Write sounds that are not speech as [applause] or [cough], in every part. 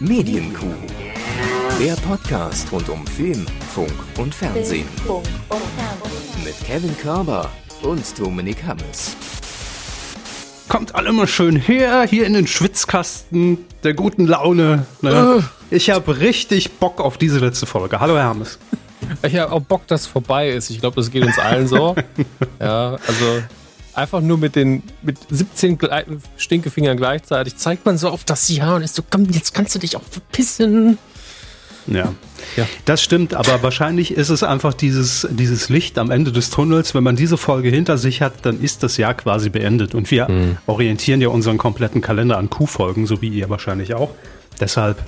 Medienkuh. Der Podcast rund um Film, Funk und Fernsehen. Mit Kevin Körber und Dominik Hammes. Kommt alle mal schön her, hier in den Schwitzkasten der guten Laune. Ne? Ich habe richtig Bock auf diese letzte Folge. Hallo, Herr Hammes. Ich habe auch Bock, dass es vorbei ist. Ich glaube, das geht uns allen so. [laughs] ja, also einfach nur mit den mit 17 Stinkefingern gleichzeitig zeigt man so auf das Jahr und ist so, komm, jetzt kannst du dich auch verpissen. Ja. ja, das stimmt, aber wahrscheinlich ist es einfach dieses, dieses Licht am Ende des Tunnels. Wenn man diese Folge hinter sich hat, dann ist das Jahr quasi beendet. Und wir mhm. orientieren ja unseren kompletten Kalender an Q-Folgen, so wie ihr wahrscheinlich auch. Deshalb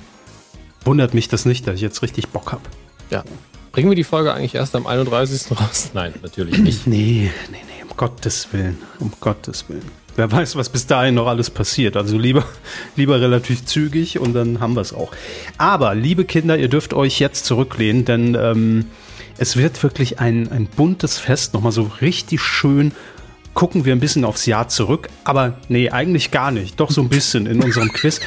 wundert mich das nicht, dass ich jetzt richtig Bock habe. Ja. Bringen wir die Folge eigentlich erst am 31. raus? Nein, natürlich nicht. Nee, nee, nee, Gottes Willen. Um Gottes Willen. Wer weiß, was bis dahin noch alles passiert. Also lieber, [laughs] lieber relativ zügig und dann haben wir es auch. Aber, liebe Kinder, ihr dürft euch jetzt zurücklehnen, denn ähm, es wird wirklich ein, ein buntes Fest. Nochmal so richtig schön gucken wir ein bisschen aufs Jahr zurück. Aber nee, eigentlich gar nicht. Doch so ein bisschen in unserem Quiz.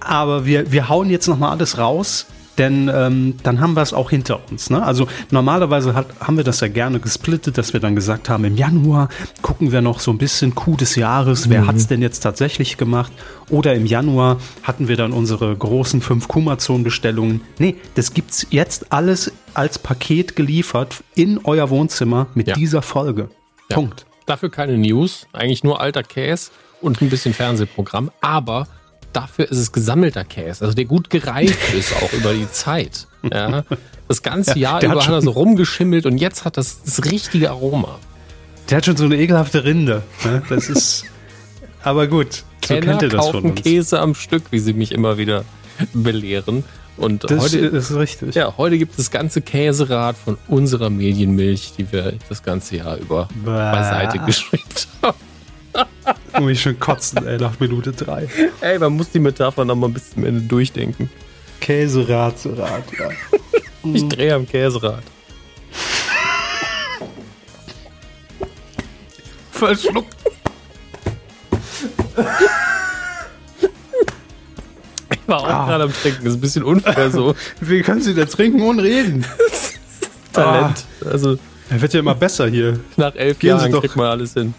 Aber wir, wir hauen jetzt nochmal alles raus denn ähm, dann haben wir es auch hinter uns. Ne? Also normalerweise hat, haben wir das ja gerne gesplittet, dass wir dann gesagt haben, im Januar gucken wir noch so ein bisschen Coup des Jahres, wer mhm. hat es denn jetzt tatsächlich gemacht? Oder im Januar hatten wir dann unsere großen fünf Kumazon-Bestellungen. Nee, das gibt's jetzt alles als Paket geliefert in euer Wohnzimmer mit ja. dieser Folge. Ja. Punkt. Dafür keine News, eigentlich nur alter Käse und ein bisschen Fernsehprogramm, aber dafür ist es gesammelter Käse, also der gut gereift [laughs] ist auch über die Zeit. Ja. Das ganze Jahr über hat er so rumgeschimmelt und jetzt hat das das richtige Aroma. Der hat schon so eine ekelhafte Rinde. Ne? Das ist, [laughs] aber gut, so Kenner kennt ihr das von uns. Käse am Stück, wie sie mich immer wieder belehren. Und das heute ist richtig. Ja, heute gibt es das ganze Käserad von unserer Medienmilch, die wir das ganze Jahr über Bäh. beiseite geschickt haben. [laughs] Muss ich schon kotzen, ey, nach Minute 3. Ey, man muss die Metapher noch mal ein bisschen Ende durchdenken. Käserad, Rad, ja. [laughs] ich drehe am Käserad. Verschluckt. Ich war auch ah. gerade am Trinken. Das ist ein bisschen unfair so. [laughs] Wie können Sie da trinken und reden? Talent. Ah. Also, er wird ja immer besser hier. Nach elf Gehen Jahren kriegt man alles hin.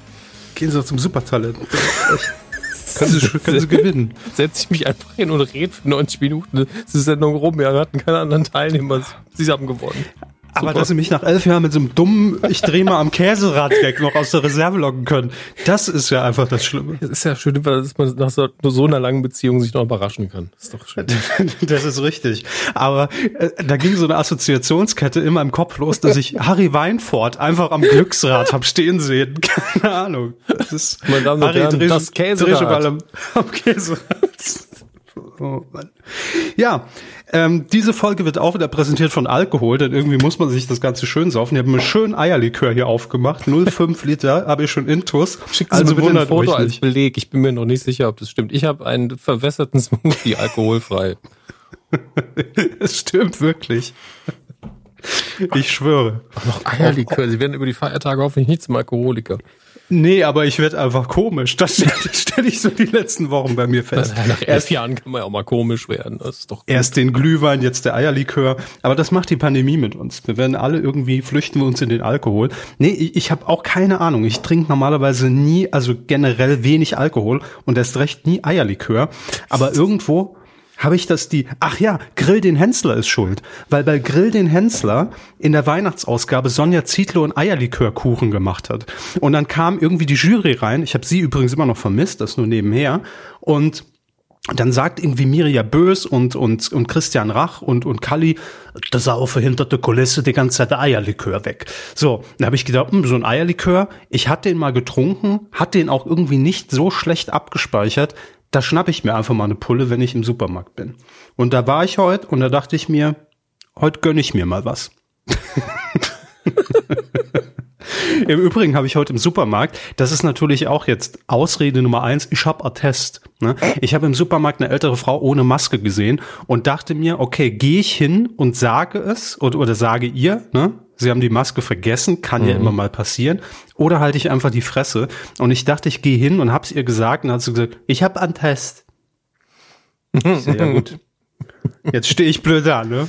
Gehen Sie doch zum Supertalent. [laughs] können, Sie, können Sie gewinnen. Setze ich mich einfach hin und rede für 90 Minuten. Es ist Sendung rum. Wir hatten keine anderen Teilnehmer. Sie haben gewonnen. Aber dass sie mich nach elf Jahren mit so einem dummen, ich drehe mal am Käserad-Gag noch aus der Reserve locken können, das ist ja einfach das Schlimme. Es ist ja schön, dass man nach so, so, einer langen Beziehung sich noch überraschen kann. Das ist doch schön. [laughs] das ist richtig. Aber äh, da ging so eine Assoziationskette immer im Kopf los, dass ich Harry Weinfort einfach am Glücksrad hab stehen sehen. [laughs] Keine Ahnung. Das ist Meine Damen und Herren, das Käserad. Am, am Käserad. Oh. Ja, ähm, diese Folge wird auch wieder präsentiert von Alkohol, denn irgendwie muss man sich das Ganze schön saufen. Ich habe mir schön Eierlikör hier aufgemacht. 0,5 [laughs] Liter habe ich schon intus. Schicken Sie also mir bitte ein Foto als Beleg. Ich bin mir noch nicht sicher, ob das stimmt. Ich habe einen verwässerten Smoothie alkoholfrei. [laughs] Es stimmt wirklich. Ich schwöre. Ach, noch Eierlikör. Sie werden über die Feiertage hoffentlich nicht zum Alkoholiker. Nee, aber ich werde einfach komisch. Das [laughs] stelle stell ich so die letzten Wochen bei mir fest. Nach elf Jahren kann man ja auch mal komisch werden. Das ist doch gut. Erst den Glühwein, jetzt der Eierlikör. Aber das macht die Pandemie mit uns. Wir werden alle irgendwie, flüchten wir uns in den Alkohol. Nee, ich, ich habe auch keine Ahnung. Ich trinke normalerweise nie, also generell wenig Alkohol und erst recht nie Eierlikör. Aber irgendwo habe ich das die, ach ja, Grill den Hensler ist schuld, weil bei Grill den Hensler in der Weihnachtsausgabe Sonja Zietlow einen Eierlikörkuchen gemacht hat. Und dann kam irgendwie die Jury rein, ich habe sie übrigens immer noch vermisst, das nur nebenher, und dann sagt irgendwie Mirja Bös und, und, und Christian Rach und, und Kalli, das sah auf verhinderte Kulisse die ganze Zeit der Eierlikör weg. So, da habe ich gedacht, hm, so ein Eierlikör, ich hatte den mal getrunken, hat den auch irgendwie nicht so schlecht abgespeichert, da schnappe ich mir einfach mal eine Pulle, wenn ich im Supermarkt bin. Und da war ich heute und da dachte ich mir, heute gönne ich mir mal was. [laughs] Im Übrigen habe ich heute im Supermarkt, das ist natürlich auch jetzt Ausrede Nummer eins, ich habe Attest. Ne? Ich habe im Supermarkt eine ältere Frau ohne Maske gesehen und dachte mir, okay, gehe ich hin und sage es oder, oder sage ihr, ne? Sie haben die Maske vergessen, kann mhm. ja immer mal passieren. Oder halte ich einfach die Fresse. Und ich dachte, ich gehe hin und hab's ihr gesagt und hat sie gesagt, ich habe einen Test. Sehr [laughs] gut. Jetzt stehe ich blöd da, ne?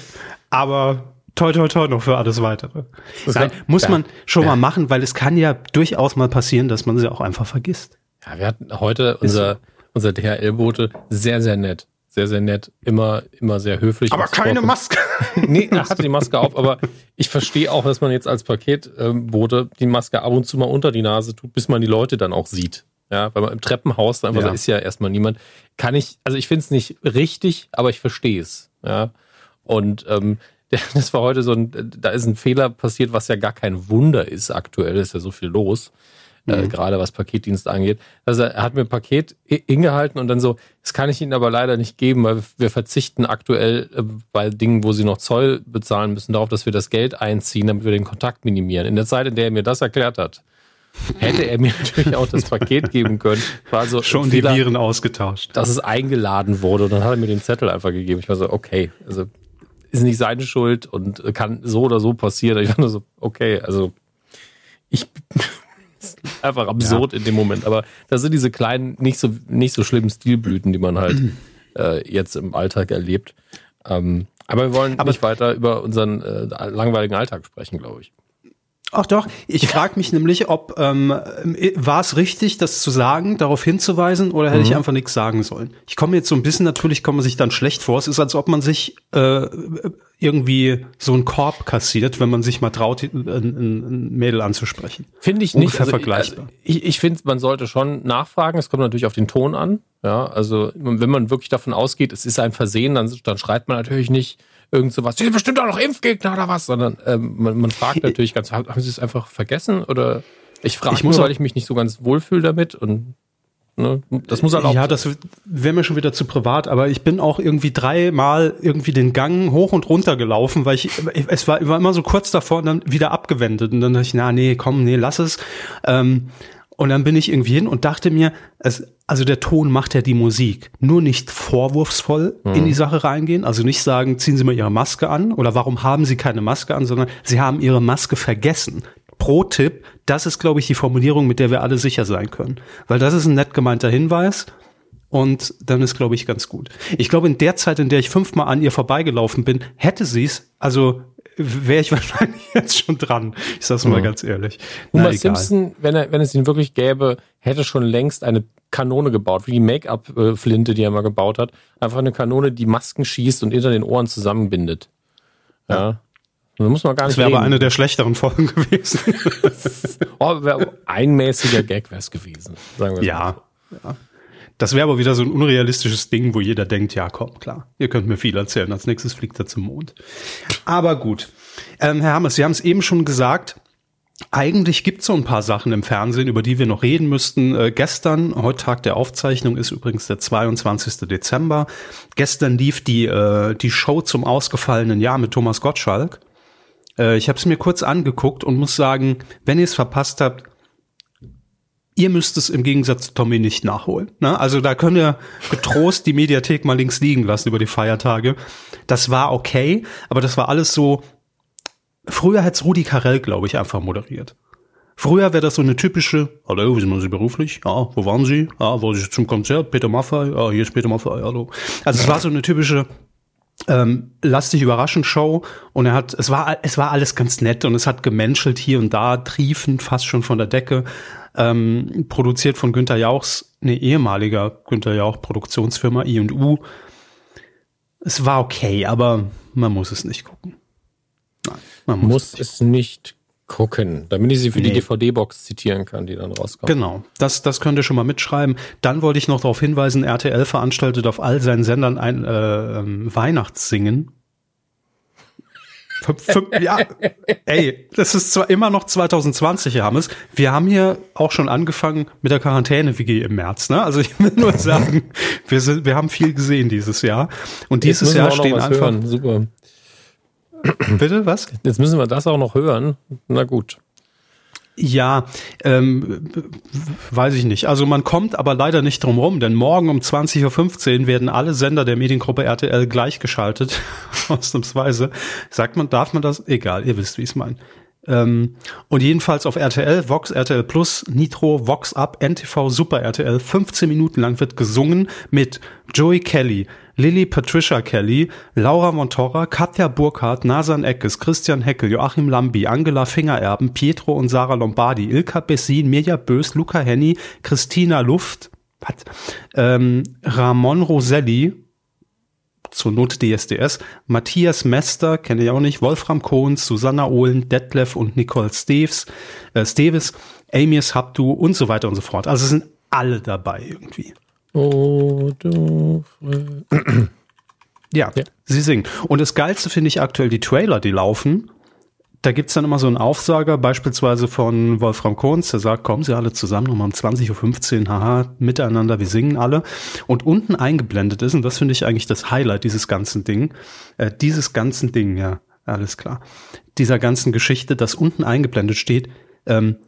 Aber toi toi toi noch für alles weitere. Nein, muss man schon ja. mal machen, weil es kann ja durchaus mal passieren, dass man sie auch einfach vergisst. Ja, wir hatten heute unser, unser DHL-Bote sehr, sehr nett. Sehr, sehr nett. Immer, immer sehr höflich. Aber keine Maske. [laughs] nee, er hatte die Maske auf, aber ich verstehe auch, dass man jetzt als Paketbote die Maske ab und zu mal unter die Nase tut, bis man die Leute dann auch sieht. Ja, weil man im Treppenhaus da einfach ja. so ist ja erstmal niemand. Kann ich, also ich finde es nicht richtig, aber ich verstehe es. Ja. Und ähm, [laughs] das war heute so ein, da ist ein Fehler passiert, was ja gar kein Wunder ist aktuell, ist ja so viel los. Äh, mhm. Äh, gerade was Paketdienst angeht. Also er hat mir ein Paket hingehalten und dann so, das kann ich Ihnen aber leider nicht geben, weil wir verzichten aktuell äh, bei Dingen, wo Sie noch Zoll bezahlen müssen, darauf, dass wir das Geld einziehen, damit wir den Kontakt minimieren. In der Zeit, in der er mir das erklärt hat, hätte er mir [laughs] natürlich auch das Paket geben können. War so Schon Fehler, die Viren ausgetauscht. Dass es eingeladen wurde und dann hat er mir den Zettel einfach gegeben. Ich war so, okay, also ist nicht seine Schuld und kann so oder so passieren. Ich war so, okay, also ich einfach absurd ja. in dem Moment. Aber das sind diese kleinen, nicht so, nicht so schlimmen Stilblüten, die man halt äh, jetzt im Alltag erlebt. Ähm, aber wir wollen aber nicht weiter über unseren äh, langweiligen Alltag sprechen, glaube ich. Ach doch, ich frage mich nämlich, ob ähm, war es richtig, das zu sagen, darauf hinzuweisen, oder hätte mhm. ich einfach nichts sagen sollen? Ich komme jetzt so ein bisschen, natürlich kommt man sich dann schlecht vor. Es ist, als ob man sich äh, irgendwie so einen Korb kassiert, wenn man sich mal traut, ein, ein Mädel anzusprechen. Finde ich Ungefähr nicht. Also, vergleichbar. Also, ich ich finde, man sollte schon nachfragen. Es kommt natürlich auf den Ton an. Ja, also wenn man wirklich davon ausgeht, es ist ein Versehen, dann, dann schreit man natürlich nicht irgend sowas, Sie sind bestimmt auch noch Impfgegner oder was, sondern ähm, man, man fragt natürlich ganz, haben Sie es einfach vergessen oder ich frage ich nur, weil ich mich nicht so ganz wohlfühle damit und Ne? Das muss halt auch. Ja, das wäre mir schon wieder zu privat, aber ich bin auch irgendwie dreimal irgendwie den Gang hoch und runter gelaufen, weil ich, es war, war immer so kurz davor und dann wieder abgewendet. Und dann dachte ich, na, nee, komm, nee, lass es. Ähm, und dann bin ich irgendwie hin und dachte mir, es, also der Ton macht ja die Musik. Nur nicht vorwurfsvoll mhm. in die Sache reingehen. Also nicht sagen, ziehen Sie mal Ihre Maske an oder warum haben Sie keine Maske an, sondern Sie haben Ihre Maske vergessen. Pro-Tipp, das ist, glaube ich, die Formulierung, mit der wir alle sicher sein können. Weil das ist ein nett gemeinter Hinweis. Und dann ist, glaube ich, ganz gut. Ich glaube, in der Zeit, in der ich fünfmal an ihr vorbeigelaufen bin, hätte sie es, also wäre ich [laughs] wahrscheinlich jetzt schon dran. Ich sag's mal mhm. ganz ehrlich. Homer Simpson, wenn, er, wenn es ihn wirklich gäbe, hätte schon längst eine Kanone gebaut, wie die Make-up-Flinte, die er mal gebaut hat. Einfach eine Kanone, die Masken schießt und hinter den Ohren zusammenbindet. Ja. ja. Da muss man gar nicht. Das wäre aber eine der schlechteren Folgen [laughs] gewesen. [laughs] oh, ein mäßiger Gag wäre es gewesen. Sagen wir ja. ja. Das wäre aber wieder so ein unrealistisches Ding, wo jeder denkt, ja, komm, klar, ihr könnt mir viel erzählen. Als nächstes fliegt er zum Mond. Aber gut. Ähm, Herr Hammes, Sie haben es eben schon gesagt. Eigentlich gibt es so ein paar Sachen im Fernsehen, über die wir noch reden müssten. Äh, gestern, heute Tag der Aufzeichnung, ist übrigens der 22. Dezember. Gestern lief die, äh, die Show zum ausgefallenen Jahr mit Thomas Gottschalk. Äh, ich habe es mir kurz angeguckt und muss sagen, wenn ihr es verpasst habt, ihr müsst es im Gegensatz zu Tommy nicht nachholen. Ne? Also da könnt ihr getrost die Mediathek mal links liegen lassen über die Feiertage. Das war okay, aber das war alles so. Früher hat's Rudi Carell, glaube ich, einfach moderiert. Früher wäre das so eine typische, hallo, wie sind Sie beruflich? Ja, wo waren Sie? Ja, war ich zum Konzert? Peter Maffay? Ja, hier ist Peter Maffay, hallo. Also es war so eine typische, ähm, lass dich überraschen Show und er hat es war es war alles ganz nett und es hat gemenschelt hier und da triefend fast schon von der Decke ähm, produziert von Günter Jauchs, ne, ehemaliger Günter Jauch Produktionsfirma I&U. Es war okay, aber man muss es nicht gucken. Nein, man muss, muss es nicht gucken, damit ich sie für nee. die DVD-Box zitieren kann, die dann rauskommt. Genau, das, das könnt ihr schon mal mitschreiben. Dann wollte ich noch darauf hinweisen, RTL veranstaltet auf all seinen Sendern ein äh, ähm, Weihnachtssingen ja, ey, das ist zwar immer noch 2020, Herr Hammes. Wir haben hier auch schon angefangen mit der Quarantäne-WG im März, ne? Also ich will nur sagen, wir sind, wir haben viel gesehen dieses Jahr. Und dieses Jahr stehen einfach. Hören. Super. Bitte, was? Jetzt müssen wir das auch noch hören. Na gut. Ja, ähm, weiß ich nicht. Also man kommt aber leider nicht drum rum, denn morgen um 20.15 Uhr werden alle Sender der Mediengruppe RTL gleichgeschaltet. [laughs] Ausnahmsweise. Sagt man, darf man das? Egal, ihr wisst, wie ich es meine. Ähm, und jedenfalls auf RTL, Vox, RTL Plus, Nitro, Vox Up, NTV, Super RTL, 15 Minuten lang wird gesungen mit Joey Kelly, Lilly Patricia Kelly, Laura Montora, Katja Burkhardt, Nasan Eckes, Christian Heckel, Joachim Lambi, Angela Fingererben, Pietro und Sarah Lombardi, Ilka Bessin, Mirja Bös, Luca Henny, Christina Luft, was? Ähm, Ramon Roselli, zur Not DSDS, Matthias Mester, kenne ich auch nicht, Wolfram Kohns, Susanna Ohlen, Detlef und Nicole Steves, äh, Steves, Amias Habdu und so weiter und so fort. Also sind alle dabei irgendwie. Oh, du. ja, ja, sie singen. Und das Geilste finde ich aktuell die Trailer, die laufen da gibt's dann immer so einen Aufsager, beispielsweise von Wolfram Kohns, der sagt, kommen Sie alle zusammen nochmal um 20.15 Uhr, haha, miteinander, wir singen alle. Und unten eingeblendet ist, und das finde ich eigentlich das Highlight dieses ganzen Ding, äh, dieses ganzen Ding, ja, alles klar, dieser ganzen Geschichte, dass unten eingeblendet steht, ähm,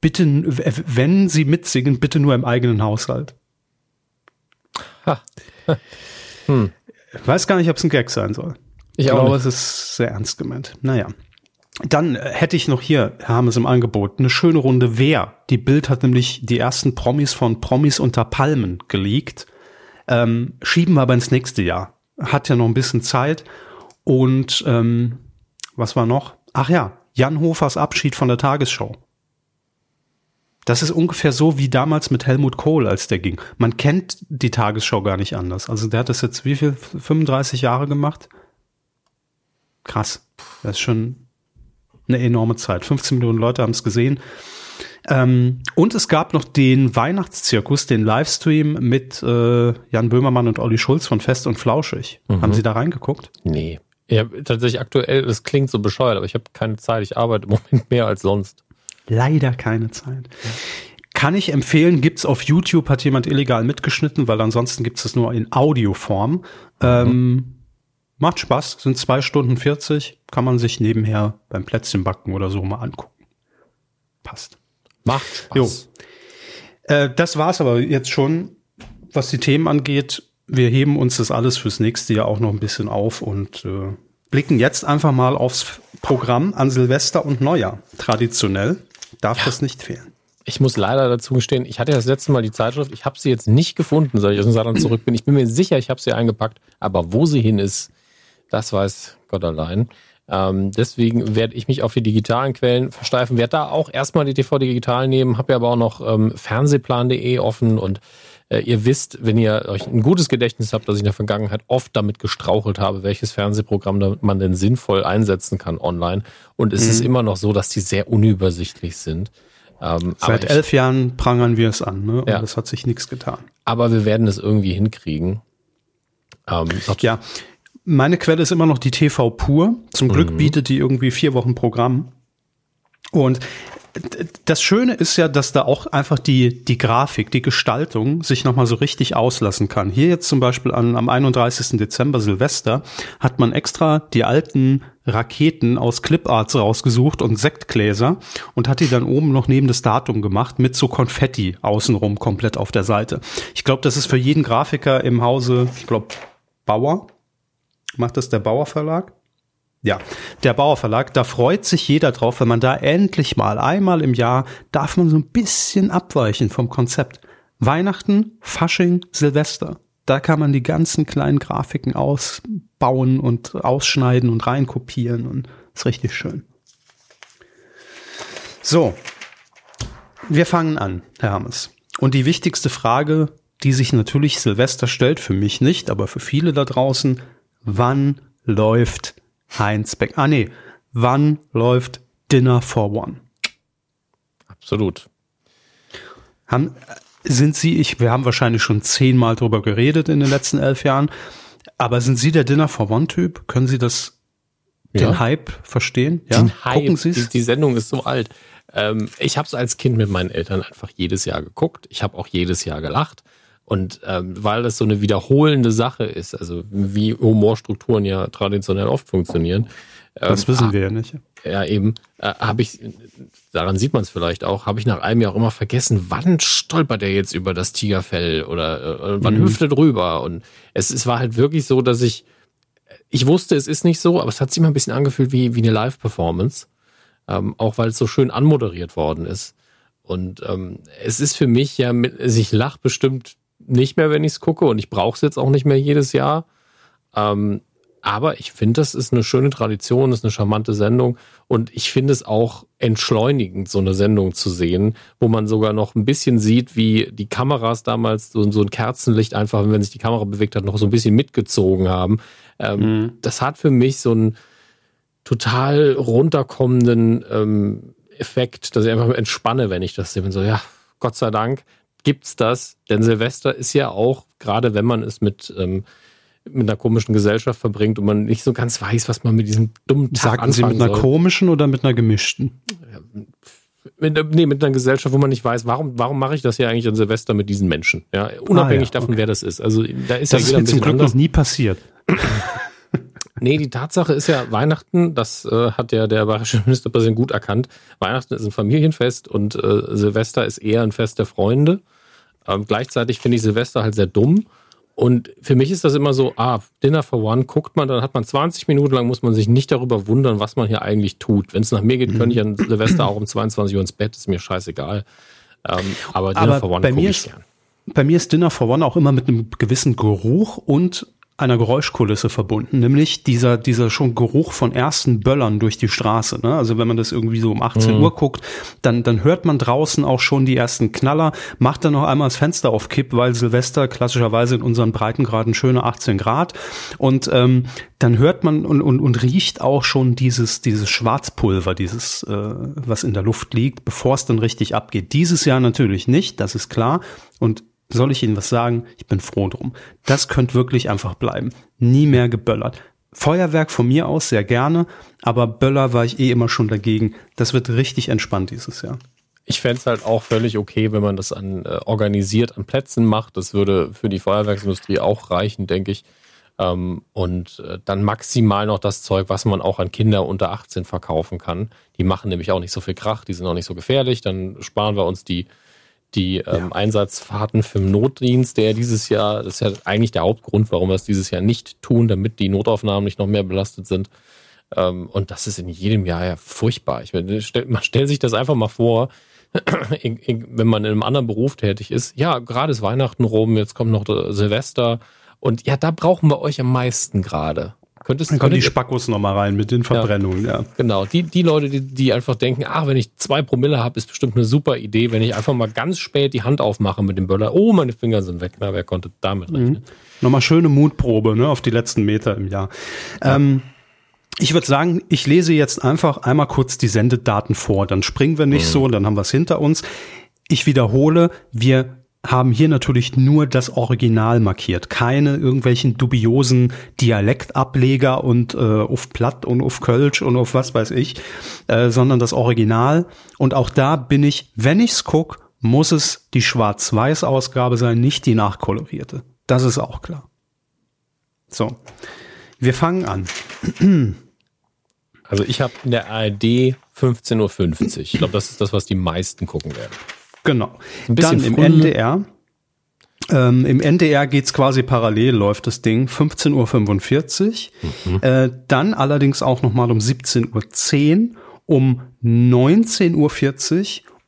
bitte, wenn Sie mitsingen, bitte nur im eigenen Haushalt. Ha. Hm. Ich weiß gar nicht, ob es ein Gag sein soll. Ich, ich glaube, es ist sehr ernst gemeint. Naja. Dann hätte ich noch hier, Herr Hammes im Angebot, eine schöne Runde Wer. Die Bild hat nämlich die ersten Promis von Promis unter Palmen geleakt. Ähm, schieben wir aber ins nächste Jahr. Hat ja noch ein bisschen Zeit. Und ähm, was war noch? Ach ja, Jan Hofers Abschied von der Tagesschau. Das ist ungefähr so wie damals mit Helmut Kohl, als der ging. Man kennt die Tagesschau gar nicht anders. Also der hat das jetzt wie viel? 35 Jahre gemacht? Krass. Das ist schon eine enorme Zeit. 15 Millionen Leute haben es gesehen. Ähm, und es gab noch den Weihnachtszirkus, den Livestream mit äh, Jan Böhmermann und Olli Schulz von Fest und Flauschig. Mhm. Haben Sie da reingeguckt? Nee. Ja, tatsächlich aktuell, das klingt so bescheuert, aber ich habe keine Zeit. Ich arbeite im [laughs] Moment mehr als sonst. Leider keine Zeit. Kann ich empfehlen, gibt's auf YouTube, hat jemand illegal mitgeschnitten, weil ansonsten gibt's es nur in Audioform. Mhm. Ähm, Macht Spaß, sind zwei Stunden 40, kann man sich nebenher beim Plätzchenbacken oder so mal angucken. Passt. Macht Spaß. Jo. Äh, das war's aber jetzt schon, was die Themen angeht. Wir heben uns das alles fürs nächste Jahr auch noch ein bisschen auf und äh, blicken jetzt einfach mal aufs Programm an Silvester und Neujahr. Traditionell darf ja. das nicht fehlen. Ich muss leider dazu gestehen, ich hatte das letzte Mal die Zeitschrift, ich habe sie jetzt nicht gefunden, seit ich aus dem Saarland zurück bin. Ich bin mir sicher, ich habe sie eingepackt, aber wo sie hin ist, das weiß Gott allein. Ähm, deswegen werde ich mich auf die digitalen Quellen versteifen, werde da auch erstmal die TV digital nehmen, habe ja aber auch noch ähm, fernsehplan.de offen und äh, ihr wisst, wenn ihr euch ein gutes Gedächtnis habt, dass ich in der Vergangenheit oft damit gestrauchelt habe, welches Fernsehprogramm man denn sinnvoll einsetzen kann online. Und es mhm. ist immer noch so, dass die sehr unübersichtlich sind. Ähm, Seit ich, elf Jahren prangern wir es an, ne? Und ja. es hat sich nichts getan. Aber wir werden es irgendwie hinkriegen. Ähm, ja, meine Quelle ist immer noch die TV Pur. Zum Glück mhm. bietet die irgendwie vier Wochen Programm. Und das Schöne ist ja, dass da auch einfach die, die Grafik, die Gestaltung sich nochmal so richtig auslassen kann. Hier jetzt zum Beispiel an, am 31. Dezember Silvester hat man extra die alten Raketen aus Cliparts rausgesucht und Sektgläser und hat die dann oben noch neben das Datum gemacht mit so Konfetti außenrum komplett auf der Seite. Ich glaube, das ist für jeden Grafiker im Hause, ich glaube, Bauer Macht das der Bauer Verlag? Ja, der Bauer Verlag, da freut sich jeder drauf, wenn man da endlich mal einmal im Jahr darf man so ein bisschen abweichen vom Konzept. Weihnachten, Fasching, Silvester. Da kann man die ganzen kleinen Grafiken ausbauen und ausschneiden und reinkopieren und ist richtig schön. So, wir fangen an, Herr Hammes. Und die wichtigste Frage, die sich natürlich Silvester stellt, für mich nicht, aber für viele da draußen, wann läuft Heinz Beck? Ah nee, wann läuft Dinner for One? Absolut. Haben, sind Sie, ich, wir haben wahrscheinlich schon zehnmal drüber geredet in den letzten elf Jahren, aber sind Sie der Dinner for One Typ? Können Sie das, ja. den Hype verstehen? Ja, den Hype. gucken Sie es. Die, die, Sendung ist so alt. Ähm, ich habe es als Kind mit meinen Eltern einfach jedes Jahr geguckt. Ich habe auch jedes Jahr gelacht. Und ähm, weil das so eine wiederholende Sache ist, also wie Humorstrukturen ja traditionell oft funktionieren. Ähm, das wissen wir ja nicht. Ja, eben. Äh, habe ich, daran sieht man es vielleicht auch, habe ich nach einem Jahr auch immer vergessen, wann stolpert er jetzt über das Tigerfell oder äh, wann mhm. hüftet rüber. Und es, es war halt wirklich so, dass ich, ich wusste, es ist nicht so, aber es hat sich immer ein bisschen angefühlt wie, wie eine Live-Performance. Ähm, auch weil es so schön anmoderiert worden ist. Und ähm, es ist für mich ja, mit, also ich lach bestimmt nicht mehr, wenn ich es gucke und ich brauche es jetzt auch nicht mehr jedes Jahr. Ähm, aber ich finde, das ist eine schöne Tradition, ist eine charmante Sendung und ich finde es auch entschleunigend, so eine Sendung zu sehen, wo man sogar noch ein bisschen sieht, wie die Kameras damals so, so ein Kerzenlicht einfach, wenn sich die Kamera bewegt hat, noch so ein bisschen mitgezogen haben. Ähm, mhm. Das hat für mich so einen total runterkommenden ähm, Effekt, dass ich einfach entspanne, wenn ich das sehe. Bin so, ja, Gott sei Dank gibt's das, denn Silvester ist ja auch, gerade wenn man es mit ähm, mit einer komischen Gesellschaft verbringt und man nicht so ganz weiß, was man mit diesem dummen Tag Sagten Sie mit einer soll. komischen oder mit einer gemischten? Mit, nee, mit einer Gesellschaft, wo man nicht weiß, warum, warum mache ich das hier eigentlich an Silvester mit diesen Menschen? Ja, unabhängig ah, ja, davon, okay. wer das ist. Also da ist das ja jeder ist mir zum Glück anders. noch nie passiert. [laughs] Nee, die Tatsache ist ja, Weihnachten, das äh, hat ja der bayerische Ministerpräsident gut erkannt. Weihnachten ist ein Familienfest und äh, Silvester ist eher ein Fest der Freunde. Ähm, gleichzeitig finde ich Silvester halt sehr dumm und für mich ist das immer so, ah, Dinner for One, guckt man, dann hat man 20 Minuten lang, muss man sich nicht darüber wundern, was man hier eigentlich tut. Wenn es nach mir geht, könnte ich an Silvester auch um 22 Uhr ins Bett, ist mir scheißegal. Ähm, aber Dinner aber for One gucke ich gern. Bei mir ist Dinner for One auch immer mit einem gewissen Geruch und einer Geräuschkulisse verbunden, nämlich dieser, dieser schon Geruch von ersten Böllern durch die Straße. Ne? Also wenn man das irgendwie so um 18 mhm. Uhr guckt, dann, dann hört man draußen auch schon die ersten Knaller, macht dann noch einmal das Fenster auf Kipp, weil Silvester klassischerweise in unseren Breitengraden schöne 18 Grad und ähm, dann hört man und, und, und riecht auch schon dieses, dieses Schwarzpulver, dieses, äh, was in der Luft liegt, bevor es dann richtig abgeht. Dieses Jahr natürlich nicht, das ist klar. Und soll ich Ihnen was sagen? Ich bin froh drum. Das könnte wirklich einfach bleiben. Nie mehr geböllert. Feuerwerk von mir aus sehr gerne, aber Böller war ich eh immer schon dagegen. Das wird richtig entspannt dieses Jahr. Ich fände es halt auch völlig okay, wenn man das an äh, organisiert an Plätzen macht. Das würde für die Feuerwerksindustrie auch reichen, denke ich. Ähm, und äh, dann maximal noch das Zeug, was man auch an Kinder unter 18 verkaufen kann. Die machen nämlich auch nicht so viel Krach, die sind auch nicht so gefährlich. Dann sparen wir uns die die ähm, Einsatzfahrten für den Notdienst, der dieses Jahr, das ist ja eigentlich der Hauptgrund, warum wir es dieses Jahr nicht tun, damit die Notaufnahmen nicht noch mehr belastet sind. Ähm, und das ist in jedem Jahr ja furchtbar. Ich meine, man stellt sich das einfach mal vor, [clears throat] wenn man in einem anderen Beruf tätig ist. Ja, gerade ist Weihnachten rum, jetzt kommt noch Silvester. Und ja, da brauchen wir euch am meisten gerade. Könntest, Dann kommen die Spackos nochmal rein mit den Verbrennungen, ja. ja. Genau, die, die Leute, die, die einfach denken, ach, wenn ich zwei Promille habe, ist bestimmt eine super Idee, wenn ich einfach mal ganz spät die Hand aufmache mit dem Böller. Oh, meine Finger sind weg. Na, wer konnte damit mhm. rechnen? Mhm. Nochmal schöne Mutprobe ne, auf die letzten Meter im Jahr. Ja. Ähm, ich würde sagen, ich lese jetzt einfach einmal kurz die Sendedaten vor. Dann springen wir nicht mhm. so, dann haben wir es hinter uns. Ich wiederhole, wir haben hier natürlich nur das Original markiert, keine irgendwelchen dubiosen Dialektableger und äh, auf Platt und auf Kölsch und auf was weiß ich, äh, sondern das Original. Und auch da bin ich, wenn ich's guck, muss es die Schwarz-Weiß-Ausgabe sein, nicht die nachkolorierte. Das ist auch klar. So, wir fangen an. Also ich habe in der ARD 15.50 Uhr. Ich glaube, das ist das, was die meisten gucken werden. Genau. Dann im NDR. Ähm, Im NDR geht's quasi parallel, läuft das Ding, 15.45 Uhr. Mhm. Äh, dann allerdings auch nochmal um 17.10 Uhr, um 19.40 Uhr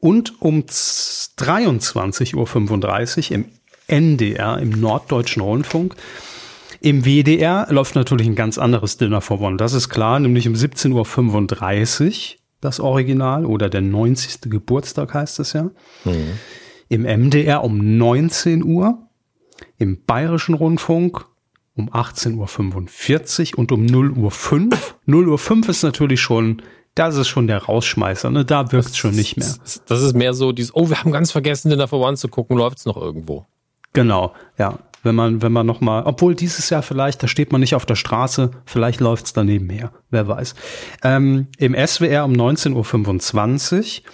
und um 23.35 Uhr im NDR, im Norddeutschen Rundfunk. Im WDR läuft natürlich ein ganz anderes Dinner for One, das ist klar, nämlich um 17.35 Uhr das Original, oder der 90. Geburtstag heißt es ja. Mhm. Im MDR um 19 Uhr, im Bayerischen Rundfunk um 18.45 Uhr und um 0 Uhr 5. 0 [laughs] Uhr 5 ist natürlich schon, das ist schon der Rausschmeißer, ne? Da wirkt es schon nicht mehr. Das ist mehr so dieses, oh, wir haben ganz vergessen, den da voran zu gucken, läuft es noch irgendwo. Genau, ja wenn man, wenn man noch mal, obwohl dieses Jahr vielleicht, da steht man nicht auf der Straße, vielleicht läuft's daneben her, wer weiß. Ähm, Im SWR um 19.25 Uhr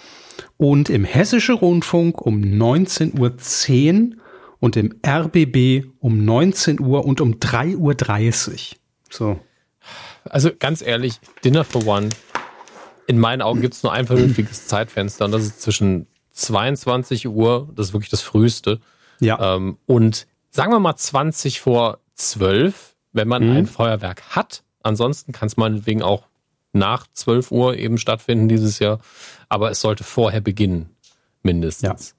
und im Hessische Rundfunk um 19.10 Uhr und im RBB um 19 Uhr und um 3.30 Uhr. So. Also ganz ehrlich, Dinner for One, in meinen Augen gibt's nur ein vernünftiges [clears throat] Zeitfenster und das ist zwischen 22 Uhr, das ist wirklich das früheste, ja. Ähm, und sagen wir mal 20 vor 12, wenn man mhm. ein Feuerwerk hat. Ansonsten kann es meinetwegen auch nach 12 Uhr eben stattfinden dieses Jahr. Aber es sollte vorher beginnen, mindestens.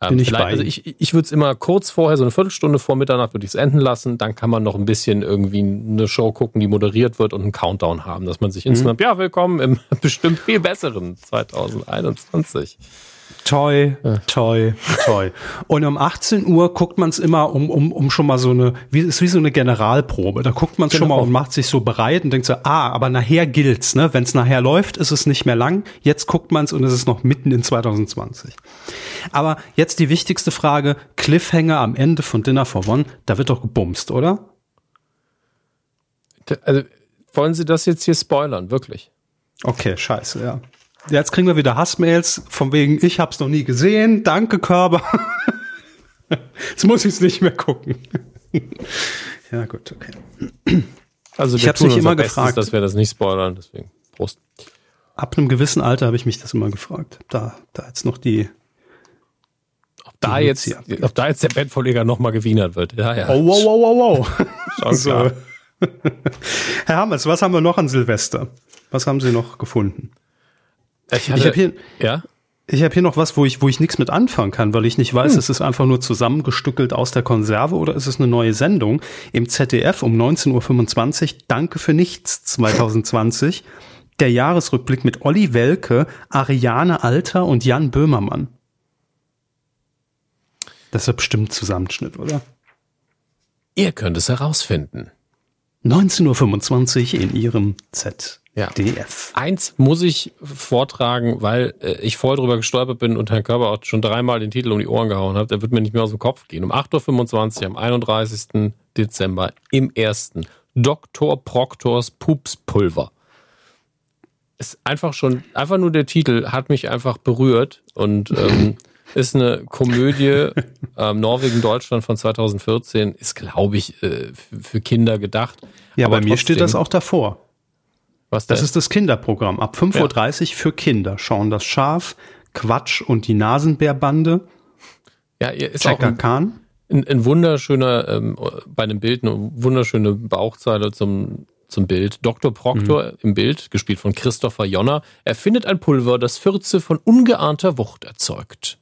Ähm, Bin ich vielleicht, bei also ich, ich würde es immer kurz vorher, so eine Viertelstunde vor Mitternacht, würde ich es enden lassen. Dann kann man noch ein bisschen irgendwie eine Show gucken, die moderiert wird und einen Countdown haben, dass man sich Mhm. insgesamt, ja, willkommen im [laughs] bestimmt viel besseren 2021. Toi, toi, toi. Und um 18 Uhr guckt man es immer um, um, um schon mal so eine, wie, ist wie so eine Generalprobe. Da guckt man es schon Genau. mal und macht sich so bereit und denkt so, ah, aber nachher gilt's, ne? Wenn es nachher läuft, ist es nicht mehr lang. Jetzt guckt man es und es ist noch mitten in 2020. Aber jetzt die wichtigste Frage, Cliffhanger am Ende von Dinner for One, da wird doch gebumst, oder? Also, wollen Sie das jetzt hier spoilern? Wirklich? Okay, scheiße, ja. Jetzt kriegen wir wieder Hassmails von wegen, ich hab's noch nie gesehen, danke Körber. [laughs] Jetzt muss ich's nicht mehr gucken. ja, gut, okay. Also, Ich tun mich immer Bestes, gefragt. dass wir das nicht spoilern, deswegen Prost. Ab einem gewissen Alter habe ich mich das immer gefragt. Da, da jetzt noch die. Ob da Die jetzt, ob da jetzt der Bettvorleger nochmal gewienert wird. Ja, ja. Oh, wow, wow, wow, wow. [laughs] So. [laughs] Herr Hammers, was haben wir noch an Silvester? Was haben Sie noch gefunden? Ich, Ich habe hier, ja? ich habe hier noch was, wo ich, wo ich nichts mit anfangen kann, weil ich nicht Hm. weiß, ist es einfach nur zusammengestückelt aus der Konserve oder ist es eine neue Sendung im ZDF um 19.25 Uhr. Danke für nichts 2020. Der Jahresrückblick mit Olli Welke, Ariane Alter und Jan Böhmermann. Das ist bestimmt Zusammenschnitt, oder? Ihr könnt es herausfinden. 19.25 Uhr in Ihrem Ja. ZDF. Eins muss ich vortragen, weil äh, ich vorher drüber gestolpert bin und Herrn Körber auch schon dreimal den Titel um die Ohren gehauen hat. Der wird mir nicht mehr aus dem Kopf gehen. Um 8.25 Uhr am 31. Dezember im ersten Dr. Proktors Pupspulver. Ist einfach schon, einfach nur der Titel hat mich einfach berührt und ähm, [laughs] ist eine Komödie ähm, Norwegen, Deutschland von 2014. Ist, glaube ich, äh, für- Kinder gedacht. Ja, Aber bei mir steht das auch davor. Was Das ist das Kinderprogramm. Ab 5.30 Uhr für Kinder schauen das Schaf, Quatsch und die Nasenbärbande, ja, ist auch Checker ein, Khan. ein, ein wunderschöner, ähm, bei einem Bild, eine wunderschöne Bauchzeile zum, zum Bild. Dr. Proctor im Bild, gespielt von Christopher Jonner, erfindet ein Pulver, das Fürze von ungeahnter Wucht erzeugt.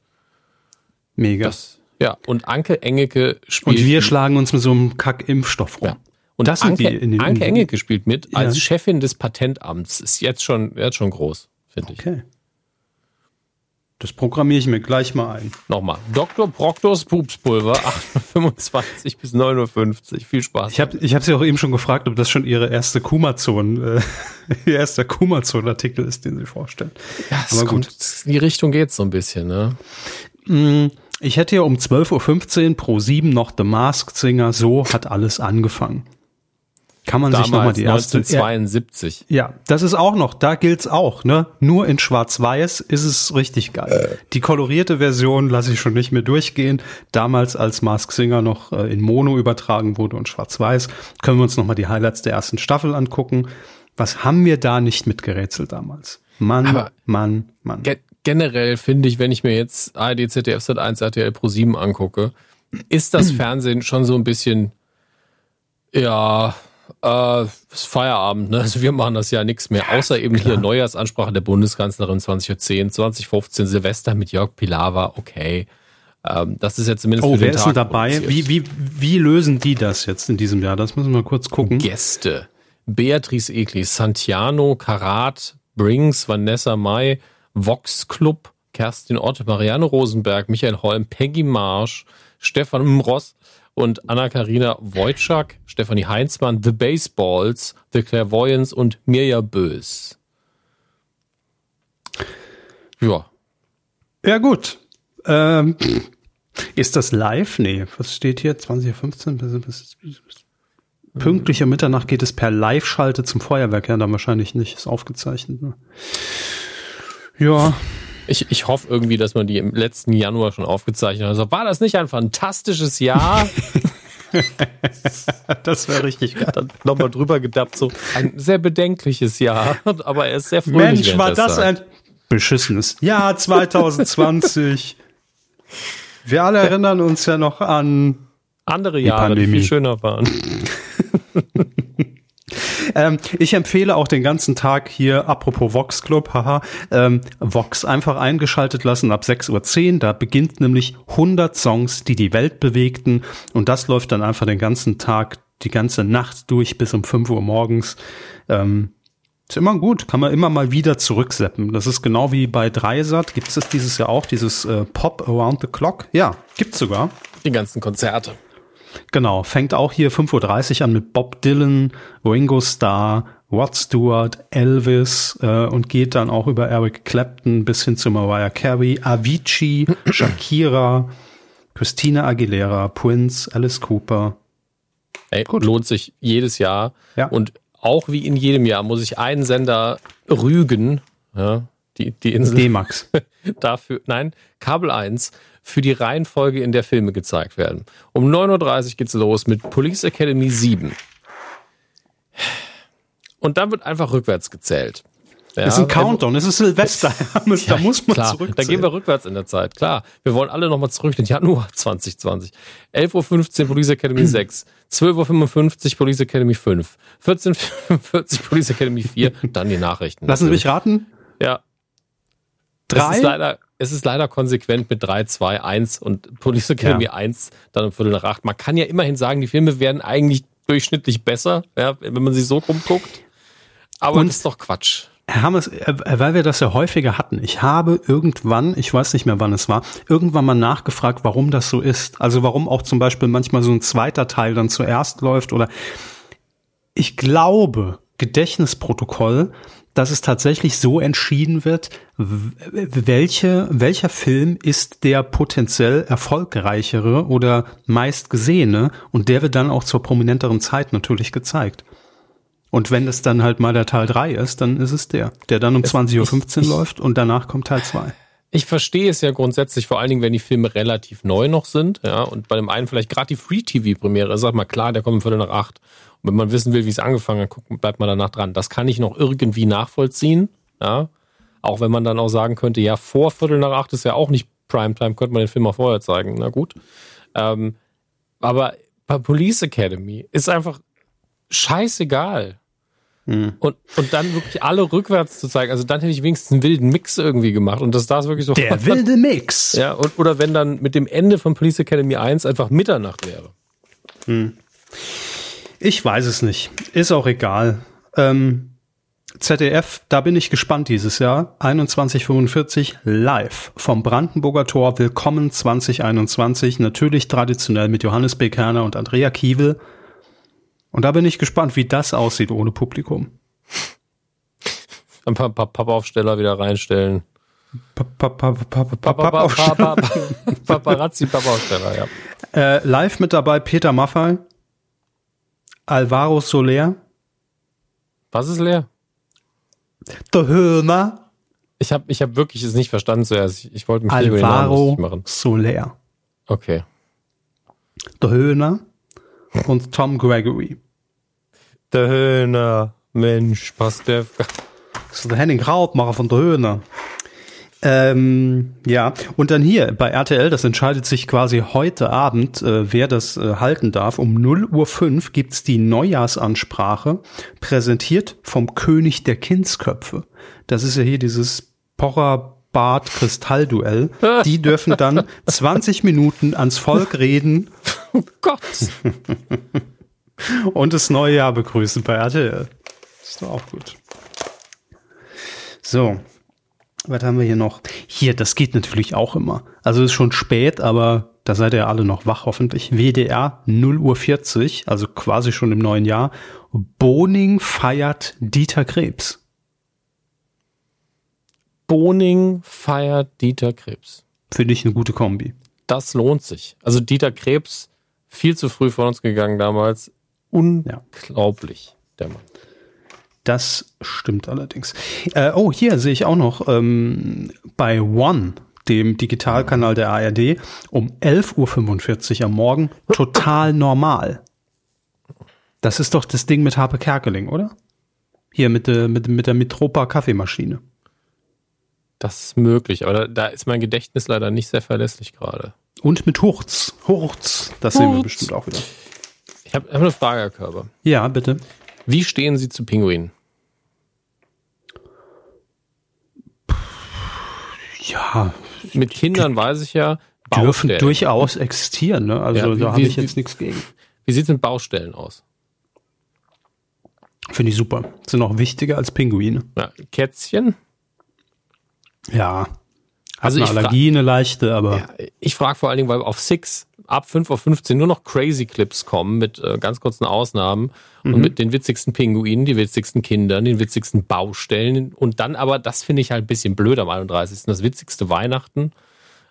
Mega. Das, ja, und Anke Engelke spielt. und wir schlagen uns mit so einem Kack-Impfstoff rum. Ja. Und Das Anke, die in den- Anke Engelke spielt mit als Ja. Chefin des Patentamts. Ist jetzt schon, jetzt schon groß, finde ich. Okay. Das programmiere ich mir gleich mal ein. Nochmal. Dr. Proctors Pupspulver, [laughs] 8.25 bis 9.50 Uhr. Viel Spaß. Ich habe ich hab Sie auch eben schon gefragt, ob das schon Ihre erste Kumazon, äh, [laughs] Ihr erster Kumazon-Artikel ist, den Sie vorstellen. ja, aber gut. kommt, in die Richtung geht's so ein bisschen, ne? Ich hätte ja um 12.15 Uhr pro 7 noch The Masked Singer, so hat alles angefangen. Kann man sich nochmal Damals die erste. 1972. Ja, das ist auch noch, da gilt's auch, ne? Nur in Schwarz-Weiß ist es richtig geil. Die kolorierte Version lasse ich schon nicht mehr durchgehen. Damals, als Mask Singer noch äh, in Mono übertragen wurde und Schwarz-Weiß, können wir uns nochmal die Highlights der ersten Staffel angucken. Was haben wir da nicht mitgerätselt damals? Mann, Aber- Mann, Mann. Ge generell finde ich, wenn ich mir jetzt ARD, ZDF, Sat1, RTL Pro 7 angucke, ist das [clears throat] Fernsehen schon so ein bisschen, ja, äh, ist Feierabend, ne? Also wir machen das ja nichts mehr, außer eben hier Neujahrsansprache der Bundeskanzlerin 2010, 2015 Silvester mit Jörg Pilawa, okay. Ähm, das ist ja zumindest Oh, für wer den ist Tag denn dabei? Wie, wie, wie lösen die das jetzt in diesem Jahr? Das müssen wir kurz gucken. Gäste. Beatrice Egli, Santiano, Karat, Brings, Vanessa Mai, Vox Club, Kerstin Ott, Marianne Rosenberg, Michael Holm, Peggy Marsch, Stefan Mross und Anna-Karina Wojcik, Stefanie Heinzmann, The Baseballs, The Clairvoyance und Mirja Bös. Ja, Ja, gut. Ähm, ist das live? Nee, was steht hier? 2015? Bis, bis, bis. Pünktlicher Mitternacht geht es per Live-Schalte zum Feuerwerk. Ja, dann wahrscheinlich nicht. Ist aufgezeichnet. Ne? Ja, ich, ich hoffe irgendwie, dass man die im letzten Januar schon aufgezeichnet hat. Also war das nicht ein fantastisches Jahr? [laughs] das wäre richtig geil. dann nochmal drüber gedappt, so ein sehr bedenkliches Jahr, aber er ist sehr fröhlich. Mensch, war das ein beschissenes Jahr 2020. Wir alle erinnern uns ja noch an andere Jahre, die Pandemie. viel schöner waren. [laughs] ähm, ich empfehle auch den ganzen Tag hier, apropos Vox Club, haha, ähm, Vox einfach eingeschaltet lassen ab 6.10 Uhr. Da beginnt nämlich 100 Songs, die die Welt bewegten. Und das läuft dann einfach den ganzen Tag, die ganze Nacht durch bis um 5 Uhr morgens. Ähm, ist immer gut, kann man immer mal wieder zurückseppen. Das ist genau wie bei Dreisat. Gibt es dieses Jahr auch, dieses äh, Pop Around the Clock? Ja, gibt's sogar. Die ganzen Konzerte. Genau, fängt auch hier 5.30 Uhr an mit Bob Dylan, Ringo Starr, Rod Stewart, Elvis äh, und geht dann auch über Eric Clapton bis hin zu Mariah Carey, Avicii, [clears throat] Shakira, Christina Aguilera, Prince, Alice Cooper. Ey, Gut. lohnt sich jedes Jahr. Ja. Und auch wie in jedem Jahr muss ich einen Sender rügen, ja, die, die Insel. D-Max. [laughs] dafür, nein, Kabel 1 für die Reihenfolge, in der Filme gezeigt werden. Um 9.30 Uhr geht's los mit Police Academy 7. Und dann wird einfach rückwärts gezählt. Ja, es ist ein Countdown, es ist Silvester. [laughs] [laughs] da muss man klar, Da gehen wir rückwärts in der Zeit, klar. Wir wollen alle nochmal zurück in den Januar [laughs] 2020. 11.15 Uhr Police Academy [clears throat] 6, 12.55 Uhr Police Academy 5, 14.45 Uhr Police Academy 4, dann die Nachrichten. Lassen Sie mich raten? Ja. Drei? Es ist leider, es ist leider konsequent mit 3, 2, 1 und Police Academy ja. 1 dann um Viertel nach 8. Man kann ja immerhin sagen, die Filme werden eigentlich durchschnittlich besser, ja, wenn man sie so rumguckt. Aber und das ist doch Quatsch. Herr Hammers, äh, weil wir das ja häufiger hatten, ich habe irgendwann, ich weiß nicht mehr wann es war, irgendwann mal nachgefragt, warum das so ist. Also warum auch zum Beispiel manchmal so ein zweiter Teil dann zuerst läuft oder ich glaube, Gedächtnisprotokoll, dass es tatsächlich so entschieden wird, welche, welcher Film ist der potenziell erfolgreichere oder meistgesehene und der wird dann auch zur prominenteren Zeit natürlich gezeigt. Und wenn es dann halt mal der Teil 3 ist, dann ist es der, der dann um 20.15 Uhr läuft und danach kommt Teil 2. Ich verstehe es ja grundsätzlich, vor allen Dingen, wenn die Filme relativ neu noch sind, ja, und bei dem einen vielleicht gerade die Free-TV-Premiere, sag mal klar, der kommt um Viertel nach acht. Und wenn man wissen will, wie es angefangen hat, guckt, bleibt man danach dran. Das kann ich noch irgendwie nachvollziehen, ja. Auch wenn man dann auch sagen könnte, ja, vor Viertel nach acht ist ja auch nicht Primetime, könnte man den Film auch vorher zeigen. Na gut. Ähm, aber bei Police Academy ist einfach scheißegal. Mhm. Und, und dann wirklich alle rückwärts zu zeigen. Also dann hätte ich wenigstens einen wilden Mix irgendwie gemacht. Und das da ist wirklich so. Der [laughs] wilde Mix. Ja, und, oder wenn dann mit dem Ende von Police Academy 1 einfach Mitternacht wäre. Hm. Ich weiß es nicht. Ist auch egal. Ähm, ZDF, da bin ich gespannt dieses Jahr. 2145 live vom Brandenburger Tor. Willkommen 2021. Natürlich traditionell mit Johannes Bekerner und Andrea Kiewel. Und da bin ich gespannt, wie das aussieht ohne Publikum. Ein paar, Pappaufsteller wieder reinstellen. Paparazzi Pappaufsteller, ja. Äh, live mit dabei Peter Maffay, Alvaro Soler. Was ist leer? Der Höhner. Ich habe ich hab wirklich es nicht verstanden zuerst. Ich, ich wollte mich Alvaro nicht über den Namen machen. Soler. Okay. Der Höhner und Tom Gregory. Der Höhner, Mensch, Pastewka. Das ist der Henning Raubmacher von der Höhner. Ähm, ja, und dann hier bei RTL, das entscheidet sich quasi heute Abend, äh, wer das äh, halten darf. Um 0 Uhr 5 gibt's die Neujahrsansprache, präsentiert vom König der Kindsköpfe. Das ist ja hier dieses Pocher Bart Kristallduell. [laughs] Die dürfen dann 20 Minuten ans Volk reden. [laughs] Oh Gott. [laughs] Und das neue Jahr begrüßen bei RTL. Ist doch auch gut. So. Was haben wir hier noch? Hier, das geht natürlich auch immer. Also ist schon spät, aber da seid ihr alle noch wach hoffentlich. WDR 0 Uhr 40, also quasi schon im neuen Jahr. Boning feiert Dieter Krebs. Boning feiert Dieter Krebs. Finde ich eine gute Kombi. Das lohnt sich. Also Dieter Krebs, viel zu früh von uns gegangen damals. Unglaublich, der Mann. Das stimmt allerdings. Äh, oh, hier sehe ich auch noch ähm, bei One, dem Digitalkanal der ARD, um 11.45 Uhr am Morgen, total normal. Das ist doch das Ding mit Harpe Kerkeling, oder? Hier mit, der mit, mit der Mitropa Kaffeemaschine. Das ist möglich, aber da, da, ist mein Gedächtnis leider nicht sehr verlässlich gerade. Und mit Hurz. Hurz. Das Hurz. sehen wir bestimmt auch wieder. Ich habe hab eine Frage, Herr Körber. Ja, bitte. Wie stehen Sie zu Pinguinen? Ja. Mit Kindern weiß ich ja. Dürfen durchaus existieren, ne? Also ja, wie, da habe ich jetzt nichts gegen. Wie sieht es mit Baustellen aus? Finde ich super. Sind auch wichtiger als Pinguine. Ja, Kätzchen? Ja. Also eine Allergie, eine leichte, aber. Ja, ich frage vor allen Dingen, weil auf Six ab 5 auf 15 nur noch Crazy Clips kommen mit äh, ganz kurzen Ausnahmen mhm. und mit den witzigsten Pinguinen, die witzigsten Kindern, den witzigsten Baustellen und dann aber, das finde ich halt ein bisschen blöd am 31. Das witzigste Weihnachten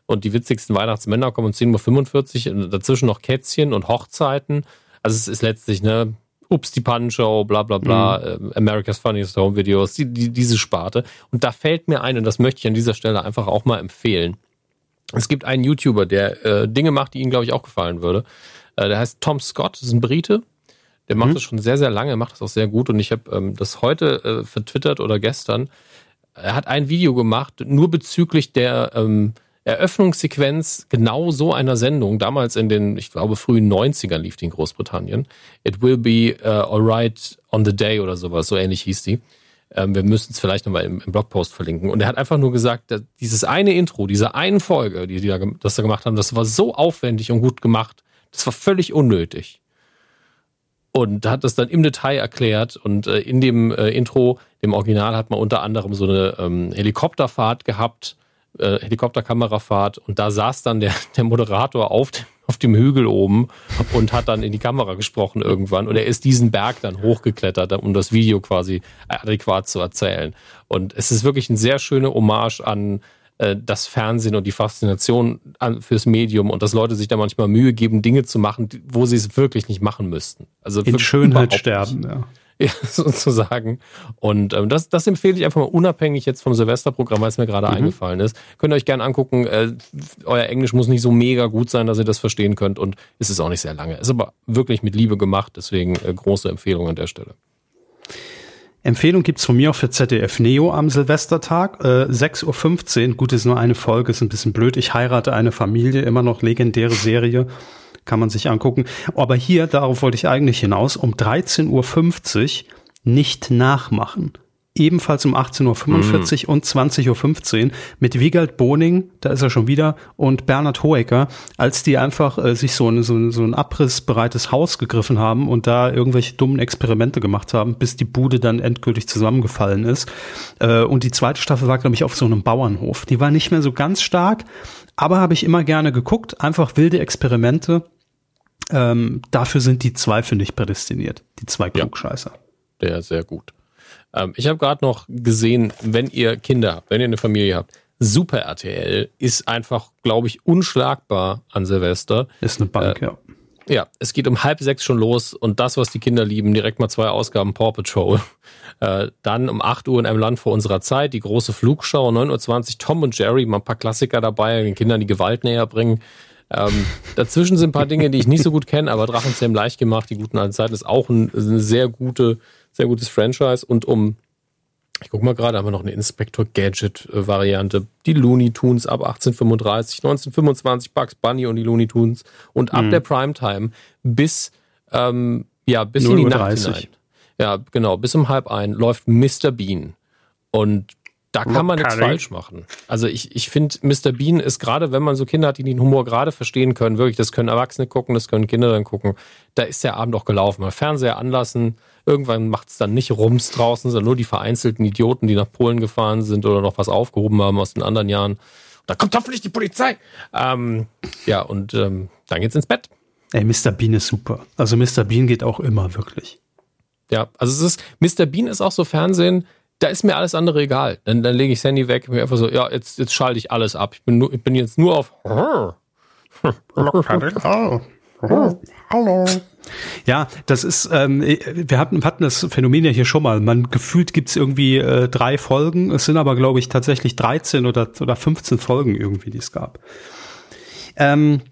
und die witzigsten Weihnachtsmänner kommen um 10.45 Uhr, dazwischen noch Kätzchen und Hochzeiten. Also es ist letztlich, ne, Ups, die Pannenshow, bla bla bla, mhm. äh, America's Funniest Home Videos, die, die, diese Sparte. Und da fällt mir ein, und das möchte ich an dieser Stelle einfach auch mal empfehlen. Es gibt einen YouTuber, der äh, Dinge macht, die Ihnen, glaube ich, auch gefallen würde. Äh, der heißt Tom Scott, das ist ein Brite. Der macht mhm. das schon sehr, sehr lange, macht das auch sehr gut. Und ich habe ähm, das heute äh, vertwittert oder gestern. Er hat ein Video gemacht, nur bezüglich der ähm, Eröffnungssequenz genau so einer Sendung, damals in den, ich glaube, frühen 90ern lief die in Großbritannien. It will be uh, alright on the day oder sowas, so ähnlich hieß die. Ähm, wir müssen es vielleicht nochmal im, im Blogpost verlinken. Und er hat einfach nur gesagt, dieses eine Intro, diese eine Folge, die, die da, das da gemacht haben, das war so aufwendig und gut gemacht, das war völlig unnötig. Und hat das dann im Detail erklärt. Und äh, in dem äh, Intro, dem Original, hat man unter anderem so eine ähm, Helikopterfahrt gehabt äh, Helikopterkamerafahrt und da saß dann der, [laughs] der Moderator auf, auf dem Hügel oben und hat dann in die Kamera gesprochen irgendwann und er ist diesen Berg dann hochgeklettert, um das Video quasi adäquat zu erzählen. Und es ist wirklich eine sehr schöne Hommage an äh, das Fernsehen und die Faszination an, fürs Medium und dass Leute sich da manchmal Mühe geben, Dinge zu machen, wo sie es wirklich nicht machen müssten. Also in Schönheit sterben, ja. [laughs] ja, sozusagen. Und ähm, das, das empfehle ich einfach mal unabhängig jetzt vom Silvesterprogramm, weil es mir gerade mhm. eingefallen ist. Könnt ihr euch gerne angucken. Äh, euer Englisch muss nicht so mega gut sein, dass ihr das verstehen könnt und es ist auch nicht sehr lange. Ist aber wirklich mit Liebe gemacht, deswegen äh, große Empfehlung an der Stelle. Empfehlung gibt's von mir auch für ZDF Neo am Silvestertag. Äh, 6.15 Uhr, gut, ist nur eine Folge, ist ein bisschen blöd. Ich heirate eine Familie, immer noch legendäre Serie kann man sich angucken. Aber hier, darauf wollte ich eigentlich hinaus, um 13.50 Uhr nicht nachmachen. Ebenfalls um 18.45 Uhr mhm. und 20.15 Uhr mit Wiegald Boning, da ist er schon wieder, und Bernhard Hoeker, als die einfach äh, sich so, eine, so, so ein abrissbereites Haus gegriffen haben und da irgendwelche dummen Experimente gemacht haben, bis die Bude dann endgültig zusammengefallen ist. Äh, und die zweite Staffel war, glaube ich, auf so einem Bauernhof. Die war nicht mehr so ganz stark, aber habe ich immer gerne geguckt. Einfach wilde Experimente ähm, dafür sind die zwei, finde ich, prädestiniert. Die zwei Klugscheißer. Ja, der sehr gut. Ähm, ich habe gerade noch gesehen, wenn ihr Kinder habt, wenn ihr eine Familie habt, Super RTL ist einfach, glaube ich, unschlagbar an Silvester. Ist eine Bank, äh, ja. Ja, es geht um halb sechs schon los und das, was die Kinder lieben, direkt mal zwei Ausgaben Paw Patrol. [laughs] Äh, dann um 8 Uhr in einem Land vor unserer Zeit, die große Flugschau, 9.20 Uhr Tom und Jerry, mal ein paar Klassiker dabei, den Kindern die Gewalt näher bringen. Ähm, dazwischen sind ein paar Dinge, die ich nicht so gut kenne, aber Drachenzähm leicht gemacht, die guten alten Zeiten ist auch ein, ist eine sehr gute, sehr gutes Franchise. Und um, ich guck mal gerade, haben wir noch eine Inspector Gadget-Variante. Die Looney Tunes ab 1835, 1925 Bugs Bunny und die Looney Tunes. Und ab mhm. der Primetime bis, ähm, ja, bis in die Nacht hinein. Ja, genau, bis um halb ein läuft Mr. Bean. Und da kann man nichts falsch machen. Also ich, ich finde, Mr. Bean ist gerade, wenn man so Kinder hat, die den Humor gerade verstehen können, wirklich, das können Erwachsene gucken, das können Kinder dann gucken, da ist der Abend auch gelaufen. Mal Fernseher anlassen, irgendwann macht es dann nicht Rums draußen, sondern nur die vereinzelten Idioten, die nach Polen gefahren sind oder noch was aufgehoben haben aus den anderen Jahren. Da kommt hoffentlich die Polizei. Ähm, ja, und ähm, dann geht's ins Bett. Ey, Mr. Bean ist super. Also Mr. Bean geht auch immer, wirklich. Ja, also es ist, Mr. Bean ist auch so Fernsehen, da ist mir alles andere egal. Dann, dann lege ich das Handy weg und mir einfach so, ja, jetzt, jetzt schalte ich alles ab. Ich bin, nur, ich bin jetzt nur auf. [laughs] [laughs] Hallo. Ja, das ist, ähm, wir hatten, hatten das Phänomen ja hier schon mal. Man gefühlt gibt's irgendwie äh, drei Folgen. Es sind aber, glaube ich, tatsächlich 13 oder, oder 15 Folgen irgendwie, die es gab. Ähm,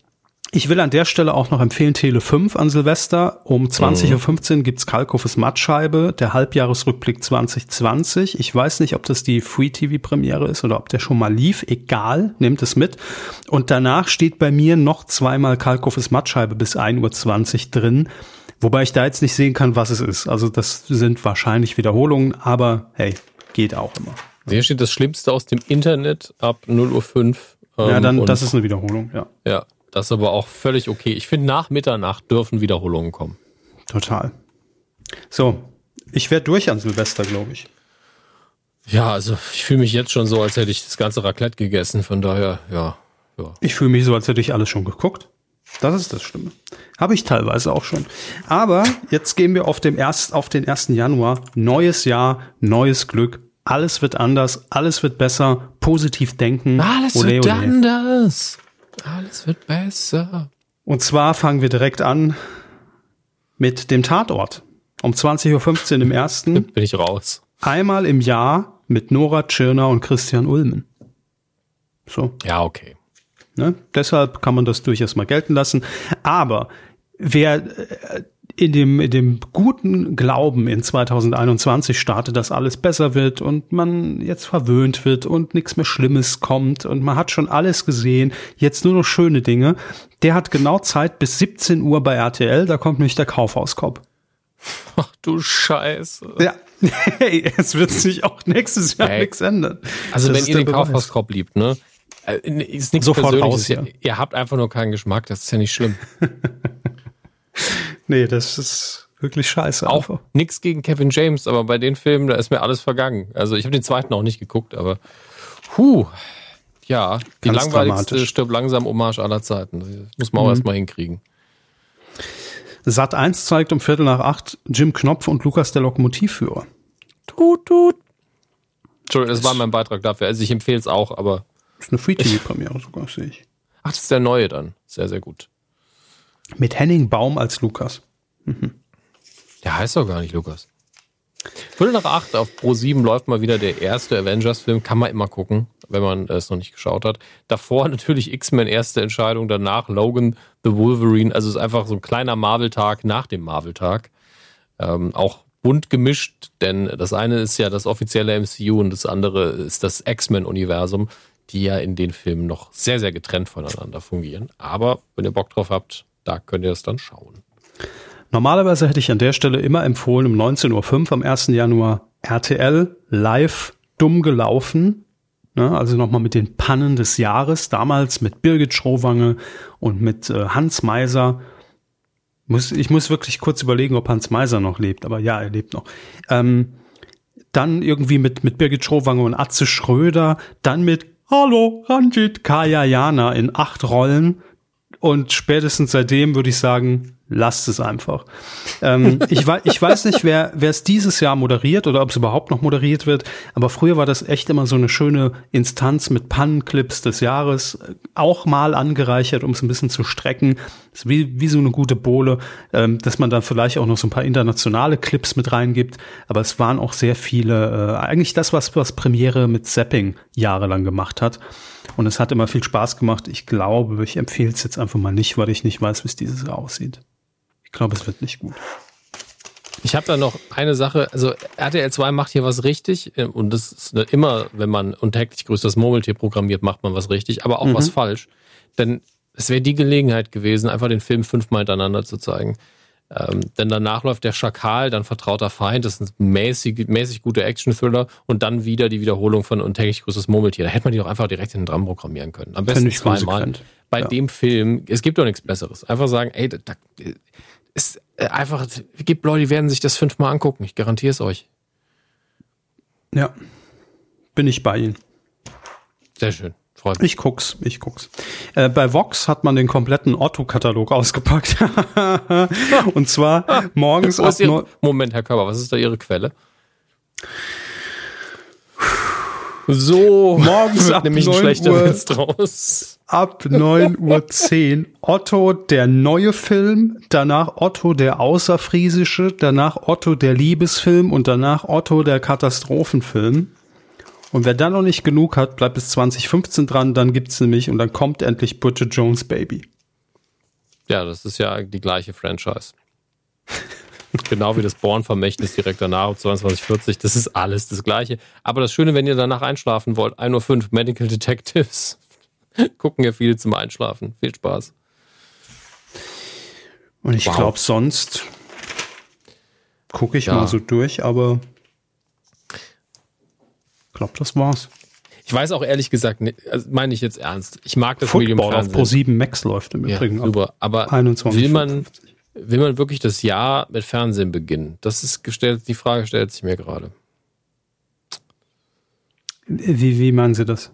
ich will an der Stelle auch noch empfehlen Tele 5 an Silvester. Um 20.15 Uhr gibt's Kalkofes Mattscheibe, der Halbjahresrückblick 2020. Ich weiß nicht, ob das die Free-TV-Premiere ist oder ob der schon mal lief. Egal, nehmt es mit. Und danach steht bei mir noch zweimal Kalkofes Mattscheibe bis 1.20 Uhr drin. Wobei ich da jetzt nicht sehen kann, was es ist. Also das sind wahrscheinlich Wiederholungen, aber hey, geht auch immer. Hier steht das Schlimmste aus dem Internet ab 0.05 Uhr. Ähm, ja, dann, das ist eine Wiederholung, ja. Ja, das ist aber auch völlig okay. Ich finde, nach Mitternacht dürfen Wiederholungen kommen. Total. So, ich werde durch an Silvester, glaube ich. Ja, also ich fühle mich jetzt schon so, als hätte ich das ganze Raclette gegessen. Von daher, ja. ja. Ich fühle mich so, als hätte ich alles schon geguckt. Das ist das Schlimme. Habe ich teilweise auch schon. Aber jetzt gehen wir auf, dem erst, auf den 1. Januar. Neues Jahr, neues Glück. Alles wird anders, alles wird besser. Positiv denken. Alles ole, wird ole. anders. Alles wird besser. Und zwar fangen wir direkt an mit dem Tatort. Um 20.15 Uhr im ersten. [laughs] Bin ich raus. Einmal im Jahr mit Nora Tschirner und Christian Ulmen. So. Ja, okay. Ne? Deshalb kann man das durchaus mal gelten lassen. Aber wer äh, in dem, in dem guten Glauben in 2021 startet, dass alles besser wird und man jetzt verwöhnt wird und nichts mehr Schlimmes kommt und man hat schon alles gesehen, jetzt nur noch schöne Dinge, der hat genau Zeit bis 17 Uhr bei RTL, da kommt nämlich der Kaufhauskopf. Ach du Scheiße. Ja. [laughs] Hey, es wird sich auch nächstes Jahr hey. nichts ändern. Also das wenn ihr den Kaufhauskorb liebt, ne? Äh, ist nichts Sofort Persönliches. Raus, ja. Ihr habt einfach nur keinen Geschmack, das ist ja nicht schlimm. [laughs] nee, das ist wirklich scheiße. Auch nichts gegen Kevin James, aber bei den Filmen, da ist mir alles vergangen. Also ich habe den zweiten auch nicht geguckt, aber huh, ja, die Ganz langweiligste stirbt langsam Hommage aller Zeiten. Das muss man auch mhm. erstmal hinkriegen. Sat 1 zeigt um Viertel nach acht Jim Knopf und Lukas der Lokomotivführer. Tut, tut. Entschuldigung, das war mein Beitrag dafür. Also ich empfehle es auch, aber. Das ist eine Free-TV-Premiere sogar, sehe ich. Ach, das ist der neue dann. Sehr, sehr gut. Mit Henning Baum als Lukas. Mhm. Der heißt doch gar nicht Lukas. Viertel nach acht auf Pro 7 läuft mal wieder der erste Avengers-Film. Kann man immer gucken, wenn man es noch nicht geschaut hat. Davor [laughs] natürlich X-Men erste Entscheidung, danach Logan the Wolverine. Also es ist einfach so ein kleiner Marvel-Tag nach dem Marvel-Tag. Ähm, auch bunt gemischt, denn das eine ist ja das offizielle MCU und das andere ist das X-Men-Universum, die ja in den Filmen noch sehr, sehr getrennt voneinander fungieren. Aber wenn ihr Bock drauf habt, da könnt ihr es dann schauen. Normalerweise hätte ich an der Stelle immer empfohlen, um 19.05 Uhr am 1. Januar RTL live dumm gelaufen. Ne, also nochmal mit den Pannen des Jahres, damals mit Birgit Schrowange und mit äh, Hans Meiser. Muss, ich muss wirklich kurz überlegen, ob Hans Meiser noch lebt, aber ja, er lebt noch. Ähm, dann irgendwie mit, mit Birgit Schrowange und Atze Schröder, dann mit Hallo, Ranjit Kaya Jana in acht Rollen. Und spätestens seitdem würde ich sagen, lasst es einfach. Ähm, [laughs] ich, weiß, ich weiß nicht, wer es dieses Jahr moderiert oder ob es überhaupt noch moderiert wird, aber früher war das echt immer so eine schöne Instanz mit Pannenclips des Jahres, auch mal angereichert, um es ein bisschen zu strecken. ist wie, wie so eine gute Bohle, ähm, dass man dann vielleicht auch noch so ein paar internationale Clips mit reingibt, aber es waren auch sehr viele, äh, eigentlich das, was, was Premiere mit Zapping jahrelang gemacht hat. Und es hat immer viel Spaß gemacht. Ich glaube, ich empfehle es jetzt einfach mal nicht, weil ich nicht weiß, wie es dieses Jahr aussieht. Ich glaube, es wird nicht gut. Ich habe da noch eine Sache, also RTL 2 macht hier was richtig äh, und das ist immer, wenn man untäglich grüßt das Murmeltier programmiert, macht man was richtig, aber auch mhm. was falsch. Denn es wäre die Gelegenheit gewesen, einfach den Film fünfmal hintereinander zu zeigen. Ähm, denn danach läuft der Schakal, dann Vertrauter Feind, das ist ein mäßig, mäßig guter Action-Thriller und dann wieder die Wiederholung von Untäglich größtes Murmeltier. Da hätte man die doch einfach direkt hinten dran programmieren können. Am besten zweimal. Bei ja. dem Film, es gibt doch nichts Besseres. Einfach sagen, ey, da, ist äh, einfach, es gibt Leute, die werden sich das fünfmal angucken. Ich garantiere es euch. Ja, bin ich bei Ihnen. Sehr schön. Freut mich. Ich guck's, ich guck's. Äh, bei Vox hat man den kompletten Otto-Katalog [laughs] ausgepackt. [laughs] Und zwar morgens ab Ihre, Moment, Herr Körber, was ist da Ihre Quelle? So, morgens ab nämlich ein schlechter Uhr, Witz draus. Ab 9.10 Uhr Otto der neue Film, danach Otto der außerfriesische, danach Otto der Liebesfilm und danach Otto der Katastrophenfilm. Und wer dann noch nicht genug hat, bleibt bis 2015 dran, dann gibt's nämlich und dann kommt endlich Bridget Jones Baby. Ja, das ist ja die gleiche Franchise. [laughs] genau wie das Born-Vermächtnis direkt danach, 2240, das ist alles das Gleiche. Aber das Schöne, wenn ihr danach einschlafen wollt, 1.05 Uhr Medical Detectives. [laughs] Gucken ja viele zum Einschlafen. Viel Spaß. Und ich wow. glaube, sonst gucke ich ja. mal so durch, aber glaube, das war's. Ich weiß auch ehrlich gesagt, also meine ich jetzt ernst. Ich mag das Football Medium Fernsehen. auf Pro 7 Max läuft im ja, Übrigen. Super, aber 21, will man will man wirklich das Jahr mit Fernsehen beginnen? Das ist gestellt, die Frage stellt sich mir gerade. Wie, wie meinen Sie das?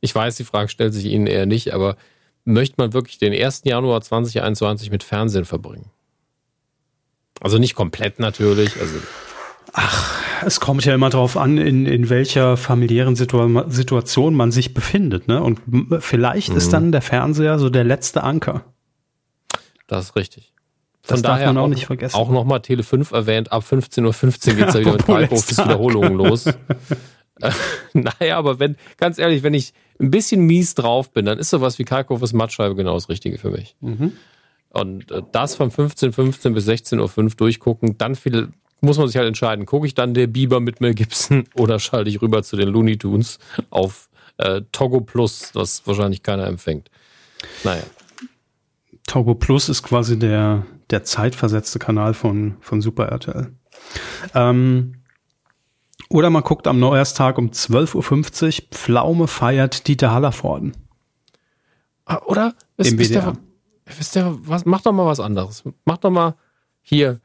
Ich weiß, die Frage stellt sich Ihnen eher nicht, aber möchte man wirklich den 1. Januar 2021 mit Fernsehen verbringen? Also nicht komplett natürlich. Also Ach, es kommt ja immer darauf an, in, in welcher familiären Situa Situation man sich befindet. Ne? Und vielleicht mhm. ist dann der Fernseher so der letzte Anker. Das ist richtig. Von das daher darf man auch, auch nicht vergessen. Auch nochmal Tele 5 erwähnt, ab 15.15 Uhr 15 geht es ja [laughs] wieder mit Freiburgs Wiederholungen los. [laughs] naja, aber wenn, ganz ehrlich, wenn ich ein bisschen mies drauf bin, dann ist sowas wie Kalkofes Mattscheibe genau das Richtige für mich. Mhm. Und äh, das von 15.15 bis 16.05 Uhr durchgucken, dann viel, muss man sich halt entscheiden, gucke ich dann der Biber mit Mel Gibson [laughs] oder schalte ich rüber zu den Looney Tunes auf äh, Togo Plus, was wahrscheinlich keiner empfängt. Naja. Togo Plus ist quasi der, der zeitversetzte Kanal von, von Super RTL. Ähm, oder man guckt am Neujahrstag um 12.50 Uhr, Pflaume feiert Dieter Hallervorden. Ah, oder? Ist, Im WDR. Ist der, wisst ihr, was, macht doch mal was anderes. Macht doch mal hier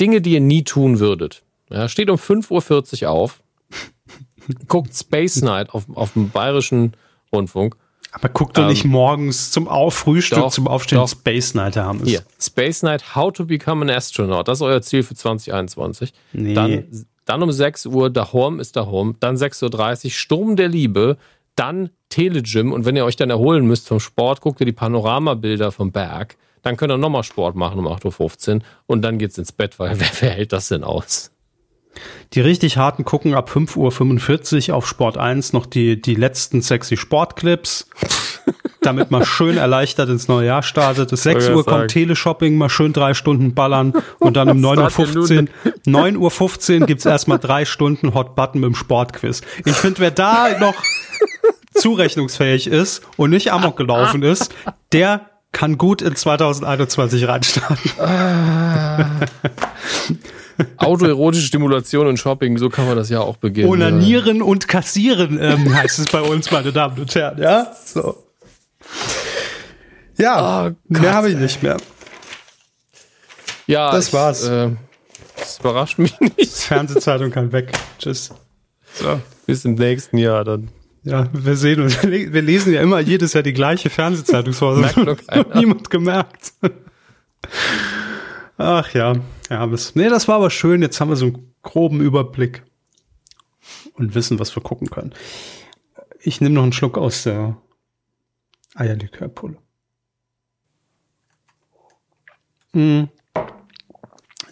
Dinge, die ihr nie tun würdet. Ja, steht um 5.40 Uhr auf, guckt Space Night auf, auf dem bayerischen Rundfunk. Aber guckt doch ähm, nicht morgens zum Auf Frühstück, doch, zum Aufstehen doch. Space Night haben. Hier, Space Night, How to Become an Astronaut. Das ist euer Ziel für 2021. Nee. Dann, dann um 6 Uhr, da Home ist da Home. Dann 6.30 Uhr, Sturm der Liebe. Dann Telegym. Und wenn ihr euch dann erholen müsst vom Sport, guckt ihr die Panoramabilder vom Berg. Dann könnt ihr nochmal Sport machen um 8.15 Uhr und dann geht's ins Bett, weil [laughs] wer, wer hält das denn aus? Die richtig harten gucken ab 5.45 Uhr auf Sport 1 noch die, die letzten sexy Sportclips, [laughs] damit man schön erleichtert ins neue Jahr startet. Bis 6 Uhr kommt Teleshopping, mal schön drei Stunden ballern und dann um [laughs] 9.15 Uhr, 9.15 Uhr gibt's erstmal drei Stunden Hot Button mit dem Sportquiz. Ich finde, wer da noch zurechnungsfähig ist und nicht amok gelaufen ist, der kann gut in 2021 reinstarten. Ah. Autoerotische Stimulation und Shopping, so kann man das ja auch beginnen. Onanieren und kassieren ähm, [laughs] heißt es bei uns, meine Damen und Herren. Ja, so. Ja, oh mehr habe ich nicht mehr. Ja, das ich, war's. Äh, das überrascht mich nicht. Fernsehzeitung kann weg. Tschüss. So. Bis im nächsten Jahr dann. Ja, wir sehen uns. [laughs] Wir lesen ja immer jedes Jahr die gleiche Fernsehzeitung vor. Das hat niemand gemerkt. Ach ja, ja, bis, nee, das war aber schön. Jetzt haben wir so einen groben Überblick und wissen, was wir gucken können. Ich nehme noch einen Schluck aus der Eierlikörpulle. Mhm.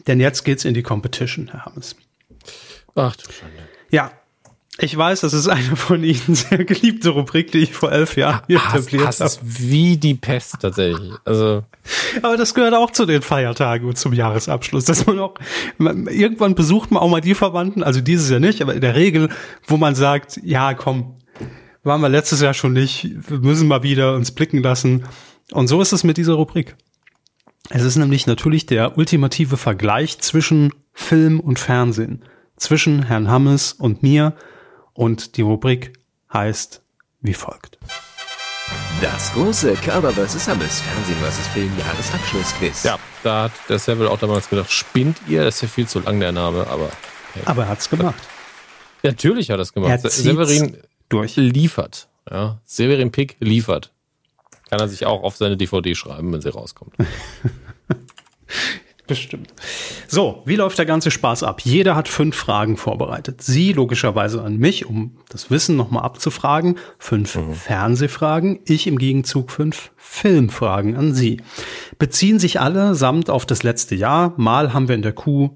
Denn jetzt geht's in die Competition, Herr Hammes. Ach du Schande. Ja, ich weiß, das ist eine von Ihnen sehr geliebte Rubrik, die ich vor elf Jahren hier etabliert habe. Das wie die Pest tatsächlich. Also. Aber das gehört auch zu den Feiertagen und zum Jahresabschluss, dass man auch, man, irgendwann besucht man auch mal die Verwandten, also dieses Jahr nicht, aber in der Regel, wo man sagt, ja, komm, waren wir letztes Jahr schon nicht, wir müssen mal wieder uns blicken lassen. Und so ist es mit dieser Rubrik. Es ist nämlich natürlich der ultimative Vergleich zwischen Film und Fernsehen, zwischen Herrn Hammes und mir, und die Rubrik heißt wie folgt. Das große Körper vs. Hammes Fernsehen vs. Film Jahresabschlussquiz. Ja, da hat der Seville auch damals gedacht, spinnt ihr? Das ist ja viel zu lang der Name, aber. Hey. Aber er hat's gemacht. Natürlich hat er es gemacht. Er Severin durch. liefert. Ja, Severin Pick liefert. Kann er sich auch auf seine DVD schreiben, wenn sie rauskommt. [laughs] Bestimmt. So, wie läuft der ganze Spaß ab? Jeder hat fünf Fragen vorbereitet. Sie logischerweise an mich, um das Wissen nochmal abzufragen. Fünf mhm. Fernsehfragen. Ich im Gegenzug fünf Filmfragen an Sie. Beziehen sich alle samt auf das letzte Jahr. Mal haben wir in der Kuh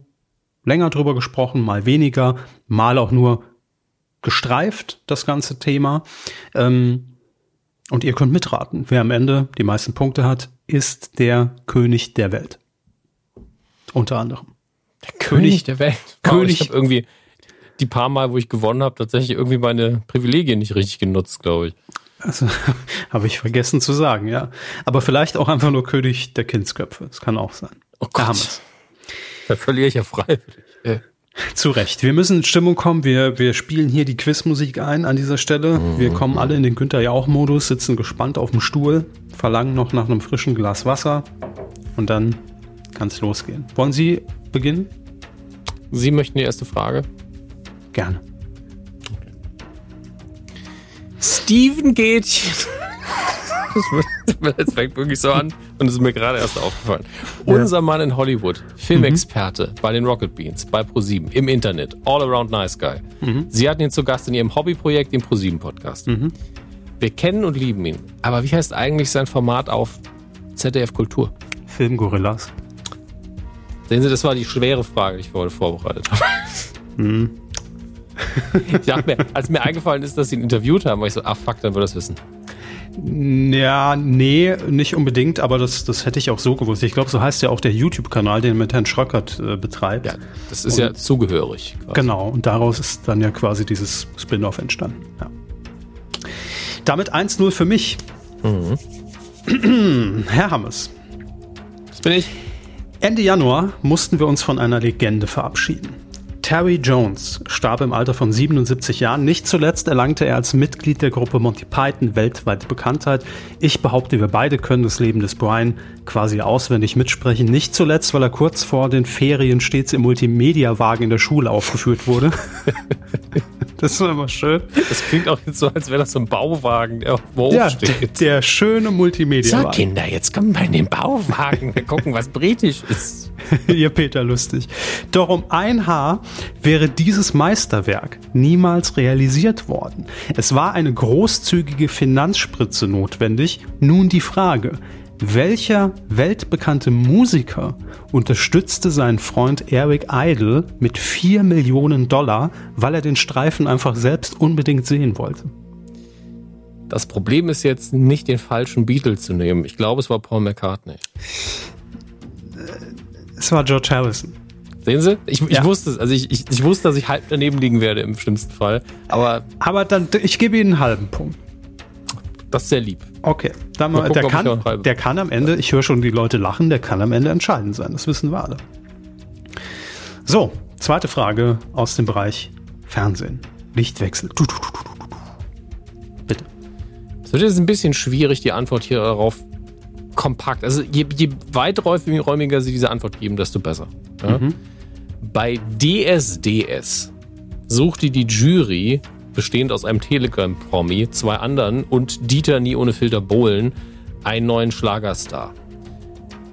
länger drüber gesprochen, mal weniger, mal auch nur gestreift, das ganze Thema. Ähm, und ihr könnt mitraten. Wer am Ende die meisten Punkte hat, ist der König der Welt. Unter anderem. Der König der Welt. König. Ich habe irgendwie die paar Mal, wo ich gewonnen habe, tatsächlich irgendwie meine Privilegien nicht richtig genutzt, glaube ich. Also [laughs] habe ich vergessen zu sagen, ja. Aber vielleicht auch einfach nur König der Kindsköpfe. Das kann auch sein. Oh Gott. Da verliere ich ja freiwillig. Zu Recht. Wir müssen in Stimmung kommen. Wir, wir spielen hier die Quizmusik ein an dieser Stelle. Wir kommen alle in den Günther Jauch-Modus, sitzen gespannt auf dem Stuhl, verlangen noch nach einem frischen Glas Wasser und dann kann es losgehen. Wollen Sie beginnen? Sie möchten die erste Frage? Gerne. Steven Gätchen. [laughs] Das fängt wirklich so an und es ist mir gerade erst aufgefallen. Ja. Unser Mann in Hollywood, Filmexperte bei den Rocket Beans, bei ProSieben, im Internet, all around nice guy. Sie hatten ihn zu Gast in ihrem Hobbyprojekt, dem ProSieben Podcast. Wir kennen und lieben ihn. Aber wie heißt eigentlich sein Format auf ZDF Kultur? Filmgorillas. Sehen Sie, das war die schwere Frage, die ich heute vorbereitet habe. Ich dachte mir, als mir eingefallen ist, dass sie ihn interviewt haben, war ich so, ah fuck, dann wird das wissen. Ja, nee, nicht unbedingt, aber das, das hätte ich auch so gewusst. Ich glaube, so heißt ja auch der YouTube-Kanal, den mit Herrn Schröckert äh, betreibt. Ja, das ist ja Und- zugehörig. quasi. Genau, und daraus ist dann ja quasi dieses Spin-off entstanden. Ja. Damit 1-0 für mich. [clears throat] Herr Hammes, Das bin ich. Ende Januar mussten wir uns von einer Legende verabschieden. Terry Jones starb im Alter von 77 Jahren. Nicht zuletzt erlangte er als Mitglied der Gruppe Monty Python weltweit Bekanntheit. Ich behaupte, wir beide können das Leben des Brian quasi auswendig mitsprechen. Nicht zuletzt, weil er kurz vor den Ferien stets im Multimedia-Wagen in der Schule aufgeführt wurde. [laughs] das war immer schön. Das klingt auch jetzt so, als wäre das so ein Bauwagen, der auf dem Ja, steht. der schöne Multimedia-Wagen. Kinder, jetzt kommen wir in den Bauwagen. Wir gucken, was britisch ist. [laughs] Ihr Peter lustig. Doch um ein Haar wäre dieses Meisterwerk niemals realisiert worden. Es war eine großzügige Finanzspritze notwendig. Nun die Frage, welcher weltbekannte Musiker unterstützte seinen Freund Eric Idle mit 4 Millionen Dollar, weil er den Streifen einfach selbst unbedingt sehen wollte? Das Problem ist jetzt nicht den falschen Beatle zu nehmen. Ich glaube, es war Paul McCartney. Es war George Harrison. Sehen Sie? Ich, ich Ja. wusste es. Also ich, ich, ich wusste, dass ich halb daneben liegen werde im schlimmsten Fall. Aber Aber dann, ich gebe Ihnen einen halben Punkt. Das ist sehr lieb. Okay, dann Mal gucken, der, kann, der kann am Ende, ich höre schon die Leute lachen, der kann am Ende entscheidend sein. Das wissen wir alle. So, zweite Frage aus dem Bereich Fernsehen. Lichtwechsel. Tu, tu, tu. Bitte. Es wird jetzt ein bisschen schwierig, die Antwort hier darauf kompakt. Also je, je weiträumiger Sie diese Antwort geben, desto besser. Ja? Bei DSDS suchte die Jury, bestehend aus einem Telegram-Promi, zwei anderen und Dieter Nie ohne Filter Bohlen, einen neuen Schlagerstar.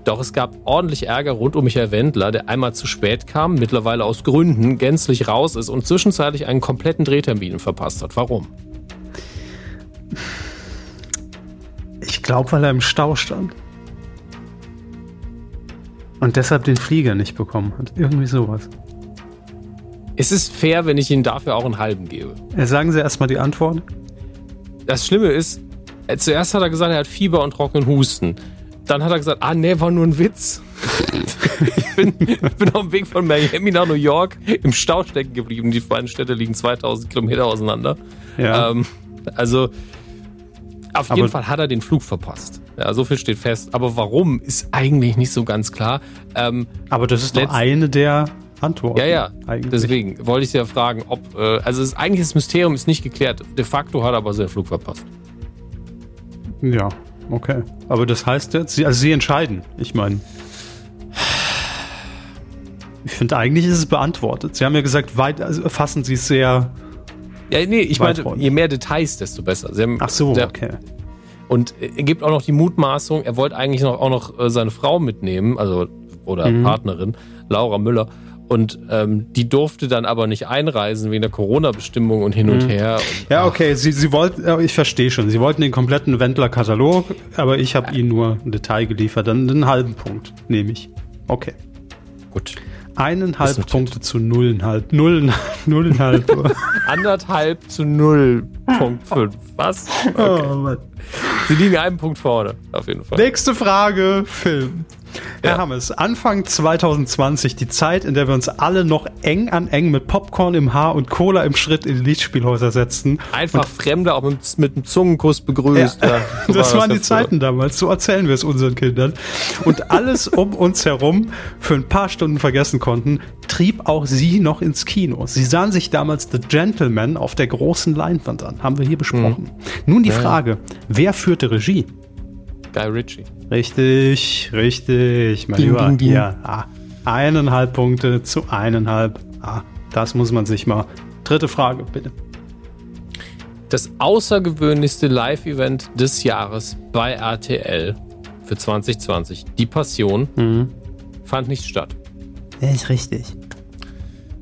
Doch es gab ordentlich Ärger rund um Michael Wendler, der einmal zu spät kam, mittlerweile aus Gründen gänzlich raus ist und zwischenzeitlich einen kompletten Drehtermin verpasst hat. Warum? Ich glaube, weil er im Stau stand. Und deshalb den Flieger nicht bekommen hat. Irgendwie sowas. Es ist fair, wenn ich Ihnen dafür auch einen halben gebe. Sagen Sie erstmal die Antwort. Das Schlimme ist, äh, zuerst hat er gesagt, er hat Fieber und trockenen Husten. Dann hat er gesagt, ah nee, war nur ein Witz. [laughs] ich, bin, ich bin auf dem Weg von Miami nach New York im Stau stecken geblieben. Die beiden Städte liegen 2000 Kilometer auseinander. Ja. Ähm, also auf Aber- jeden Fall hat er den Flug verpasst. Ja, so viel steht fest. Aber warum, ist eigentlich nicht so ganz klar. Ähm, Aber das ist doch eine der Antworten. ja, ja. Eigentlich. Deswegen wollte ich Sie ja fragen, ob. Äh, also ist, eigentlich das Mysterium ist nicht geklärt. De facto hat er aber seinen Flug verpasst. Ja, okay. Aber das heißt jetzt, Sie, also Sie entscheiden. Ich meine. Ich finde, eigentlich ist es beantwortet. Sie haben ja gesagt, weit, also fassen Sie es sehr. Ja, nee, ich meine, je mehr Details, desto besser. Sie haben, Ach so, der, okay. Und er gibt auch noch die Mutmaßung, er wollte eigentlich noch, auch noch äh, seine Frau mitnehmen, also oder Mhm. Partnerin, Laura Müller. Und ähm, die durfte dann aber nicht einreisen wegen der Corona-Bestimmung und hin und her. Und, Mhm. Ja, okay, Sie, Sie wollten, ja, ich verstehe schon. Sie wollten den kompletten Wendler-Katalog, aber ich habe Ihnen nur ein Detail geliefert. Dann einen halben Punkt nehme ich. Okay. gut. Eineinhalb. Punkte zu nullenhalb. Nullen, nullenhalb. [laughs] [laughs] Anderthalb zu 0.5. Was? Okay. oh. Sie liegen einen Punkt vorne, auf jeden Fall. Nächste Frage, Film. Herr ja. Hammes, Anfang 2020, die Zeit, in der wir uns alle noch eng an eng mit Popcorn im Haar und Cola im Schritt in Lichtspielhäuser setzten. Einfach und Fremde auch mit, mit einem Zungenkuss begrüßt. Ja. Ja, [laughs] so das war waren die Zeiten damals, so erzählen wir es unseren Kindern. Und alles um uns herum für ein paar Stunden vergessen konnten, trieb auch sie noch ins Kino. Sie sahen sich damals The Gentleman auf der großen Leinwand an. Haben wir hier besprochen. Mhm. Nun die Frage, wer führte Regie? Guy Ritchie. Richtig, richtig, mein ding, Lieber. Ding, ding. Ja, ah, eineinhalb Punkte zu eineinhalb. Ah, das muss man sich mal. Dritte Frage, bitte. Das außergewöhnlichste Live-Event des Jahres bei RTL für 2020, die Passion, mhm. fand nicht statt. Ist richtig.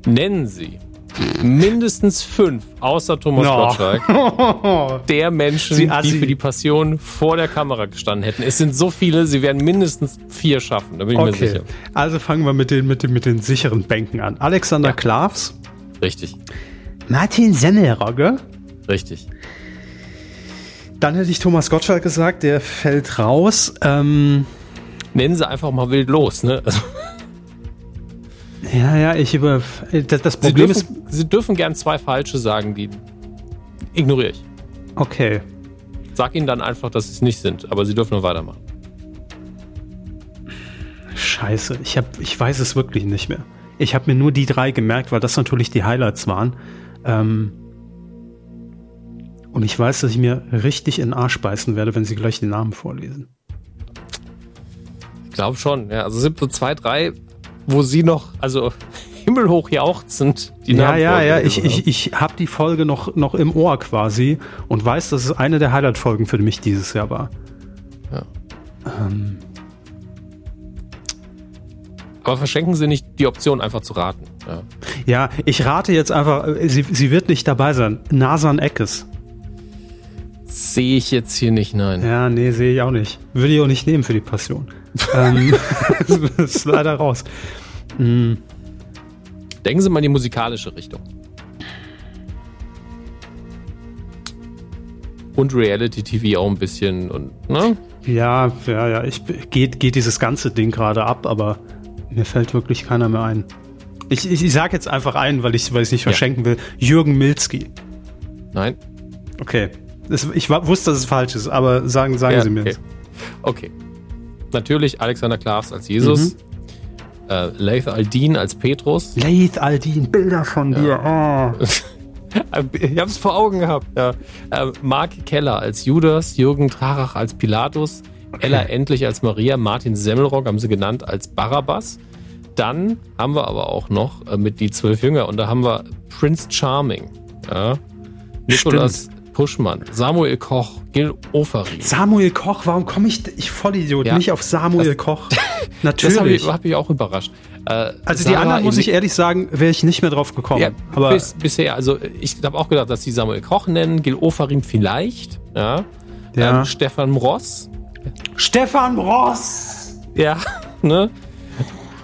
Nennen Sie mindestens fünf, außer Thomas no. Gottschalk, [laughs] der Menschen, Sie, die für die Passion vor der Kamera gestanden hätten. Es sind so viele, sie werden mindestens vier schaffen, da bin ich okay. mir sicher. Also fangen wir mit den, mit den, mit den sicheren Bänken an. Alexander ja. Klavs. Richtig. Martin Semmelrogge. Richtig. Dann hätte ich Thomas Gottschalk gesagt, der fällt raus. Ähm, Nennen Sie einfach mal wild los, ne? Also ja, ja, ich über. Das, das Problem Sie dürfen, ist. Sie dürfen gern zwei falsche sagen, die ignoriere ich. Okay. Sag ihnen dann einfach, dass sie es nicht sind, aber sie dürfen nur weitermachen. Scheiße, ich, hab, ich weiß es wirklich nicht mehr. Ich habe mir nur die drei gemerkt, weil das natürlich die Highlights waren. Ähm und ich weiß, dass ich mir richtig in den Arsch beißen werde, wenn sie gleich die Namen vorlesen. Ich glaube schon, ja. Also sind so zwei, drei wo sie noch, also [laughs] himmelhoch jauchzend die Ja, Namen ja, ja, ich, ich, ich habe die Folge noch, noch im Ohr quasi und weiß, dass es eine der Highlight-Folgen für mich dieses Jahr war. Ja. Ähm. Aber verschenken Sie nicht die Option, einfach zu raten. Ja, ja ich rate jetzt einfach, sie, sie wird nicht dabei sein. Nasan Eckes. Sehe ich jetzt hier nicht, nein. Ja, nee, sehe ich auch nicht. Würde ich auch nicht nehmen für die Passion ähm, [laughs] [laughs] das ist leider raus. Mhm. Denken Sie mal in die musikalische Richtung. Und Reality TV auch ein bisschen und, ne? Ja, ja, ja. Ich, geht, geht dieses ganze Ding gerade ab, aber mir fällt wirklich keiner mehr ein. Ich, ich, ich sag jetzt einfach ein, weil ich es nicht verschenken ja. will. Jürgen Milzki. Nein. Okay. Das, ich wusste, dass es falsch ist, aber sagen, sagen ja, Sie mir okay. Okay natürlich Alexander Klavs als Jesus. Mhm. Äh, Laith Aldin als Petrus. Laith Aldin, Bilder von dir. Ja. Oh. [laughs] ich hab's vor Augen gehabt. Ja. Äh, Mark Keller als Judas, Jürgen Trarach als Pilatus, okay. Ella Endlich als Maria, Martin Semmelrock haben sie genannt als Barabbas. Dann haben wir aber auch noch äh, mit die zwölf Jünger und da haben wir Prince Charming. Ja. Nicholas Puschmann, Samuel Koch, Gil Ofari. Samuel Koch, warum komme ich, ich Vollidiot, ja. nicht auf Samuel das, Koch? [laughs] Natürlich. Das habe ich, hab ich, auch überrascht. Äh, also Sarah die anderen, muss ich ehrlich sagen, wäre ich nicht mehr drauf gekommen. Ja, aber bis, bisher, also ich habe auch gedacht, dass sie Samuel Koch nennen, Gil Ofarim vielleicht, ja. ja. Ähm, Stefan Ross. Stefan Ross! Ja, [laughs] ne?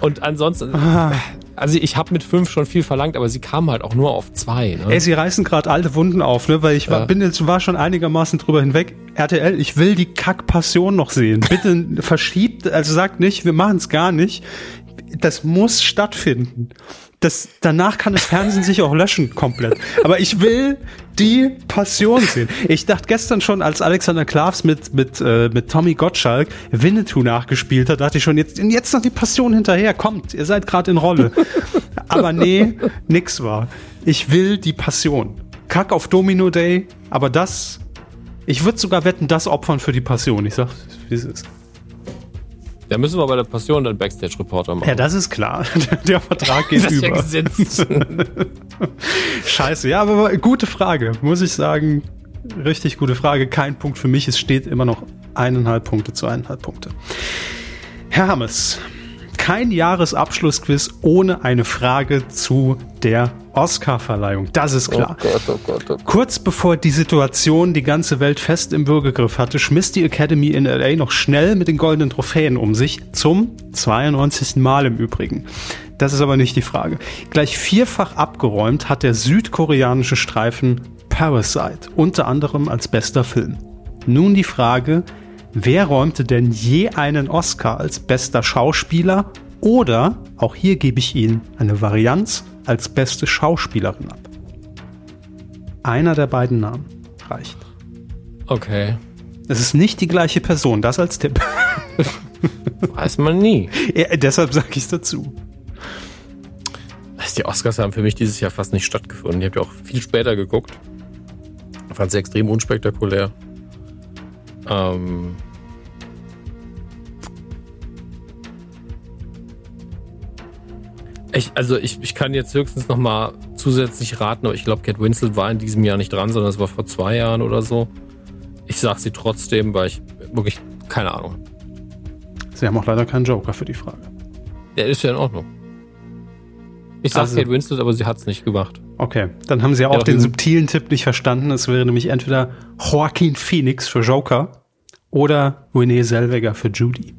Und ansonsten, ah also ich habe mit fünf schon viel verlangt, aber sie kamen halt auch nur auf zwei. Ne? Ey, sie reißen gerade alte Wunden auf, ne? Weil ich war, bin jetzt war schon einigermaßen drüber hinweg. RTL, ich will die Kack-Passion noch sehen. Bitte verschiebt, also sagt nicht, wir machen es gar nicht. Das muss stattfinden das, danach kann das Fernsehen sich auch löschen komplett. Aber ich will die Passion sehen. Ich dachte gestern schon, als Alexander Klavs mit, mit, äh, mit Tommy Gottschalk Winnetou nachgespielt hat, dachte ich schon, jetzt, jetzt noch die Passion hinterher. Kommt, ihr seid gerade in Rolle. aber nee, nix war. Ich will die Passion. Kack auf Domino Day, aber das, ich würde sogar wetten, das opfern für die Passion. Ich sag, wie es ist. Da müssen wir bei der Passion dann Backstage-Reporter machen. Ja, das ist klar. [laughs] Der Vertrag geht [laughs] das über. Ja [laughs] Scheiße, ja, aber gute Frage, muss ich sagen. Richtig gute Frage. Kein Punkt für mich. Es steht immer noch eineinhalb Punkte zu eineinhalb Punkte. Herr Hammes, kein Jahresabschlussquiz ohne eine Frage zu der Oscar-Verleihung. Das ist klar. Oh Gott, oh Gott, oh Gott. Kurz bevor die Situation die ganze Welt fest im Würgegriff hatte, schmiss die Academy in LA noch schnell mit den goldenen Trophäen um sich. Zum 92. Mal im Übrigen. Das ist aber nicht die Frage. Gleich vierfach abgeräumt hat der südkoreanische Streifen Parasite, unter anderem als bester Film. Nun die Frage, Wer räumte denn je einen Oscar als bester Schauspieler oder, auch hier gebe ich Ihnen eine Varianz, als beste Schauspielerin ab? Einer der beiden Namen reicht. Okay. Es ist nicht die gleiche Person, das als Tipp. [laughs] Weiß man nie. Ja, deshalb sage ich es dazu. Die Oscars haben für mich dieses Jahr fast nicht stattgefunden. Ich habe ja auch viel später geguckt. Fand sie extrem unspektakulär. Ähm ich, also ich, ich kann jetzt höchstens noch mal zusätzlich raten, aber ich glaube, Cat Winslet war in diesem Jahr nicht dran, sondern es war vor zwei Jahren oder so. Ich sage sie trotzdem, weil ich wirklich keine Ahnung. Sie haben auch leider keinen Joker für die Frage. Der ist ja in Ordnung. Ich sage Also- Kate Winslet, aber sie hat es nicht gemacht. Okay, dann haben Sie auch Ja, den subtilen Tipp nicht verstanden. Es wäre nämlich entweder Joaquin Phoenix für Joker oder Renee Zellweger für Judy.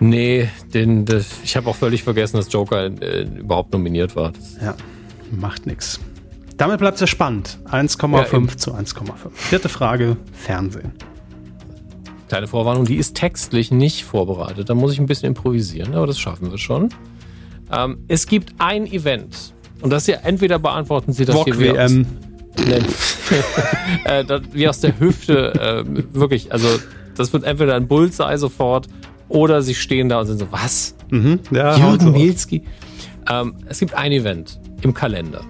Nee, den, das, ich habe auch völlig vergessen, dass Joker äh, überhaupt nominiert war. Das, Ja, macht nix. Damit bleibt es ja spannend. 1,5 Ja, zu 1,5. Vierte Frage, Fernsehen. kleine Vorwarnung, die ist textlich nicht vorbereitet. Da muss ich ein bisschen improvisieren, aber das schaffen wir schon. Ähm, es gibt ein Event. Und das hier, entweder beantworten Sie das Wok hier wie aus, WM. Äh, das, wie aus der Hüfte. ähm, wirklich, also das wird entweder ein Bullseye sofort oder Sie stehen da und sind so, was? Mhm, ja, Jürgen Mielski. Ähm, es gibt ein Event im Kalender.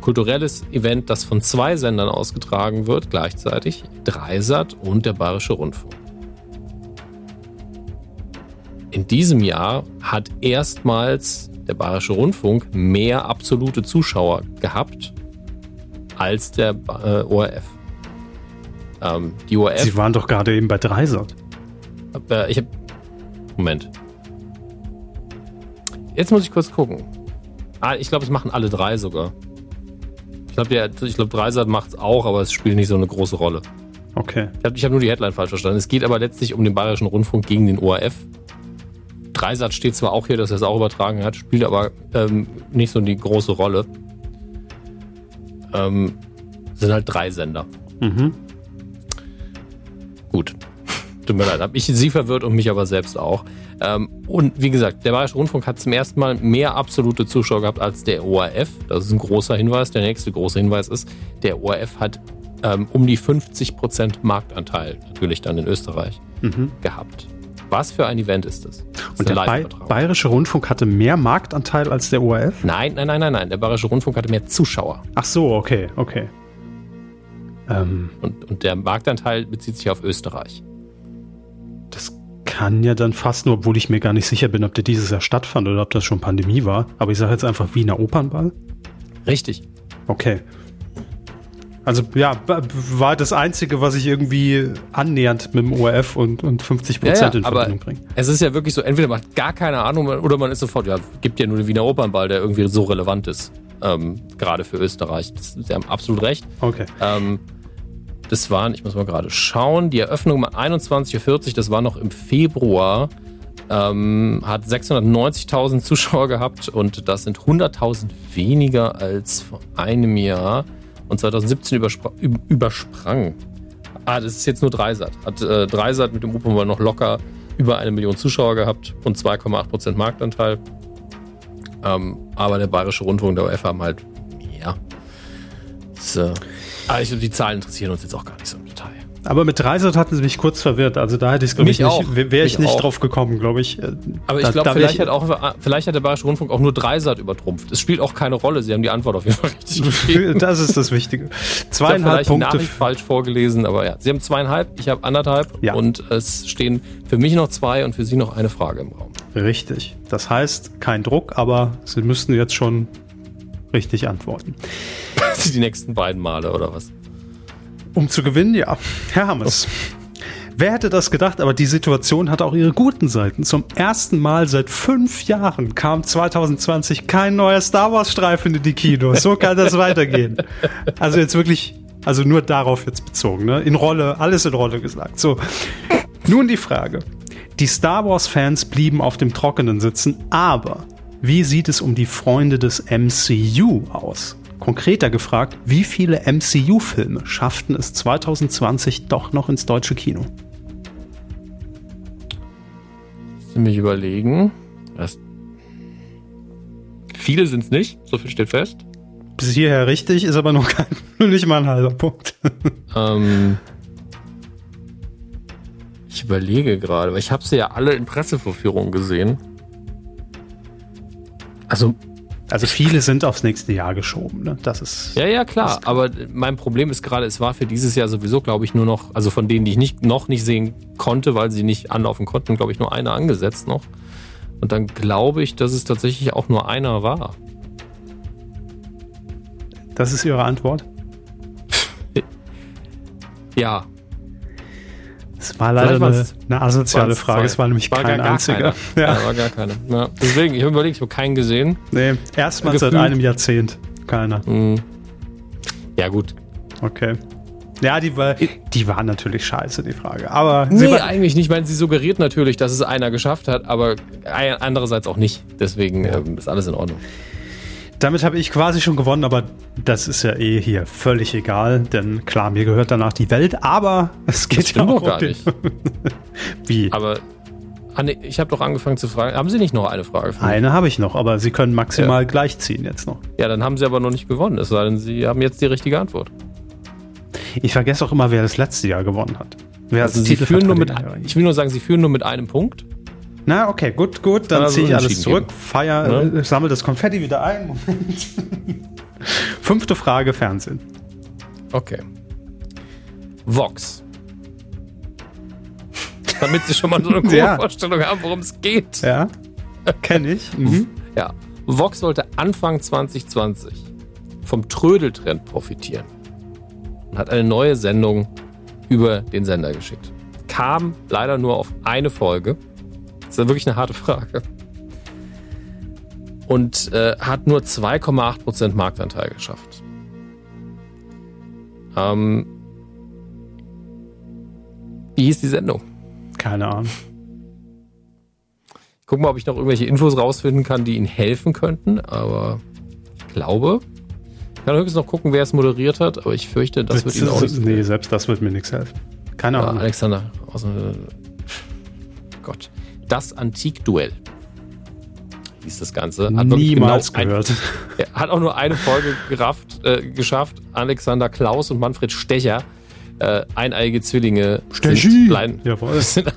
Kulturelles Event, das von zwei Sendern ausgetragen wird, gleichzeitig. Dreisat und der Bayerische Rundfunk. In diesem Jahr hat erstmals der Bayerische Rundfunk mehr absolute Zuschauer gehabt als der äh, ORF. Ähm, die ORF Sie waren doch gerade eben bei Dreisat. äh, ich hab. Moment. Jetzt muss ich kurz gucken. Ah, ich glaube, es machen alle drei sogar. Ich glaube, glaube, Dreisat macht es auch, aber es spielt nicht so eine große Rolle. Okay. Ich habe ich hab nur die Headline falsch verstanden. Es geht aber letztlich um den Bayerischen Rundfunk gegen den ORF. Dreisat steht zwar auch hier, dass er es auch übertragen hat, spielt aber ähm, nicht so die große Rolle. Ähm, sind halt drei Sender. Mhm. Gut. Tut mir leid, habe ich sie verwirrt und mich aber selbst auch. Ähm, und wie gesagt, der Bayerische Rundfunk hat zum ersten Mal mehr absolute Zuschauer gehabt als der ORF. Das ist ein großer Hinweis. Der nächste große Hinweis ist, der ORF hat ähm, um die 50% Marktanteil natürlich dann in Österreich Mhm. gehabt. Was für ein Event ist das? das Und der Live-Übertragung. Bayerische Rundfunk hatte mehr Marktanteil als der ORF? Nein, nein, nein, nein, nein. Der Bayerische Rundfunk hatte mehr Zuschauer. Ach so, okay, okay. Ähm, Und, und der Marktanteil bezieht sich auf Österreich. das kann ja dann fast nur, obwohl ich mir gar nicht sicher bin, ob der dieses Jahr stattfand oder ob das schon Pandemie war. Aber ich sage jetzt einfach Wiener Opernball. Richtig. Okay. Also ja, war das Einzige, was ich irgendwie annähernd mit dem ORF und, und 50 Prozent in aber Verbindung bringe. es ist ja wirklich so, entweder man hat gar keine Ahnung oder man ist sofort, ja, gibt ja nur den Wiener Opernball, der irgendwie so relevant ist, ähm, gerade für Österreich. Das, Sie haben absolut recht. Okay. Ähm, das waren, ich muss mal gerade schauen, die Eröffnung um 21.40 Uhr, das war noch im Februar, ähm, hat 690.000 Zuschauer gehabt und das sind 100.000 weniger als vor einem Jahr und 2017 überspr üb- übersprang. Ah, das ist jetzt nur Dreisat. Hat äh, Dreisat mit dem Opernball noch locker über eine Million Zuschauer gehabt und 2,8% Marktanteil. Ähm, aber der Bayerische Rundfunk, der OF haben halt mehr. So. Aber die Zahlen interessieren uns jetzt auch gar nicht so im Detail. Aber mit Dreisat hatten sie mich kurz verwirrt. Also da hätte ich glaube ich auch. nicht, wäre ich nicht auch. drauf gekommen, glaube ich. Äh, Aber ich glaube, vielleicht, ich- hat auch, vielleicht hat der Bayerische Rundfunk auch nur Dreisat übertrumpft. Es spielt auch keine Rolle. Sie haben die Antwort auf jeden Fall richtig gegeben. [laughs] Das ist das Wichtige. Ich habe Zweieinhalb die Punkte. Nachricht falsch vorgelesen, aber ja. Sie haben zweieinhalb, ich habe anderthalb Ja. und es stehen für mich noch zwei und für Sie noch eine Frage im Raum. Richtig. Das heißt, kein Druck, aber sie müssten jetzt schon richtig antworten. [laughs] die nächsten beiden Male oder was? Um zu gewinnen, ja. Herr Hammes. Wer hätte das gedacht, aber die Situation hat auch ihre guten Seiten. Zum ersten Mal seit fünf Jahren kam 2020 kein neuer Star Wars Streifen in die Kinos. So kann das weitergehen. Also jetzt wirklich, also nur darauf jetzt bezogen, ne? In Rolle, alles in Rolle gesagt. So. Nun die Frage. Die Star Wars Fans blieben auf dem Trockenen sitzen, aber wie sieht es um die Freunde des MCU aus? Konkreter gefragt, wie viele MCU-Filme schafften es 2020 doch noch ins deutsche Kino? Mich überlegen. Das viele sind es nicht, so viel steht fest. Bis hierher richtig, ist aber noch kein, [laughs] nicht mal ein halber Punkt. Ähm, ich überlege gerade, weil ich habe sie ja alle in Pressevorführungen gesehen. Also also viele sind aufs nächste Jahr geschoben, ne? Das ist. Ja, ja, klar. Ist aber mein Problem ist gerade, es war für dieses Jahr sowieso, glaube ich, nur noch, also von denen, die ich nicht, noch nicht sehen konnte, weil sie nicht anlaufen konnten, glaube ich, nur einer angesetzt noch. Und dann glaube ich, dass es tatsächlich auch nur einer war. Das ist Ihre Antwort? ja. Es war leider eine, eine, asoziale Frage. Es war nämlich war kein einziger. [laughs] Ja. ja. war gar keiner. Ja. Deswegen, ich habe überlegt, ich habe keinen gesehen. Nee, erstmal seit einem Jahrzehnt. Keiner. Mhm. Ja, gut. Okay. Ja, die war, die war natürlich scheiße, die Frage. Aber nee, eigentlich nicht. Ich meine, sie suggeriert natürlich, dass es einer geschafft hat, aber andererseits auch nicht. Deswegen ja. ähm, ist alles in Ordnung. Damit habe ich quasi schon gewonnen, aber das ist ja eh hier völlig egal, denn klar, mir gehört danach die Welt, aber es geht ja auch gar nicht. [laughs] Wie? Aber Anne, ich habe doch angefangen zu fragen. Haben Sie nicht noch eine Frage? Eine habe ich noch, aber Sie können maximal ja. gleichziehen jetzt noch. Ja, dann haben Sie aber noch nicht gewonnen, es sei denn, Sie haben jetzt die richtige Antwort. Ich vergesse auch immer, wer das letzte Jahr gewonnen hat. Wer also Sie führen nur mit, ich will nur sagen, Sie führen nur mit einem Punkt. Na, okay, gut, gut. Dann ziehe ich alles zurück, geben. feier, ja. äh, sammle das Konfetti wieder ein. Moment. [laughs] Fünfte Frage: Fernsehen. Okay. Vox. Damit Sie schon mal so eine [laughs] gute ja. Vorstellung haben, worum es geht. Ja, kenne ich. [laughs] Mhm. Ja. Vox sollte Anfang 2020 vom Trödeltrend profitieren und hat eine neue Sendung über den Sender geschickt. Kam leider nur auf eine Folge das ist wirklich eine harte Frage. Und äh, hat nur 2,8% Marktanteil geschafft. Ähm, wie hieß die Sendung? Keine Ahnung. Ich gucke mal, ob ich noch irgendwelche Infos rausfinden kann, die Ihnen helfen könnten, aber ich glaube. Ich kann höchstens noch gucken, wer es moderiert hat, aber ich fürchte, das, das wird Ihnen auch nicht. Nee, selbst das wird mir nichts helfen. Keine Ahnung. Ja, Alexander, aus, Gott. Das Antikduell hieß das Ganze. Hat Niemals genau gehört. [laughs] Ein, hat auch nur eine Folge gerafft, äh, geschafft. Alexander Klaus und Manfred Stecher, äh, eineiige Zwillinge, sind, leid [laughs] sind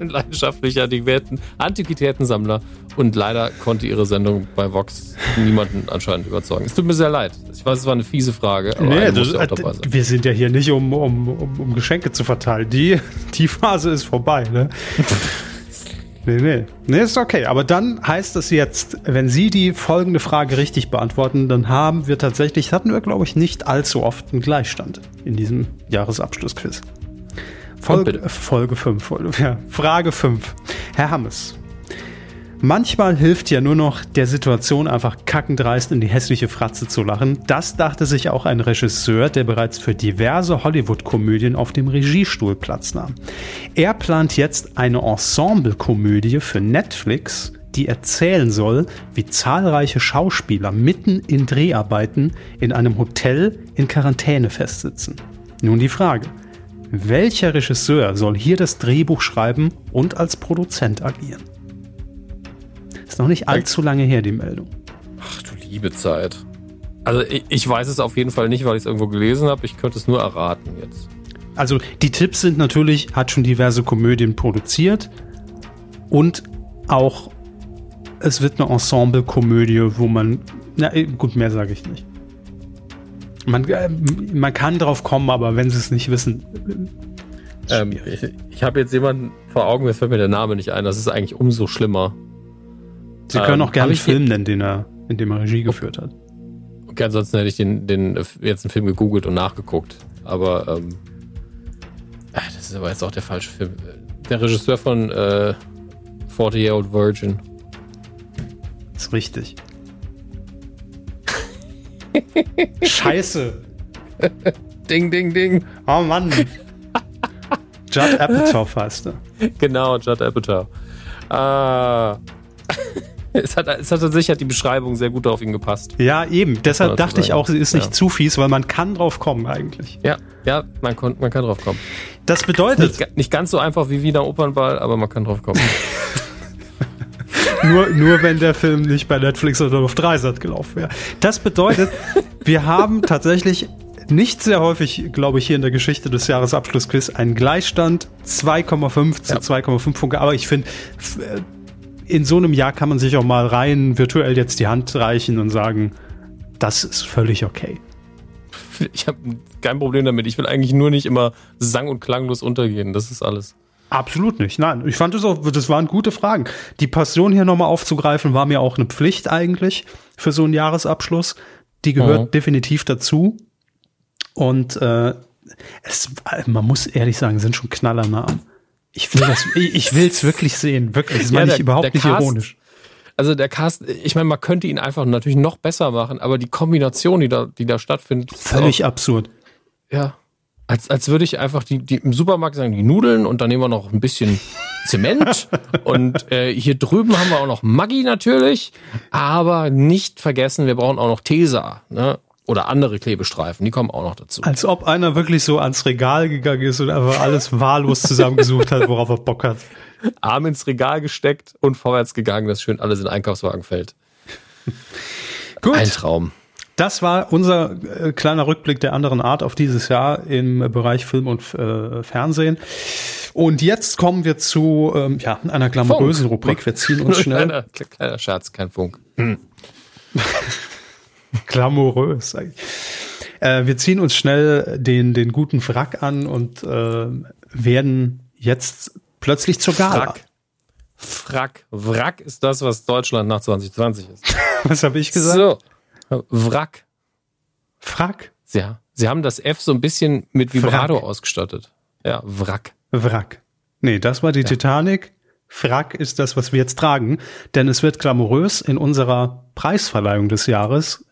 leidenschaftliche Antiquitäten, Antiquitätensammler und leider konnte ihre Sendung bei Vox niemanden anscheinend überzeugen. Es tut mir sehr leid. Ich weiß, es war eine fiese Frage, aber nee, das, äh, wir sind ja hier nicht, um, um, um, um Geschenke zu verteilen. Die, die Phase ist vorbei. Ne? [laughs] Nee, nee. Nee, ist okay. Aber dann heißt es jetzt, wenn Sie die folgende Frage richtig beantworten, dann haben wir tatsächlich, hatten wir, glaube ich, nicht allzu oft einen Gleichstand in diesem Jahresabschlussquiz. Folge, Folge 5. Ja, Frage 5. Herr Hammes, Manchmal hilft ja nur noch der Situation einfach kackendreist in die hässliche Fratze zu lachen. Das dachte sich auch ein Regisseur, der bereits für diverse Hollywood-Komödien auf dem Regiestuhl Platz nahm. Er plant jetzt eine Ensemble-Komödie für Netflix, die erzählen soll, wie zahlreiche Schauspieler mitten in Dreharbeiten in einem Hotel in Quarantäne festsitzen. Nun die Frage. Welcher Regisseur soll hier das Drehbuch schreiben und als Produzent agieren? Ist noch nicht allzu lange her, die Meldung. Ach du liebe Zeit. Also ich, ich weiß es auf jeden Fall nicht, weil ich es irgendwo gelesen habe. Ich könnte es nur erraten jetzt. Also die Tipps sind natürlich, hat schon diverse Komödien produziert und auch es wird eine Ensemble-Komödie, wo man, na äh, gut, mehr sage ich nicht. Man, äh, man kann drauf kommen, aber wenn sie es nicht wissen. Ähm, ich, ich habe jetzt jemanden vor Augen, mir fällt mir der Name nicht ein. Das ist eigentlich umso schlimmer. Sie können auch ähm, gerne einen Film nennen, den er, in dem er Regie geführt hat. Okay, ansonsten hätte ich den, den jetzt einen Film gegoogelt und nachgeguckt. Aber ähm, ah, das ist aber jetzt auch der falsche Film. Der Regisseur von äh, 40 Year Old Virgin. Ist richtig. [laughs] Scheiße. [laughs] ding, ding, ding. Oh Mann. Judd Apatow heißt er. [laughs] Genau, Judd Apatow. Ah. Es hat, es hat tatsächlich hat die Beschreibung sehr gut auf ihn gepasst. Ja, eben. Deshalb dachte ich auch, sie ist nicht ja. zu fies, weil man kann drauf kommen eigentlich. Ja, ja, man, kon, man kann drauf kommen. Das bedeutet. Nicht, nicht ganz so einfach wie Wiener Opernball, aber man kann drauf kommen. [laughs] [laughs] nur, nur wenn der Film nicht bei Netflix oder auf Dreisat gelaufen wäre. Das bedeutet, wir haben tatsächlich nicht sehr häufig, glaube ich, hier in der Geschichte des Jahresabschlussquiz einen Gleichstand 2,5 zu ja. 2,5 Punkte. Aber ich finde, äh, in so einem Jahr kann man sich auch mal rein virtuell jetzt die Hand reichen und sagen, das ist völlig okay. Ich habe kein Problem damit. Ich will eigentlich nur nicht immer sang- und klanglos untergehen. Das ist alles. Absolut nicht. Nein, ich fand das auch, das waren gute Fragen. Die Passion hier nochmal aufzugreifen, war mir auch eine Pflicht eigentlich für so einen Jahresabschluss. Die gehört mhm. definitiv dazu. Und äh, es, man muss ehrlich sagen, sind schon Knaller nah Ich will das, [laughs] ich will es wirklich sehen, wirklich. Das ja, meine ich überhaupt nicht Cast, ironisch. Also der Cast, ich meine, man könnte ihn einfach natürlich noch besser machen, aber die Kombination, die da, die da stattfindet, völlig auch, absurd. Ja, als, als würde ich einfach die, die im Supermarkt sagen, die Nudeln und dann nehmen wir noch ein bisschen [laughs] Zement und äh, hier drüben haben wir auch noch Maggi natürlich, aber nicht vergessen, wir brauchen auch noch Tesa. Ne? Oder andere Klebestreifen, die kommen auch noch dazu. Als ob einer wirklich so ans Regal gegangen ist und einfach alles wahllos zusammengesucht hat, worauf er Bock hat. Arm ins Regal gesteckt und vorwärts gegangen, dass schön alles in den Einkaufswagen fällt. Gut. Ein Traum. Das war unser äh, kleiner Rückblick der anderen Art auf dieses Jahr im Bereich Film und äh, Fernsehen. Und jetzt kommen wir zu ähm, ja, einer glamourösen Rubrik. Wir ziehen uns [laughs] schnell. kleiner, kleiner Scherz, kein Funk. Hm. Glamourös. Äh, wir ziehen uns schnell den, den guten Frack an und äh, werden jetzt plötzlich zur Gala. Frack. Frack. Wrack ist das, was Deutschland nach 2020 ist. [laughs] was habe ich gesagt? So. Wrack. Frack? Ja. Sie haben das F so ein bisschen mit Vibrato Frack. ausgestattet. Ja, Wrack. Wrack. Nee, das war die ja. Titanic. Frack ist das, was wir jetzt tragen, denn es wird glamourös in unserer Preisverleihung des Jahres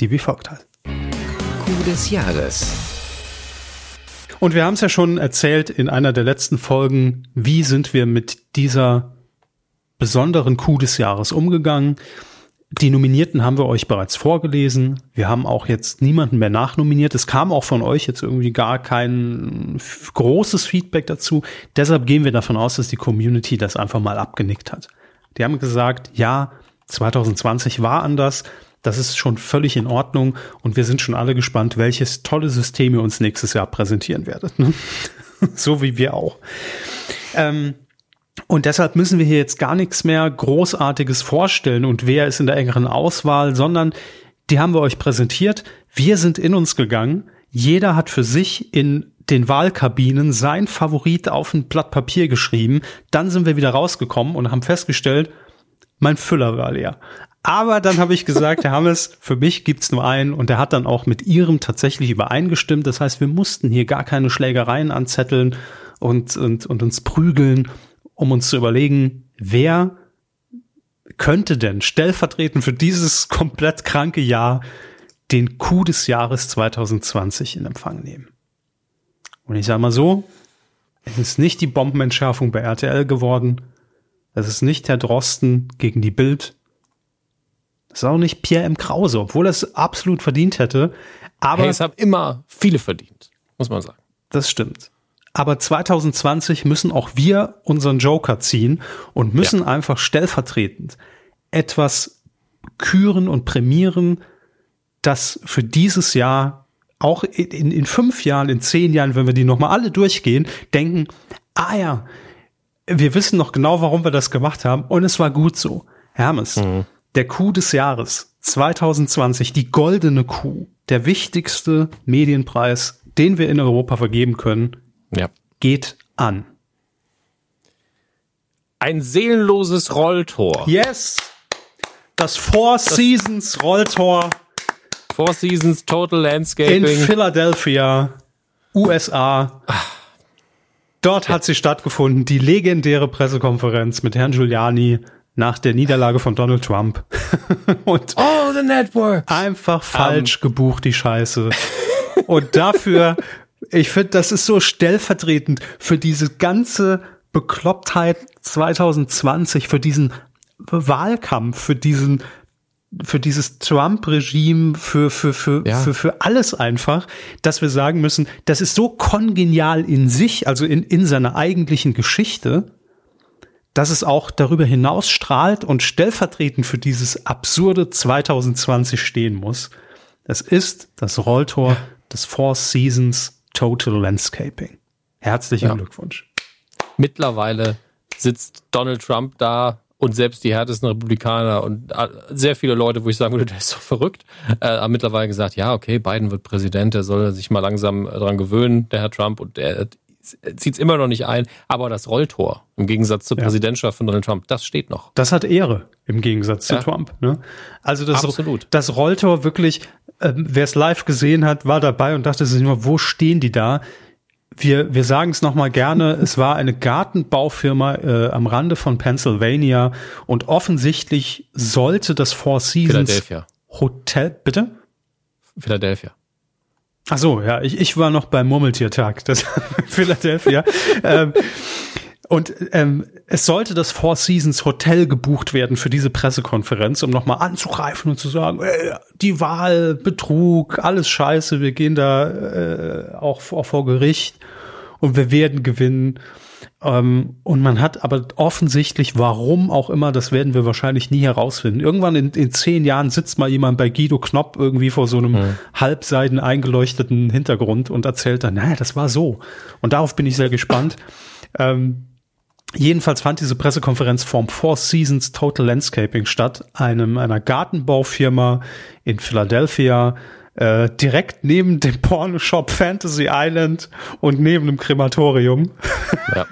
die wie folgt heißt. Coup des Jahres. Und wir haben es ja schon erzählt in einer der letzten Folgen, wie sind wir mit dieser besonderen Coup des Jahres umgegangen. Die Nominierten haben wir euch bereits vorgelesen. Wir haben auch jetzt niemanden mehr nachnominiert. Es kam auch von euch jetzt irgendwie gar kein großes Feedback dazu. Deshalb gehen wir davon aus, dass die Community das einfach mal abgenickt hat. Die haben gesagt, ja, 2020 war anders. Das ist schon völlig in Ordnung und wir sind schon alle gespannt, welches tolle System ihr uns nächstes Jahr präsentieren werdet. Ne? [laughs] so wie wir auch. Ähm, und deshalb müssen wir hier jetzt gar nichts mehr Großartiges vorstellen und wer ist in der engeren Auswahl, sondern die haben wir euch präsentiert. Wir sind in uns gegangen. Jeder hat für sich in den Wahlkabinen sein Favorit auf ein Blatt Papier geschrieben. Dann sind wir wieder rausgekommen und haben festgestellt, mein Füller war leer. Aber dann habe ich gesagt, Herr Hammes, für mich gibt's nur einen und der hat dann auch mit ihrem tatsächlich übereingestimmt. Das heißt, wir mussten hier gar keine Schlägereien anzetteln und, und, und uns prügeln, um uns zu überlegen, wer könnte denn stellvertretend für dieses komplett kranke Jahr den Coup des Jahres 2020 in Empfang nehmen. Und ich sage mal so, es ist nicht die Bombenentschärfung bei RTL geworden, es ist nicht Herr Drosten gegen die Bild, das ist auch nicht Pierre M. Krause, obwohl er es absolut verdient hätte. Aber hey, es haben immer viele verdient, muss man sagen. Das stimmt. Aber 2020 müssen auch wir unseren Joker ziehen und müssen ja. einfach stellvertretend etwas küren und prämieren, das für dieses Jahr auch in, in fünf Jahren, in zehn Jahren, wenn wir die nochmal alle durchgehen, denken, ah ja, wir wissen noch genau, warum wir das gemacht haben und es war gut so. Hermes, mhm der Coup des Jahres 2020, die goldene Coup, der wichtigste Medienpreis, den wir in Europa vergeben können, ja. geht an. Ein seelenloses Rolltor. Yes! Das Four Seasons Rolltor. Four Seasons Total Landscaping. In Philadelphia, USA. Dort hat sie stattgefunden, die legendäre Pressekonferenz mit Herrn Giuliani nach der Niederlage von Donald Trump. [laughs] und oh, the network. Einfach falsch um. gebucht, die Scheiße. und dafür, ich finde, das ist so stellvertretend für diese ganze Beklopptheit 2020, für diesen Wahlkampf für diesen für dieses Trump-Regime, für, für, für, ja. für, für alles einfach, dass wir sagen müssen, das ist so kongenial in sich, also in, in seiner eigentlichen Geschichte, dass es auch darüber hinaus strahlt und stellvertretend für dieses absurde 2020 stehen muss. Das ist das Rolltor ja. des Four Seasons Total Landscaping. Herzlichen ja. Glückwunsch. Mittlerweile sitzt Donald Trump da und selbst die härtesten Republikaner und äh, sehr viele Leute, wo ich sagen würde, der ist doch verrückt, äh, haben mittlerweile gesagt, ja, okay, Biden wird Präsident, der soll sich mal langsam dran gewöhnen, der Herr Trump, und der zieht es immer noch nicht ein, aber das Rolltor im Gegensatz zur ja. Präsidentschaft von Donald Trump, das steht noch. Das hat Ehre im Gegensatz ja. zu Trump. Ne? Also das, Absolut. das Rolltor wirklich, äh, wer es live gesehen hat, war dabei und dachte sich nur, wo stehen die da? Wir, wir sagen es nochmal gerne, es war eine Gartenbaufirma äh, am Rande von Pennsylvania und offensichtlich sollte das Four Seasons Philadelphia. Hotel, bitte? Philadelphia. Ach so, ja, ich, ich war noch beim Murmeltiertag, das [laughs] Philadelphia. ähm, und ähm, es sollte das Four Seasons Hotel gebucht werden für diese Pressekonferenz, um nochmal anzugreifen und zu sagen, ey, die Wahl, Betrug, alles scheiße, wir gehen da äh, auch, auch vor Gericht und wir werden gewinnen. Ähm, und man hat aber offensichtlich, warum auch immer, das werden wir wahrscheinlich nie herausfinden. Irgendwann in, in zehn Jahren sitzt mal jemand bei Guido Knopp irgendwie vor so einem mhm. halbseiden eingeleuchteten Hintergrund und erzählt dann, naja, das war so. Und darauf bin ich sehr gespannt. Ähm, Jedenfalls fand diese Pressekonferenz vom Four Seasons Total Landscaping statt, einem einer Gartenbaufirma in Philadelphia, äh, direkt neben dem Pornoshop Fantasy Island und neben dem Krematorium. Ja.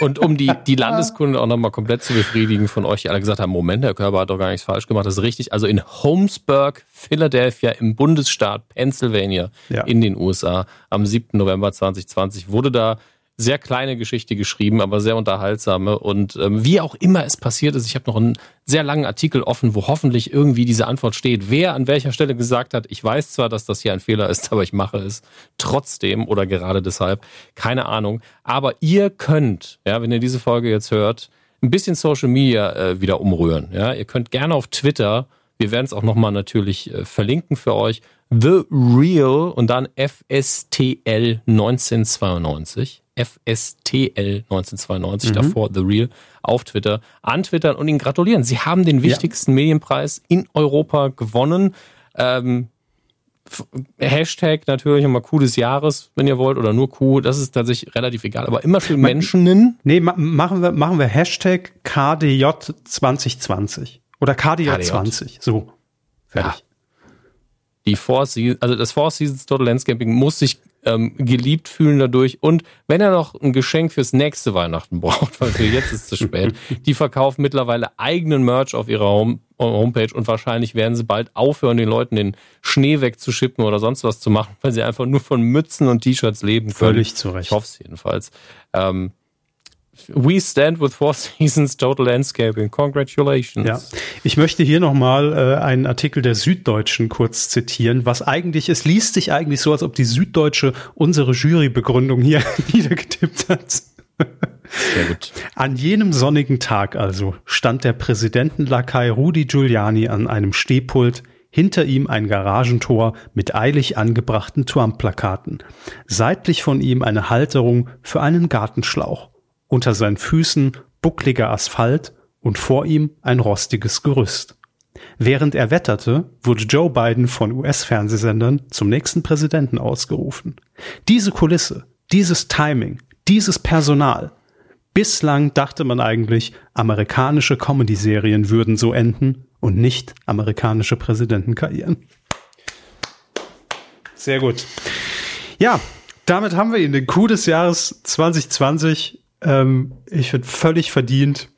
Und um die, die Landeskunde auch nochmal komplett zu befriedigen von euch, die alle gesagt haben, Moment, der Körper hat doch gar nichts falsch gemacht, das ist richtig. Also in Holmesburg, Philadelphia im Bundesstaat Pennsylvania ja. in den USA am 7. November 2020 wurde da sehr kleine Geschichte geschrieben, aber sehr unterhaltsame. Und ähm, wie auch immer es passiert ist, ich habe noch einen sehr langen Artikel offen, wo hoffentlich irgendwie diese Antwort steht. Wer an welcher Stelle gesagt hat, ich weiß zwar, dass das hier ein Fehler ist, [laughs] aber ich mache es trotzdem oder gerade deshalb, keine Ahnung. Aber ihr könnt, ja, wenn ihr diese Folge jetzt hört, ein bisschen Social Media äh, wieder umrühren. Ja, ihr könnt gerne auf Twitter wir werden es auch nochmal natürlich äh, verlinken für euch. The Real und dann FSTL 1992. FSTL 1992, mhm. davor The Real, auf Twitter, antwittern und ihn gratulieren. Sie haben den wichtigsten ja. Medienpreis in Europa gewonnen. Ähm, Hashtag natürlich nochmal Coup des Jahres, wenn ihr wollt, oder nur Coup, das ist tatsächlich relativ egal, aber immer schön Menschen nennen. Nee, ma machen wir, machen wir Hashtag KDJ 2020. Oder KDJ, KDJ. 20, so. Fertig. Ja. Die Four Seasons, also das Four Seasons Total Landscaping muss sich ähm, geliebt fühlen dadurch. Und wenn er noch ein Geschenk fürs nächste Weihnachten [laughs] braucht, weil für jetzt ist es zu spät, die verkaufen mittlerweile eigenen Merch auf ihrer Home Homepage und wahrscheinlich werden sie bald aufhören, den Leuten den Schnee wegzuschippen oder sonst was zu machen, weil sie einfach nur von Mützen und T-Shirts leben können. Völlig zu Recht. Ich hoffe es jedenfalls. Ähm, We stand with Four [laughs] Seasons Total Landscaping. Congratulations. Ja. Ich möchte hier nochmal äh, einen Artikel der Süddeutschen kurz zitieren, was eigentlich, es liest sich eigentlich so, als ob die Süddeutsche unsere Jurybegründung hier [laughs] niedergetippt hat. Sehr gut. An jenem sonnigen Tag also stand der Präsidentenlakai Rudi Giuliani an einem Stehpult, hinter ihm ein Garagentor mit eilig angebrachten Trump-Plakaten, seitlich von ihm eine Halterung für einen Gartenschlauch unter seinen Füßen buckliger Asphalt und vor ihm ein rostiges Gerüst. Während er wetterte, wurde Joe Biden von US-Fernsehsendern zum nächsten Präsidenten ausgerufen. Diese Kulisse, dieses Timing, dieses Personal. Bislang dachte man eigentlich, amerikanische Comedy-Serien würden so enden und nicht amerikanische Präsidenten kreieren. Sehr gut. Ja, damit haben wir ihn, den Coup des Jahres 2020 ähm, ich finde völlig verdient.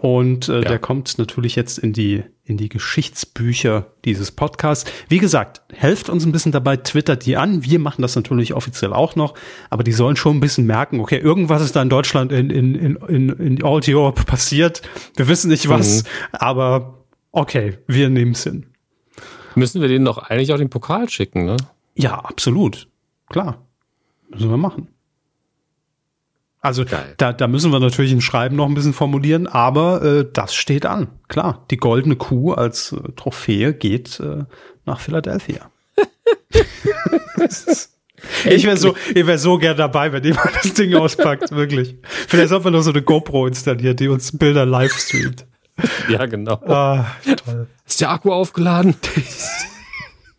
Und äh, ja. der kommt natürlich jetzt in die, in die Geschichtsbücher dieses Podcasts. Wie gesagt, helft uns ein bisschen dabei, twittert die an. Wir machen das natürlich offiziell auch noch, aber die sollen schon ein bisschen merken, okay, irgendwas ist da in Deutschland in, in, in, in, in All Europe passiert. Wir wissen nicht was, mhm. aber okay, wir nehmen es hin. Müssen wir denen doch eigentlich auch den Pokal schicken, ne? Ja, absolut. Klar. Müssen wir machen. Also da, da müssen wir natürlich ein Schreiben noch ein bisschen formulieren, aber äh, das steht an. Klar, die goldene Kuh als äh, Trophäe geht äh, nach Philadelphia. [laughs] ich wäre so, ich wäre so gern dabei, wenn jemand das Ding auspackt, [laughs] wirklich. Vielleicht sollten wir noch so eine GoPro installieren, die uns Bilder live streamt. Ja, genau. Ah, toll. Ist der Akku aufgeladen? [laughs]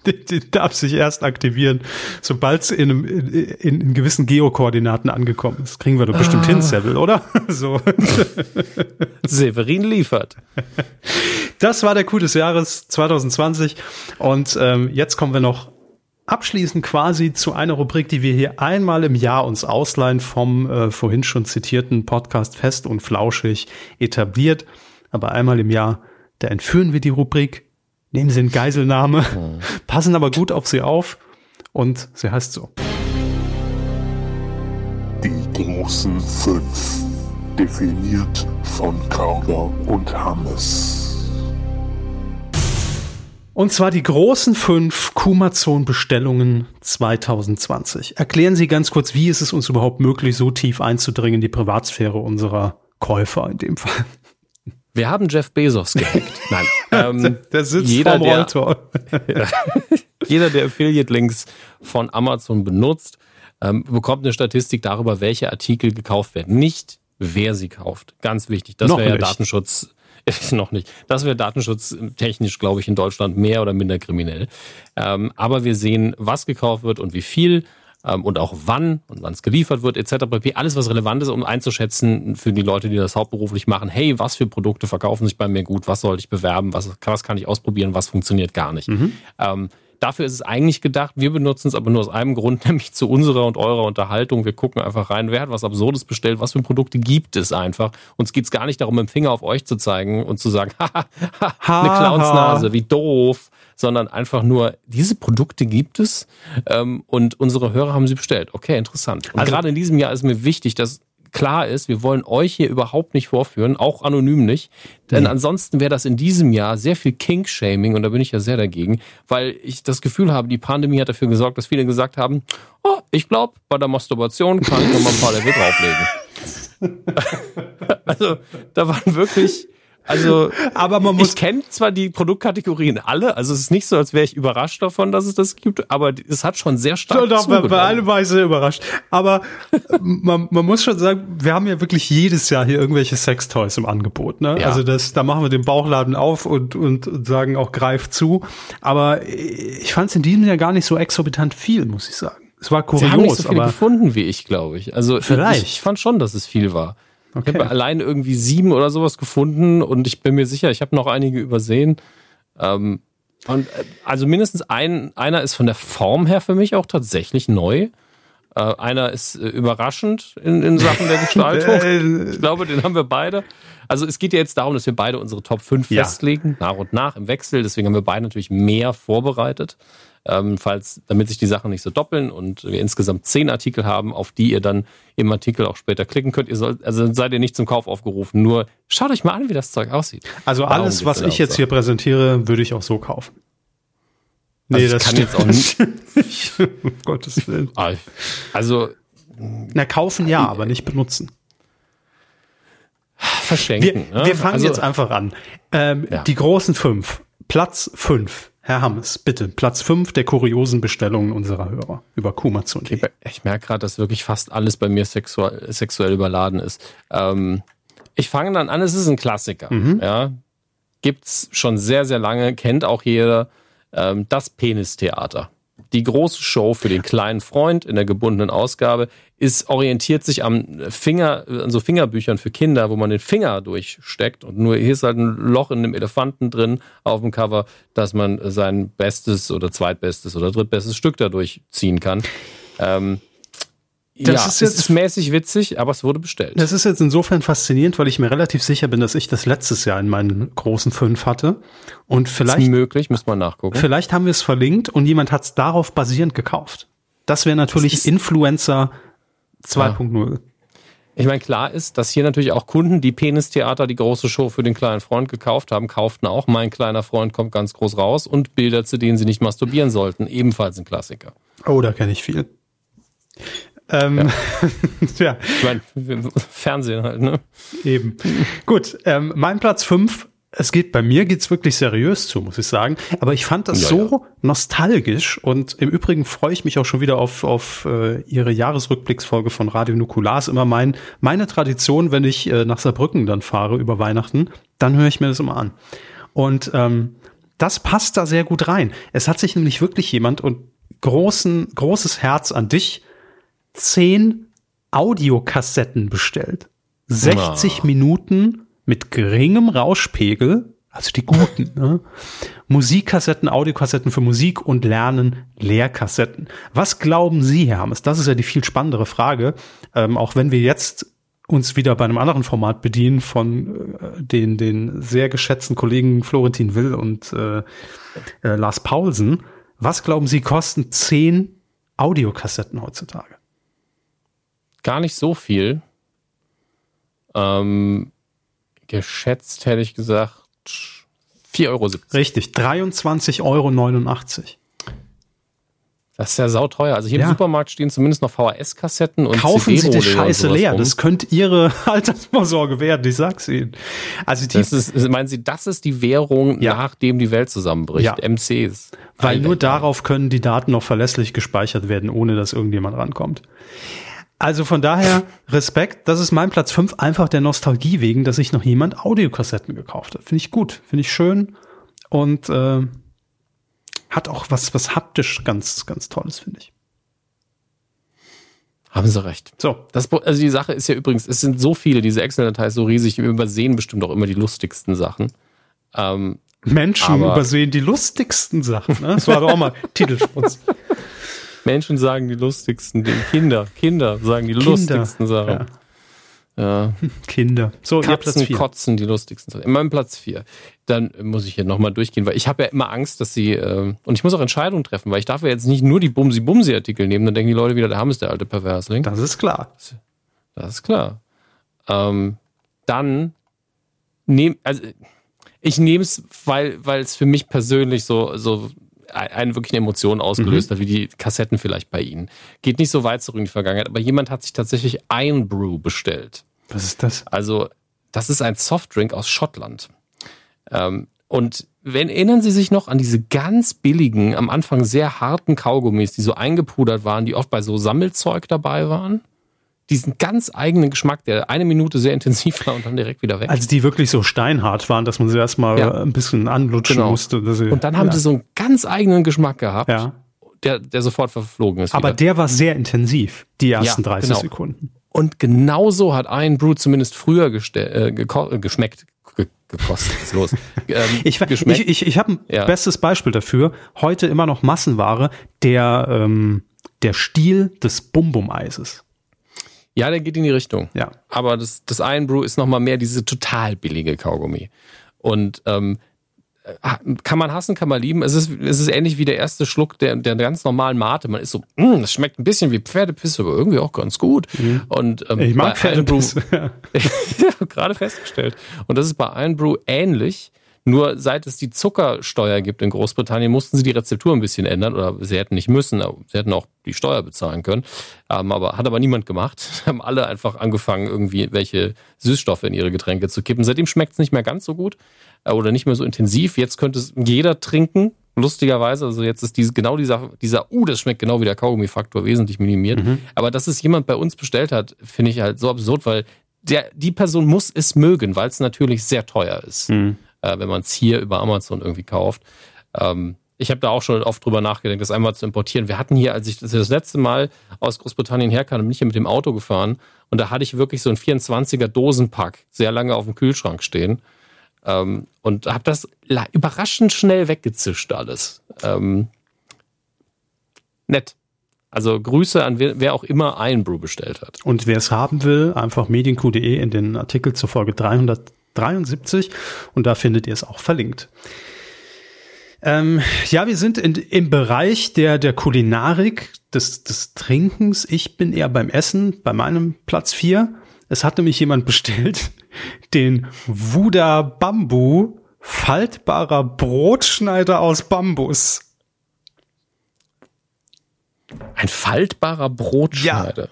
[laughs] die, die darf sich erst aktivieren, sobald es in, in, in, gewissen Geokoordinaten angekommen ist. Kriegen wir doch bestimmt ah. hin, Seville, oder? [laughs] so. [laughs] Severin liefert. Das war der Coup des Jahres 2020 und ähm, jetzt kommen wir noch abschließend quasi zu einer Rubrik, die wir hier einmal im Jahr uns ausleihen vom äh, vorhin schon zitierten Podcast Fest und Flauschig etabliert. Aber einmal im Jahr, da entführen wir die Rubrik nehmen sie einen Geiselnahme, mhm. passen aber gut auf sie auf und sie heißt so. Die großen fünf, definiert von Kauder und Hammes. Und zwar die großen fünf Kumazon-Bestellungen 2020. Erklären Sie ganz kurz, wie ist es uns überhaupt möglich, so tief einzudringen in die Privatsphäre unserer Käufer in dem Fall? Wir haben Jeff Bezos gehackt. [laughs] Nein. Ähm, der sitzt jeder, der, [laughs] jeder, der Affiliate-Links von Amazon benutzt, ähm, bekommt eine Statistik darüber, welche Artikel gekauft werden. Nicht, wer sie kauft. Ganz wichtig. Das wäre ja Datenschutz. [laughs] noch nicht. Das wäre datenschutztechnisch, glaube ich, in Deutschland mehr oder minder kriminell. Ähm, aber wir sehen, was gekauft wird und wie viel ähm, und auch wann und wann es geliefert wird etc. Alles, was relevant ist, um einzuschätzen für die Leute, die das hauptberuflich machen. Hey, was für Produkte verkaufen sich bei mir gut? Was sollte ich bewerben? Was, was kann ich ausprobieren? Was funktioniert gar nicht? Mhm. Ähm, Dafür ist es eigentlich gedacht. Wir benutzen es aber nur aus einem Grund, [laughs] nämlich zu unserer und eurer Unterhaltung. Wir gucken einfach rein, wer hat was Absurdes bestellt, was für Produkte gibt es einfach. Uns geht es gar nicht darum, mit dem Finger auf euch zu zeigen und zu sagen, [laughs] haha, eine Clownsnase, wie doof sondern einfach nur, diese Produkte gibt es ähm, und unsere Hörer haben sie bestellt. Okay, interessant. Und also, gerade in diesem Jahr ist mir wichtig, dass klar ist, wir wollen euch hier überhaupt nicht vorführen, auch anonym nicht. Denn mhm. ansonsten wäre das in diesem Jahr sehr viel Kink-Shaming und da bin ich ja sehr dagegen, weil ich das Gefühl habe, die Pandemie hat dafür gesorgt, dass viele gesagt haben, oh, ich glaube, bei der Masturbation kann ich noch mal ein paar Level drauflegen. [laughs] [laughs] also da waren wirklich also, [laughs] aber man muss. Ich kenne zwar die Produktkategorien alle, also es ist nicht so, als wäre ich überrascht davon, dass es das gibt, aber es hat schon sehr stark. Doch, bei, bei allem war ich sehr überrascht. Aber man, man muss schon sagen, wir haben ja wirklich jedes Jahr hier irgendwelche Sextoys im Angebot. Ne? Ja. Also das, da machen wir den Bauchladen auf und, und, und sagen auch greif zu. Aber ich fand es in diesem Jahr gar nicht so exorbitant viel, muss ich sagen. Es war kurios, Sie haben nicht so viele gefunden wie ich, glaube ich. Also vielleicht. Ich, ich fand schon, dass es viel war. Okay. Ich habe allein irgendwie sieben oder sowas gefunden und ich bin mir sicher, ich habe noch einige übersehen. Ähm, und äh, also mindestens ein, einer ist von der Form her für mich auch tatsächlich neu. Äh, einer ist äh, überraschend in, in Sachen der [laughs] Gestaltung. ich glaube, den haben wir beide. Also es geht ja jetzt darum, dass wir beide unsere Top 5 ja. festlegen, nach und nach im Wechsel. Deswegen haben wir beide natürlich mehr vorbereitet ähm, falls, damit sich die Sachen nicht so doppeln und wir insgesamt zehn Artikel haben, auf die ihr dann im Artikel auch später klicken könnt. Ihr sollt, also seid ihr nicht zum Kauf aufgerufen, nur schaut euch mal an, wie das Zeug aussieht. Also Darum alles, was ich jetzt hier präsentiere, würde ich auch so kaufen. Nee, also das kann jetzt auch nicht. [laughs] um Gottes Willen. Ah, also. Na, kaufen ja, aber nicht benutzen. Verschenken. Wir, ne? wir fangen also, jetzt einfach an. Ähm, ja. Die großen fünf. Platz fünf. Herr Hammes, bitte, Platz 5 der kuriosen Bestellungen unserer Hörer über Kumazun. Okay, ich merke gerade, dass wirklich fast alles bei mir sexuell, sexuell überladen ist. Ähm, ich fange dann an, es ist ein Klassiker. Mhm. Ja, gibt's schon sehr, sehr lange, kennt auch jeder. Ähm, das Penistheater die große Show für den kleinen Freund in der gebundenen Ausgabe ist orientiert sich am Finger, an so Fingerbüchern für Kinder, wo man den Finger durchsteckt und nur hier ist halt ein Loch in einem Elefanten drin auf dem Cover, dass man sein bestes oder zweitbestes oder drittbestes Stück dadurch ziehen kann. Ähm, das ja, ist jetzt ist mäßig witzig, aber es wurde bestellt. Das ist jetzt insofern faszinierend, weil ich mir relativ sicher bin, dass ich das letztes Jahr in meinen großen fünf hatte. Und vielleicht. Ist möglich, muss man nachgucken. Vielleicht haben wir es verlinkt und jemand hat es darauf basierend gekauft. Das wäre natürlich Influencer 2.0. Ja. Ich meine, klar ist, dass hier natürlich auch Kunden, die Penistheater, die große Show für den kleinen Freund gekauft haben, kauften auch Mein kleiner Freund kommt ganz groß raus und Bilder, zu denen sie nicht masturbieren sollten. Ebenfalls ein Klassiker. Oh, da kenne ich viel. Ähm, ja. [laughs] Ich meine, Fernsehen halt, ne? Eben. Gut, ähm, mein Platz fünf. Es geht bei mir geht's wirklich seriös zu, muss ich sagen. Aber ich fand das Ja, so nostalgisch und im Übrigen freue ich mich auch schon wieder auf, auf äh, Ihre Jahresrückblicksfolge von Radio Nukular. Ist immer mein, meine Tradition, wenn ich äh, nach Saarbrücken dann fahre über Weihnachten, dann höre ich mir das immer an. Und ähm, das passt da sehr gut rein. Es hat sich nämlich wirklich jemand und großen, großes Herz an dich zehn Audiokassetten bestellt. 60 Minuten mit geringem Rauschpegel, also die guten, [laughs] ne? Musikkassetten, Audiokassetten für Musik und Lernen, Lehrkassetten. Was glauben Sie, Herr Hammes? Das ist ja die viel spannendere Frage. Ähm, auch wenn wir jetzt uns wieder bei einem anderen Format bedienen von äh, den, den sehr geschätzten Kollegen Florentin Will und äh, äh, Lars Paulsen. Was glauben Sie, kosten zehn Audiokassetten heutzutage? Gar nicht so viel. Ähm, geschätzt hätte ich gesagt 4,70 Euro. Richtig, 23,89 Euro. Das ist ja sauteuer. Also hier Ja. im Supermarkt stehen zumindest noch VHS-Kassetten und Kaufen Sie die Scheiße leer. rum. Das könnte Ihre [laughs] Altersvorsorge werden, ich sag's Ihnen. Also die, Das ist, meinen Sie, das ist die Währung, Ja. nachdem die Welt zusammenbricht? Ja. MCs. weil nur darauf können die Daten noch verlässlich gespeichert werden, ohne dass irgendjemand rankommt. Also von daher Respekt, das ist mein Platz 5, einfach der Nostalgie wegen, dass sich noch jemand Audiokassetten gekauft hat. Finde ich gut, finde ich schön und äh, hat auch was, was haptisch ganz, ganz Tolles, finde ich. Haben Sie recht. So, Das, also die Sache ist ja übrigens, es sind so viele, diese Excel-Datei ist so riesig, wir übersehen bestimmt auch immer die lustigsten Sachen. Ähm, Menschen Aber- übersehen die lustigsten Sachen. Ne? Das war doch auch mal Titelschmutz. [laughs] Menschen sagen die lustigsten Dinge. Kinder, Kinder sagen die Kinder. lustigsten Sachen. Ja. [laughs] Kinder. So, ihr Platz Katzen 4. kotzen die lustigsten Sachen. In meinem Platz 4. Dann muss ich hier nochmal durchgehen, weil ich habe ja immer Angst, dass sie, äh, und ich muss auch Entscheidungen treffen, weil ich darf ja jetzt nicht nur die Bumsi-Bumsi-Artikel nehmen, dann denken die Leute wieder, der Ham ist der alte Perversling. Das ist klar. Das ist klar. Ähm, dann nehm, also ich nehme es, weil weil es für mich persönlich so so ein- eine wirklich eine Emotion ausgelöst hat, wie die Kassetten vielleicht bei Ihnen. Geht nicht so weit zurück in die Vergangenheit, aber jemand hat sich tatsächlich ein Brew bestellt. Was ist das? Also das ist ein Softdrink aus Schottland. Ähm, und wenn erinnern Sie sich noch an diese ganz billigen, am Anfang sehr harten Kaugummis, die so eingepudert waren, die oft bei so Sammelzeug dabei waren? Diesen ganz eigenen Geschmack, der eine Minute sehr intensiv war und dann direkt wieder weg. Als die wirklich so steinhart waren, dass man sie erstmal Ja. ein bisschen anlutschen Genau. musste. Sie, und dann haben ja. sie so einen ganz eigenen Geschmack gehabt, Ja. der, der sofort verflogen ist. Aber wieder. der war sehr intensiv, die ersten Ja, 30 genau. Sekunden. Und genauso hat ein Brew zumindest früher äh, äh, geschmeckt. Ge gekostet, was los? [laughs] Ähm, Ich, ich, ich, ich habe ein Ja. bestes Beispiel dafür. Heute immer noch Massenware, der, ähm, der Stiel des Bum-Bum-Eises. Ja, der geht in die Richtung. Ja. Aber das, das Iron Brew ist nochmal mehr diese total billige Kaugummi. Und ähm, äh, kann man hassen, kann man lieben. Es ist, es ist ähnlich wie der erste Schluck der, der ganz normalen Mate. Man ist so, "Mm, das schmeckt ein bisschen wie Pferdepisse, aber irgendwie auch ganz gut. Und ähm, Ich mag Iron Brew- Pferdepisse. [laughs] [laughs] ja, gerade festgestellt. Und das ist bei Iron Brew ähnlich. Nur seit es die Zuckersteuer gibt in Großbritannien, mussten sie die Rezeptur ein bisschen ändern. Oder sie hätten nicht müssen, aber sie hätten auch die Steuer bezahlen können. Ähm, aber hat aber niemand gemacht. [laughs] Haben alle einfach angefangen, irgendwie welche Süßstoffe in ihre Getränke zu kippen. Seitdem schmeckt es nicht mehr ganz so gut äh, oder nicht mehr so intensiv. Jetzt könnte es jeder trinken. Lustigerweise, also jetzt ist diese, genau dieser, dieser, uh, das schmeckt genau wie der Kaugummi-Faktor wesentlich minimiert. Aber dass es jemand bei uns bestellt hat, finde ich halt so absurd, weil der, die Person muss es mögen, weil es natürlich sehr teuer ist, Mhm. Äh, wenn man es hier über Amazon irgendwie kauft. Ähm, ich habe da auch schon oft drüber nachgedacht, das einmal zu importieren. Wir hatten hier, als ich das, letzte Mal aus Großbritannien herkam, bin ich hier mit dem Auto gefahren und da hatte ich wirklich so ein 24er Dosenpack sehr lange auf dem Kühlschrank stehen ähm, und habe das überraschend schnell weggezischt alles. Ähm, nett. Also Grüße an wer, wer auch immer ein Brew bestellt hat. Und wer es haben will, einfach medienq.de in den Artikel zur Folge 373 und da findet ihr es auch verlinkt. Ähm, ja, wir sind in, im Bereich der, der Kulinarik, des, des Trinkens. Ich bin eher beim Essen, bei meinem Platz 4. Es hat nämlich jemand bestellt, [laughs] den Wuda Bambu faltbarer Brotschneider aus Bambus. Ein faltbarer Brotschneider.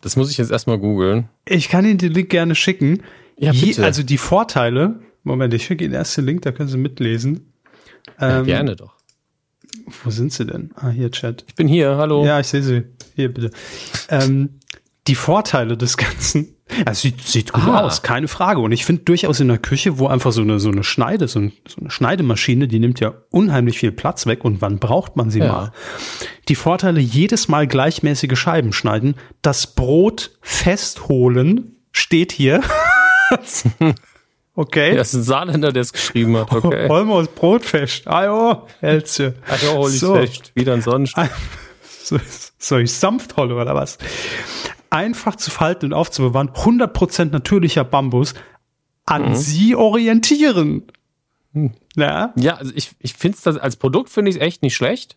Das muss ich jetzt erstmal googeln. Ich kann Ihnen den Link gerne schicken. Ja, Je, bitte. also die Vorteile, Moment, ich schicke Ihnen erst den Link, da können Sie mitlesen. Ja, Ähm, gerne doch. Wo sind Sie denn? Ah, hier, Chat. Ich bin hier, hallo. Ja, ich sehe sie. Hier, bitte. ähm, die Vorteile des Ganzen. Also sieht, sieht gut Ah. aus, keine Frage. Und ich finde durchaus in der Küche, wo einfach so eine, so eine Schneide, so, ein, so eine Schneidemaschine, die nimmt ja unheimlich viel Platz weg. Und wann braucht man sie Ja. mal? Die Vorteile, jedes Mal gleichmäßige Scheiben schneiden, das Brot festholen, steht hier. [laughs] okay. Das ist ein Saarländer, der es geschrieben hat, okay. [laughs] Holen wir uns Brot fest. Ajo, Elze. Ja, hol ich So. fest. Wieder ein Sonnenschein. [laughs] So, soll ich sanft holen oder was? Einfach zu falten und aufzubewahren, 100% natürlicher Bambus, an sie orientieren. Ja, Ja, also ich, ich finde es als Produkt finde ich es echt nicht schlecht.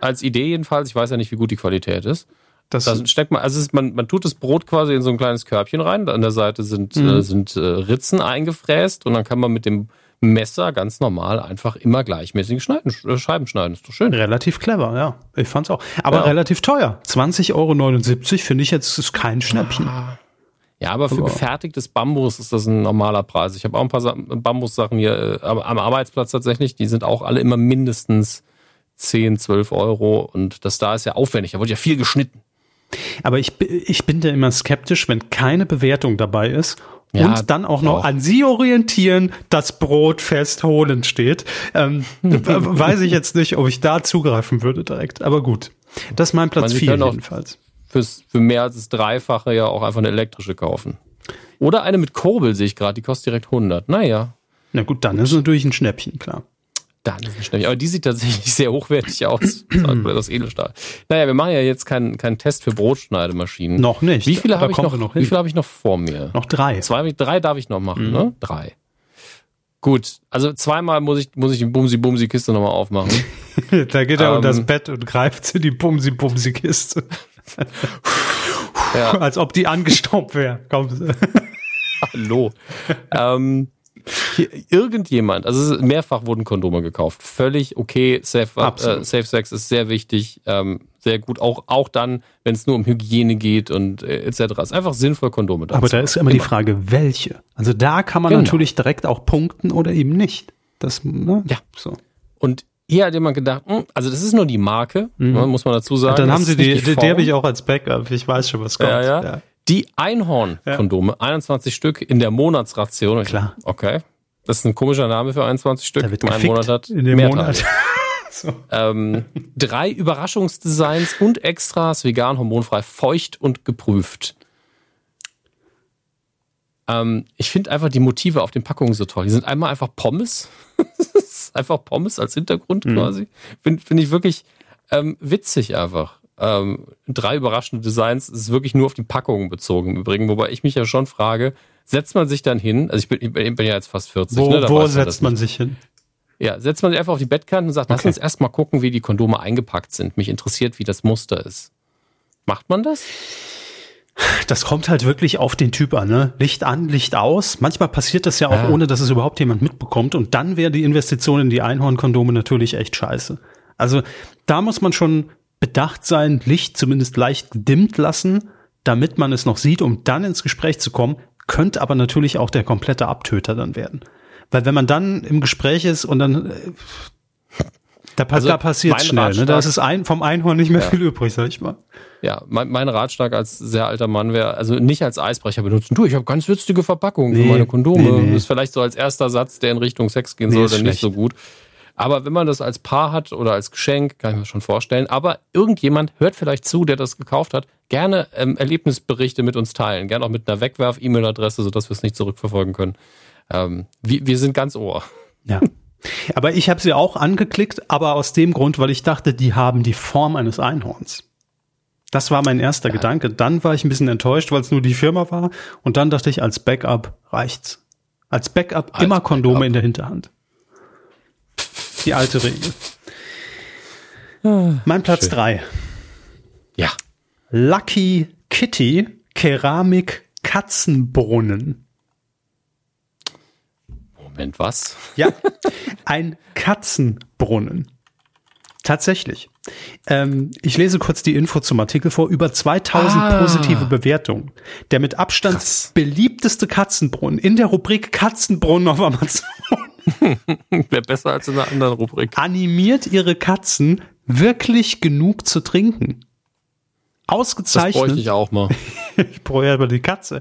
Als Idee jedenfalls. Ich weiß ja nicht, wie gut die Qualität ist. das Da steckt man, also ist, man, man tut das Brot quasi in so ein kleines Körbchen rein. An der Seite sind, Mhm. äh, sind äh, Ritzen eingefräst und dann kann man mit dem Messer ganz normal einfach immer gleichmäßig schneiden, äh, Scheiben schneiden. Ist doch schön. relativ clever, ja. Ich fand's auch. Aber Ja. relativ teuer. 20,79 Euro finde ich jetzt ist kein Schnäppchen. Ja, aber für gefertigtes Bambus ist das ein normaler Preis. Ich habe auch ein paar Sa- Bambussachen hier äh, am, Arbeitsplatz tatsächlich. Die sind auch alle immer mindestens 10, 12 Euro. Und das da ist ja aufwendig. Da wird ja viel geschnitten. Aber ich, ich bin da immer skeptisch, wenn keine Bewertung dabei ist Ja, und dann auch noch auch. an sie orientieren, das Brot festholen steht. Ähm, weiß ich jetzt nicht, ob ich da zugreifen würde direkt. Aber gut. Das ist mein Platz Man, Sie 4 können auch- jedenfalls. Fürs, für mehr als das Dreifache ja auch einfach eine elektrische kaufen. Oder eine mit Kurbel sehe ich gerade. Die kostet direkt 100. Naja, Na gut, dann ist es natürlich ein Schnäppchen, klar. Dann ist es schnell. Aber die sieht tatsächlich [laughs] sehr hochwertig aus. [clears throat] Das Edelstahl. Naja, wir machen ja jetzt keinen keinen Test für Brotschneidemaschinen. Noch nicht. Wie viele Da habe ich noch, noch wie hin. viele habe ich noch vor mir? Noch drei. Zwei, drei darf ich noch machen, Mhm. ne? Drei. Gut, also zweimal muss ich, muss ich die Bumsi-Bumsi-Kiste nochmal aufmachen. [laughs] da geht er Ähm. unter das Bett und greift zu die Bumsi-Bumsi-Kiste. Ja. [laughs] Als ob die angestaubt wäre. Hallo. ähm, irgendjemand, also es mehrfach wurden Kondome gekauft. Völlig okay. Safe, äh. Safe Sex ist sehr wichtig, ähm, sehr gut. Auch, auch dann, wenn es nur um Hygiene geht und äh, etc. Ist einfach sinnvoll, Kondome da Aber da ist immer die Frage, welche? Also da kann man Genau. natürlich direkt auch punkten oder eben nicht. Das, ne? Ja. So. Und hier hat jemand gedacht, hm, also das ist nur die Marke, ne, muss man dazu sagen. Mhm. dann haben sie die, die, die habe ich auch als Backup. Ich weiß schon, was kommt. Ja, ja. Die Einhorn-Kondome, 21 Stück in der Monatsration. Klar. Okay. Das ist ein komischer Name für 21 Stück. Da wird gefickt Monat hat in dem mehr Monat. [laughs] So. Ähm, drei Überraschungsdesigns und Extras, vegan, hormonfrei, feucht und geprüft. Ähm, ich finde einfach die Motive auf den Packungen so toll. Die sind einmal einfach Pommes. [laughs] Einfach Pommes als Hintergrund Mhm. quasi. Finde find ich wirklich ähm, witzig einfach. Ähm, drei überraschende Designs. Es ist wirklich nur auf die Packungen bezogen im Übrigen. Wobei ich mich ja schon frage, setzt man sich dann hin, also ich bin, ich bin ja jetzt fast 40. Wo, ne, wo man setzt man sich hin? ja, setzt man sich einfach auf die Bettkante und sagt, lass Okay. uns erst mal gucken, wie die Kondome eingepackt sind. Mich interessiert, wie das Muster ist. Macht man das? Das kommt halt wirklich auf den Typ an, ne? Licht an, Licht aus. Manchmal passiert das ja auch, Ja. ohne dass es überhaupt jemand mitbekommt. Und dann wäre die Investition in die Einhornkondome natürlich echt scheiße. Also da muss man schon bedacht sein, Licht zumindest leicht gedimmt lassen, damit man es noch sieht, um dann ins Gespräch zu kommen. Könnte aber natürlich auch der komplette Abtöter dann werden. Weil wenn man dann im Gespräch ist und dann äh, da, Also da passiert schnell, ne? Da ist es ein, vom Einhorn nicht mehr Ja. viel übrig, sag ich mal. Ja, mein, mein Ratschlag als sehr alter Mann wäre, also nicht als Eisbrecher benutzen. Du, ich habe ganz witzige Verpackungen für Nee, meine Kondome. nee, nee. Das ist vielleicht so als erster Satz, der in Richtung Sex gehen Nee, soll, dann nicht so gut. Aber wenn man das als Paar hat oder als Geschenk, kann ich mir schon vorstellen. Aber irgendjemand hört vielleicht zu, der das gekauft hat. Gerne ähm, Erlebnisberichte mit uns teilen. Gerne auch mit einer Wegwerf-E-Mail-Adresse, sodass wir es nicht zurückverfolgen können. Ähm, wir, wir sind ganz ohr. Ja. Aber ich habe sie auch angeklickt, aber aus dem Grund, weil ich dachte, die haben die Form eines Einhorns. Das war mein erster Gedanke. Dann war ich ein bisschen enttäuscht, weil es nur die Firma war. Und dann dachte ich, als Backup reicht's. Als Backup Als immer Kondome Backup. in der Hinterhand. Die alte Regel. Mein Platz schön. drei. Ja. Lucky Kitty Keramik Katzenbrunnen. Moment, was? Ja, ein Katzenbrunnen. Tatsächlich. Ähm, ich lese kurz die Info zum Artikel vor. Über 2000 ah. positive Bewertungen. Der mit Abstand Krass. beliebteste Katzenbrunnen in der Rubrik Katzenbrunnen auf Amazon. [laughs] Wäre besser als in einer anderen Rubrik. Animiert ihre Katzen wirklich genug zu trinken. Ausgezeichnet. Das bräuchte ich auch mal. [laughs] ich brauche ja mal die Katze.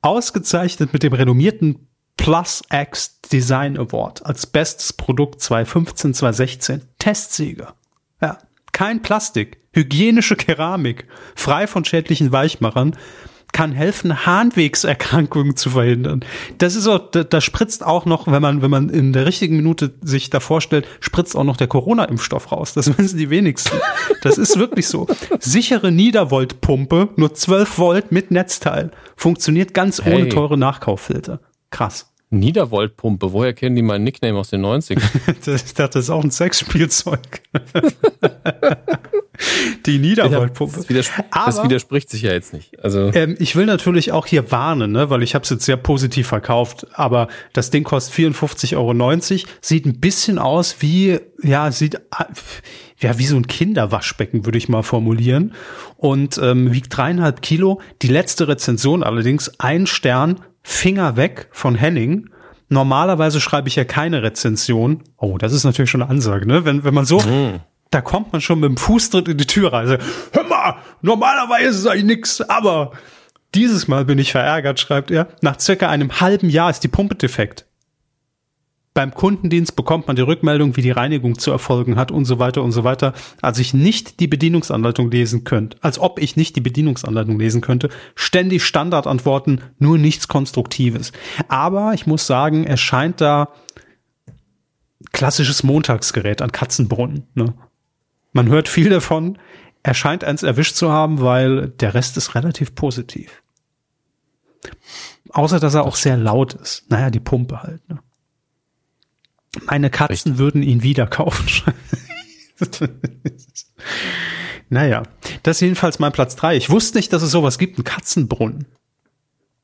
Ausgezeichnet mit dem renommierten Plus X Design Award als bestes Produkt 2015, 2016. Testsieger. Ja. Kein Plastik, hygienische Keramik, frei von schädlichen Weichmachern, kann helfen, Harnwegserkrankungen zu verhindern. Das ist auch, da, da spritzt auch noch, wenn man, wenn man in der richtigen Minute sich da vorstellt, spritzt auch noch der Corona-Impfstoff raus. Das [laughs] wissen die wenigsten. Das ist wirklich so. Sichere Niedervoltpumpe, nur 12 Volt mit Netzteil. Funktioniert ganz hey. ohne teure Nachkauffilter. Krass. Niedervoltpumpe, woher kennen die meinen Nickname aus den 90ern? ich dachte, das ist auch ein Sexspielzeug. [laughs] [laughs] die Niedervoltpumpe. Das, das widerspricht sich ja jetzt nicht. Also ähm, ich will natürlich auch hier warnen, ne, weil ich habe es jetzt sehr positiv verkauft. Aber das Ding kostet 54,90 Euro, sieht ein bisschen aus wie, ja, sieht ja wie so ein Kinderwaschbecken, würde ich mal formulieren. Und ähm, wiegt dreieinhalb Kilo. Die letzte Rezension allerdings ein Stern Finger weg von Henning. Normalerweise schreibe ich ja keine Rezension. Oh, das ist natürlich schon eine Ansage, ne? Wenn, wenn man so, mhm. Da kommt man schon mit dem Fußtritt in die Tür rein. Also, hör mal, normalerweise ich nix, aber dieses Mal bin ich verärgert, schreibt er. Nach circa einem halben Jahr ist die Pumpe defekt. Beim Kundendienst bekommt man die Rückmeldung, wie die Reinigung zu erfolgen hat und so weiter und so weiter. Als ich nicht die Bedienungsanleitung lesen könnte, als ob ich nicht die Bedienungsanleitung lesen könnte, ständig Standardantworten, nur nichts Konstruktives. Aber ich muss sagen, es scheint da klassisches Montagsgerät an Katzenbrunnen. Ne? Man hört viel davon. Er scheint eins erwischt zu haben, weil der Rest ist relativ positiv. Außer, dass er auch sehr laut ist. Naja, die Pumpe halt. Ne? Meine Katzen Richtig. würden ihn wieder kaufen. [laughs] naja, das ist jedenfalls mein Platz drei. Ich wusste nicht, dass es sowas gibt, einen Katzenbrunnen.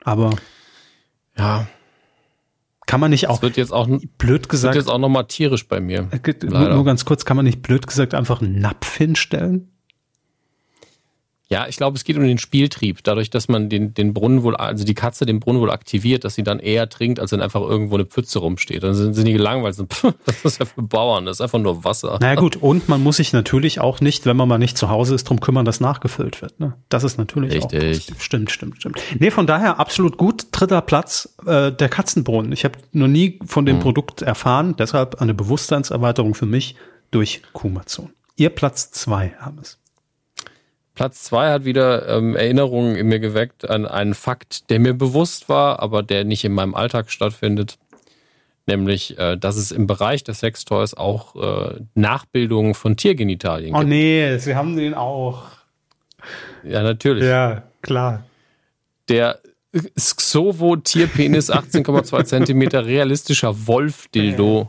Aber ja, kann man nicht auch das wird jetzt auch blöd gesagt wird jetzt auch noch mal tierisch bei mir. Äh, nur, nur ganz kurz, kann man nicht blöd gesagt einfach einen Napf hinstellen? Ja, ich glaube, es geht um den Spieltrieb. Dadurch, dass man den, den Brunnen wohl, also die Katze den Brunnen wohl aktiviert, dass sie dann eher trinkt, als wenn einfach irgendwo eine Pfütze rumsteht. Dann sind sie nie gelangweilt. [laughs] Pff, das ist ja für Bauern, das ist einfach nur Wasser. Naja gut, und man muss sich natürlich auch nicht, wenn man mal nicht zu Hause ist, drum kümmern, dass nachgefüllt wird. Ne? Das ist natürlich Richtig. auch. Stimmt, stimmt, stimmt. Nee, von daher absolut gut. Dritter Platz, äh, der Katzenbrunnen. Ich habe noch nie von dem hm. Produkt erfahren, deshalb eine Bewusstseinserweiterung für mich durch Kumazon. Ihr Platz zwei haben es. Platz zwei hat wieder ähm, Erinnerungen in mir geweckt an einen Fakt, der mir bewusst war, aber der nicht in meinem Alltag stattfindet. Nämlich, äh, dass es im Bereich der Sextoys auch äh, Nachbildungen von Tiergenitalien oh, gibt. Oh nee, sie haben den auch. Ja, natürlich. Ja, klar. Der Xovo Tierpenis [laughs] 18,2 Zentimeter realistischer Wolf-Dildo.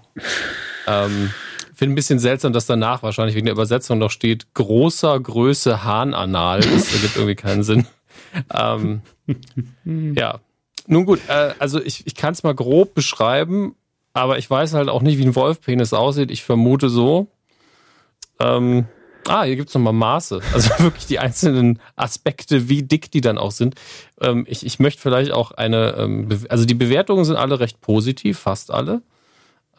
Ähm, finde ein bisschen seltsam, dass danach wahrscheinlich wegen der Übersetzung noch steht, großer Größe Hahnanal. Das ergibt irgendwie keinen Sinn. [laughs] Ähm, ja. Nun gut, äh, also ich, ich kann es mal grob beschreiben, aber ich weiß halt auch nicht, wie ein Wolfpenis aussieht. Ich vermute so. Ähm, ah, hier gibt's nochmal Maße. [laughs] Also wirklich die einzelnen Aspekte, wie dick die dann auch sind. Ähm, ich, ich möchte vielleicht auch eine, ähm, also die Bewertungen sind alle recht positiv, fast alle.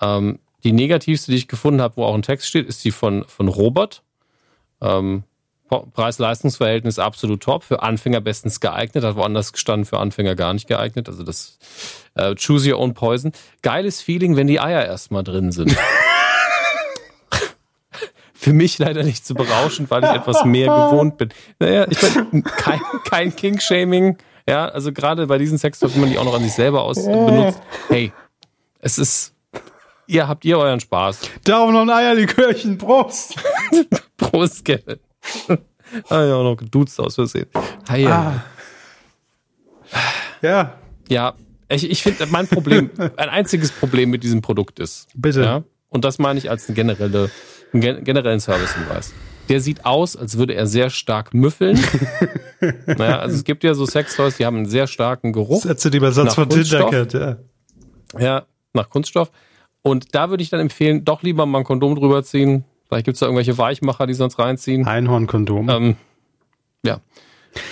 Ähm, die negativste, die ich gefunden habe, wo auch ein Text steht, ist die von, von Robert. Ähm, Preis-Leistungs-Verhältnis absolut top, für Anfänger bestens geeignet, hat woanders gestanden, für Anfänger gar nicht geeignet. Also das äh, Choose Your Own Poison. Geiles Feeling, wenn die Eier erstmal drin sind. [laughs] für mich leider nicht so berauschend, weil ich etwas mehr gewohnt bin. Naja, ich bin kein, kein King-Shaming. Ja, also gerade bei diesen Sextoys, wenn man die auch noch an sich selber aus benutzt. Hey, es ist ihr habt ihr euren Spaß. Daumen und Eierlikörchen, Prost. [laughs] Prost, Kevin. ah, ja, auch noch geduzt aus Versehen. Hi, ah. Ja. Ja, ich, ich finde, mein Problem, [laughs] ein einziges Problem mit diesem Produkt ist. Bitte. Ja, und das meine ich als eine generelle, einen generellen Servicehinweis. Der sieht aus, als würde er sehr stark müffeln. [laughs] naja, also es gibt ja so Sextoys, die haben einen sehr starken Geruch. Sätze, die sonst von Tindercat, ja. Ja, nach Kunststoff. Und da würde ich dann empfehlen, doch lieber mal ein Kondom drüber ziehen, Vielleicht gibt's da irgendwelche Weichmacher, die sonst reinziehen. Einhornkondom. Ähm, ja.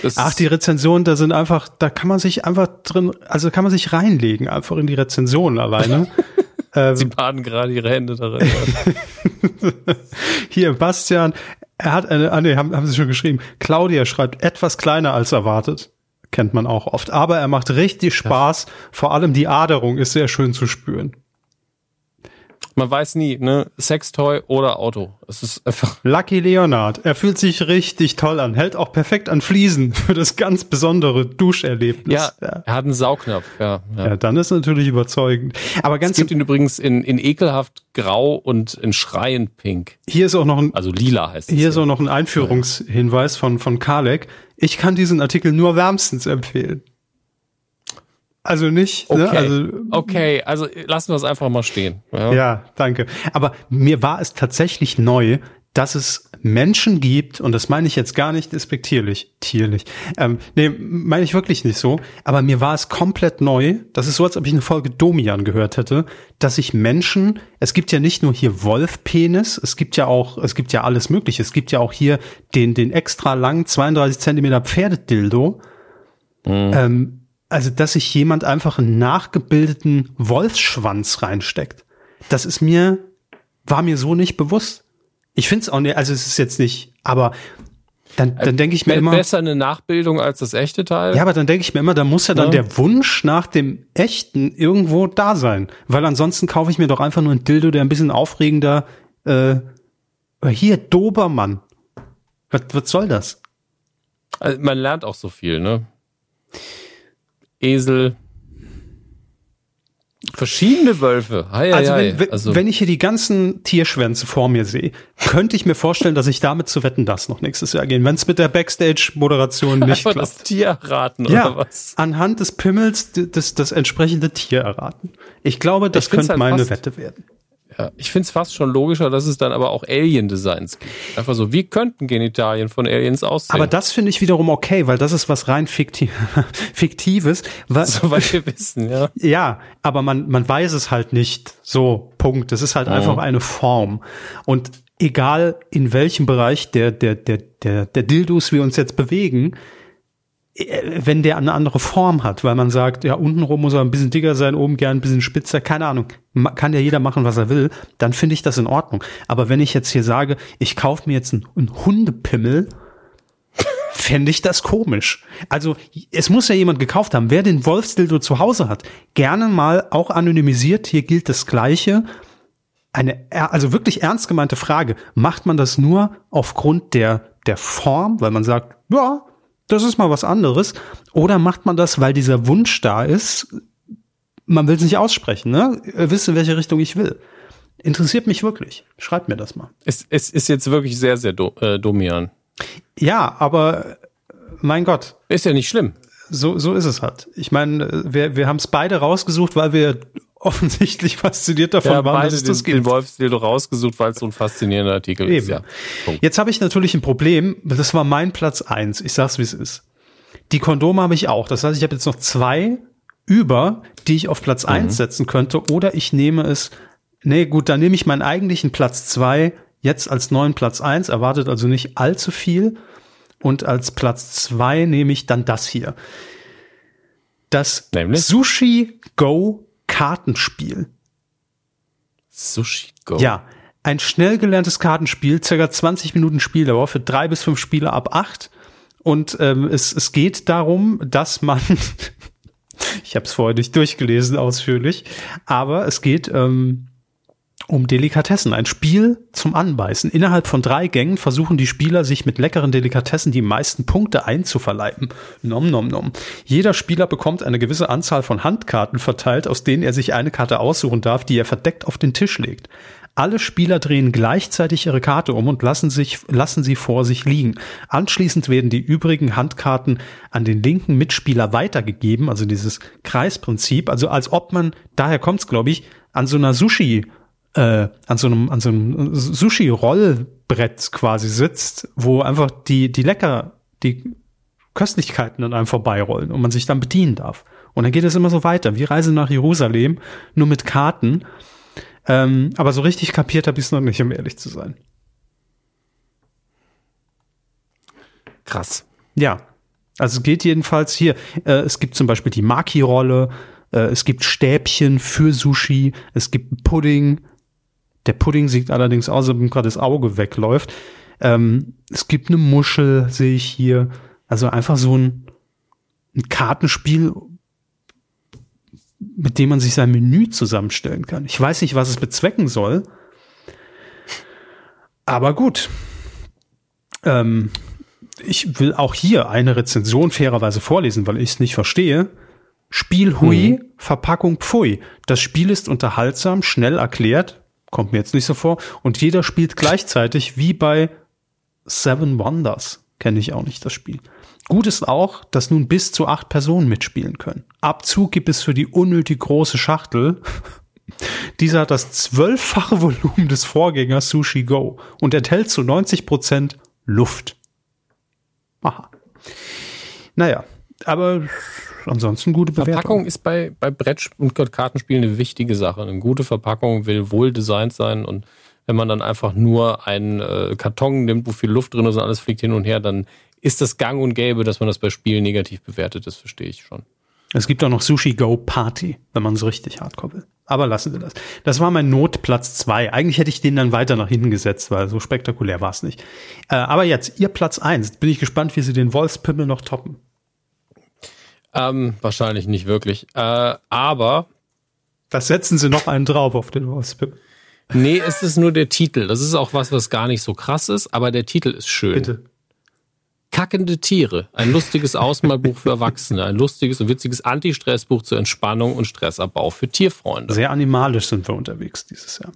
Das Ach, die Rezensionen, da sind einfach, da kann man sich einfach drin, also kann man sich reinlegen, einfach in die Rezensionen alleine. [laughs] Sie baden gerade ihre Hände darin. [laughs] Hier, Bastian, er hat eine, ah nee, haben, haben sie schon geschrieben. Claudia schreibt etwas kleiner als erwartet. Kennt man auch oft. Aber er macht richtig Spaß. Vor allem die Aderung ist sehr schön zu spüren. Man weiß nie, ne? Sextoy oder Auto. Es ist einfach. [laughs] Lucky Leonard, er fühlt sich richtig toll an, hält auch perfekt an Fliesen [laughs] für das ganz besondere Duscherlebnis. Ja, er hat einen Saugnapf, ja. Ja, Ja, dann ist natürlich überzeugend. Aber es ganz gibt ihn übrigens in, in ekelhaft grau und in schreiend pink. hier ist auch noch ein Also lila heißt es. hier ja. ist auch noch ein Einführungshinweis von von Kalek. Ich kann diesen Artikel nur wärmstens empfehlen. Also nicht, Okay. ne? Also okay, also lassen wir es einfach mal stehen. Ja. Ja, danke. Aber mir war es tatsächlich neu, dass es Menschen gibt, und das meine ich jetzt gar nicht despektierlich, tierlich. Ähm, nee, meine ich wirklich nicht so. Aber mir war es komplett neu. Das ist so, als ob ich eine Folge Domian gehört hätte, dass sich Menschen, es gibt ja nicht nur hier Wolfpenis, es gibt ja auch, es gibt ja alles Mögliche. Es gibt ja auch hier den, den extra langen 32 Zentimeter Pferdedildo. Ähm, also, dass sich jemand einfach einen nachgebildeten Wolfsschwanz reinsteckt. Das ist mir, war mir so nicht bewusst. Ich finde es auch nicht, also es ist jetzt nicht, aber dann, dann denke ich mir immer, Besser eine Nachbildung als das echte Teil. ja, aber dann denke ich mir immer, da muss ja dann Ja. der Wunsch nach dem echten irgendwo da sein. Weil ansonsten kaufe ich mir doch einfach nur ein Dildo, der ein bisschen aufregender, äh, hier, Dobermann. Was, was soll das? Also man lernt auch so viel, ne? Esel. Verschiedene Wölfe. Hei, Also, hei, wenn, wenn, also wenn ich hier die ganzen Tierschwänze vor mir sehe, könnte ich mir vorstellen, dass ich damit zu wetten, das noch nächstes Jahr gehen, wenn es mit der Backstage-Moderation nicht einfach das klappt. Tier raten Ja, oder was? anhand des Pimmels das, das entsprechende Tier erraten. Ich glaube, das Ich könnte halt meine Wette werden. Ja, ich finde es fast schon logischer, dass es dann aber auch Alien-Designs gibt. Einfach so, wie könnten Genitalien von Aliens aussehen? Aber das finde ich wiederum okay, weil das ist was rein fikti [laughs] Fiktives. Was, Soweit wir wissen, ja. [laughs] Ja, aber man, man weiß es halt nicht. So, Punkt. Das ist halt einfach eine Form. Und egal in welchem Bereich der, der, der, der, der Dildos wir uns jetzt bewegen, wenn der eine andere Form hat, weil man sagt, ja, untenrum muss er ein bisschen dicker sein, oben gern ein bisschen spitzer, keine Ahnung, kann ja jeder machen, was er will, dann finde ich das in Ordnung. Aber wenn ich jetzt hier sage, ich kaufe mir jetzt einen, Hundepimmel, fände ich das komisch. Also es muss ja jemand gekauft haben. Wer den Wolfsdildo zu Hause hat, gerne mal auch anonymisiert. Hier gilt das Gleiche. Eine, also wirklich ernst gemeinte Frage. Macht man das nur aufgrund der, der Form, weil man sagt, ja, das ist mal was anderes? Oder macht man das, weil dieser Wunsch da ist? Man will es nicht aussprechen, ne? Ihr wisst, in welche Richtung ich will. Interessiert mich wirklich. Schreibt mir das mal. Es, es ist jetzt wirklich sehr, sehr do, äh, domian. Ja, aber äh, mein Gott, Ist ja nicht schlimm. so, so ist es halt. Ich meine, äh, wir, wir haben es beide rausgesucht, weil wir offensichtlich fasziniert davon haben waren, dass es den, das den gibt. Wolfsdildo rausgesucht, weil es so ein faszinierender Artikel ist. Eben. Ja. Punkt. Jetzt habe ich natürlich ein Problem. Das war mein Platz eins. Ich sag's, wie es ist. Die Kondome habe ich auch. Das heißt, ich habe jetzt noch zwei über, die ich auf Platz eins setzen könnte. Oder ich nehme es. Nee, gut, dann nehme ich meinen eigentlichen Platz zwei jetzt als neuen Platz eins. Erwartet also nicht allzu viel. Und als Platz zwei nehme ich dann das hier. Das Nämlich? Sushi Go Kartenspiel. Sushi Go. Ja, ein schnell gelerntes Kartenspiel, circa 20 Minuten Spieldauer für drei bis fünf Spieler ab acht. Und ähm, es, es geht darum, dass man, [laughs] ich habe es vorher nicht durchgelesen ausführlich, aber es geht ähm, um Delikatessen. Ein Spiel zum Anbeißen. Innerhalb von drei Gängen versuchen die Spieler, sich mit leckeren Delikatessen die meisten Punkte einzuverleiben. Nom, nom, nom. Jeder Spieler bekommt eine gewisse Anzahl von Handkarten verteilt, aus denen er sich eine Karte aussuchen darf, die er verdeckt auf den Tisch legt. Alle Spieler drehen gleichzeitig ihre Karte um und lassen, sich, lassen sie vor sich liegen. Anschließend werden die übrigen Handkarten an den linken Mitspieler weitergegeben, also dieses Kreisprinzip, also als ob man, daher kommt's, glaube ich, an so einer Sushi, äh, an so einem, an so einem Sushi-Rollbrett quasi sitzt, wo einfach die, die Lecker, die Köstlichkeiten an einem vorbeirollen und man sich dann bedienen darf. Und dann geht es immer so weiter. Wir reisen nach Jerusalem, nur mit Karten. Ähm, aber so richtig kapiert habe ich es noch nicht, um ehrlich zu sein. Krass. Ja. Also es geht jedenfalls hier. Äh, es gibt zum Beispiel die Maki-Rolle, äh, es gibt Stäbchen für Sushi, es gibt Pudding, der Pudding sieht allerdings aus, als ob ihm gerade das Auge wegläuft. Ähm, es gibt eine Muschel, sehe ich hier. Also einfach so ein, ein Kartenspiel, mit dem man sich sein Menü zusammenstellen kann. Ich weiß nicht, was es bezwecken soll. Aber gut. Ähm, ich will auch hier eine Rezension fairerweise vorlesen, weil ich es nicht verstehe. Spiel Hui, mhm. Verpackung Pfui. Das Spiel ist unterhaltsam, schnell erklärt, kommt mir jetzt nicht so vor, und jeder spielt gleichzeitig wie bei Seven Wonders. Kenne ich auch nicht das Spiel. Gut ist auch, dass nun bis zu acht Personen mitspielen können. Abzug gibt es für die unnötig große Schachtel. [laughs] Dieser hat das zwölffache [laughs] Volumen des Vorgängers Sushi Go und enthält zu 90 Prozent Luft. Aha. Naja, aber ansonsten gute Bewertung. Verpackung ist bei, bei Brett- und Kartenspielen eine wichtige Sache. Eine gute Verpackung will wohl designt sein und wenn man dann einfach nur einen äh, Karton nimmt, wo viel Luft drin ist und alles fliegt hin und her, dann ist das gang und gäbe, dass man das bei Spielen negativ bewertet. Das verstehe ich schon. Es gibt auch noch Sushi Go Party, wenn man es richtig hardcore will. Aber lassen wir das. Das war mein Notplatz zwei. Eigentlich hätte ich den dann weiter nach hinten gesetzt, weil so spektakulär war es nicht. Äh, aber jetzt, ihr Platz eins. Bin ich gespannt, wie sie den Wolfspimmel noch toppen. Ähm, wahrscheinlich nicht wirklich. Äh, aber. Das setzen sie noch einen drauf auf den Wolfspimmel. Nee, es ist nur der Titel. Das ist auch was, was gar nicht so krass ist, aber der Titel ist schön. Bitte. Kackende Tiere, ein lustiges Ausmalbuch für Erwachsene, ein lustiges und witziges Anti-Stress-Buch zur Entspannung und Stressabbau für Tierfreunde. Sehr animalisch sind wir unterwegs dieses Jahr.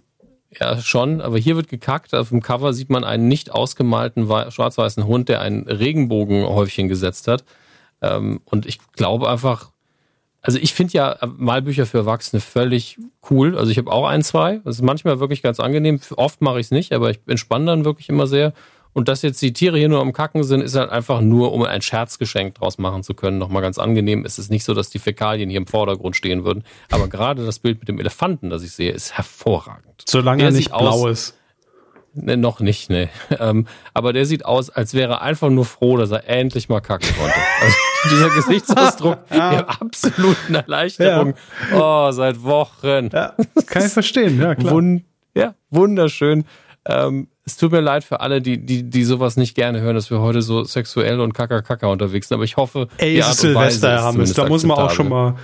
Ja, schon, aber hier wird gekackt. Auf dem Cover sieht man einen nicht ausgemalten schwarz-weißen Hund, der ein Regenbogenhäufchen gesetzt hat. Ähm, und ich glaube einfach, also ich finde ja Malbücher für Erwachsene völlig cool. Also ich habe auch ein, zwei. Das ist manchmal wirklich ganz angenehm. Oft mache ich es nicht, aber ich entspanne dann wirklich immer sehr. Und dass jetzt die Tiere hier nur am Kacken sind, ist halt einfach nur, um ein Scherzgeschenk draus machen zu können, nochmal ganz angenehm. Es ist nicht so, dass die Fäkalien hier im Vordergrund stehen würden. Aber gerade das Bild mit dem Elefanten, das ich sehe, ist hervorragend. Solange er nicht blau ist. Ne, noch nicht, ne. [laughs] Ähm, aber der sieht aus, als wäre er einfach nur froh, dass er endlich mal kacken konnte. [laughs] Also dieser Gesichtsausdruck [laughs] der absoluten Erleichterung. Ja. Oh, seit Wochen. Ja, kann ich verstehen, ja klar. Wund ja, wunderschön. Ähm, es tut mir leid für alle, die, die, die sowas nicht gerne hören, dass wir heute so sexuell und kacker unterwegs sind. Aber ich hoffe, Ey, es ist Silvester, Herr Hammes. Da muss man auch schon mal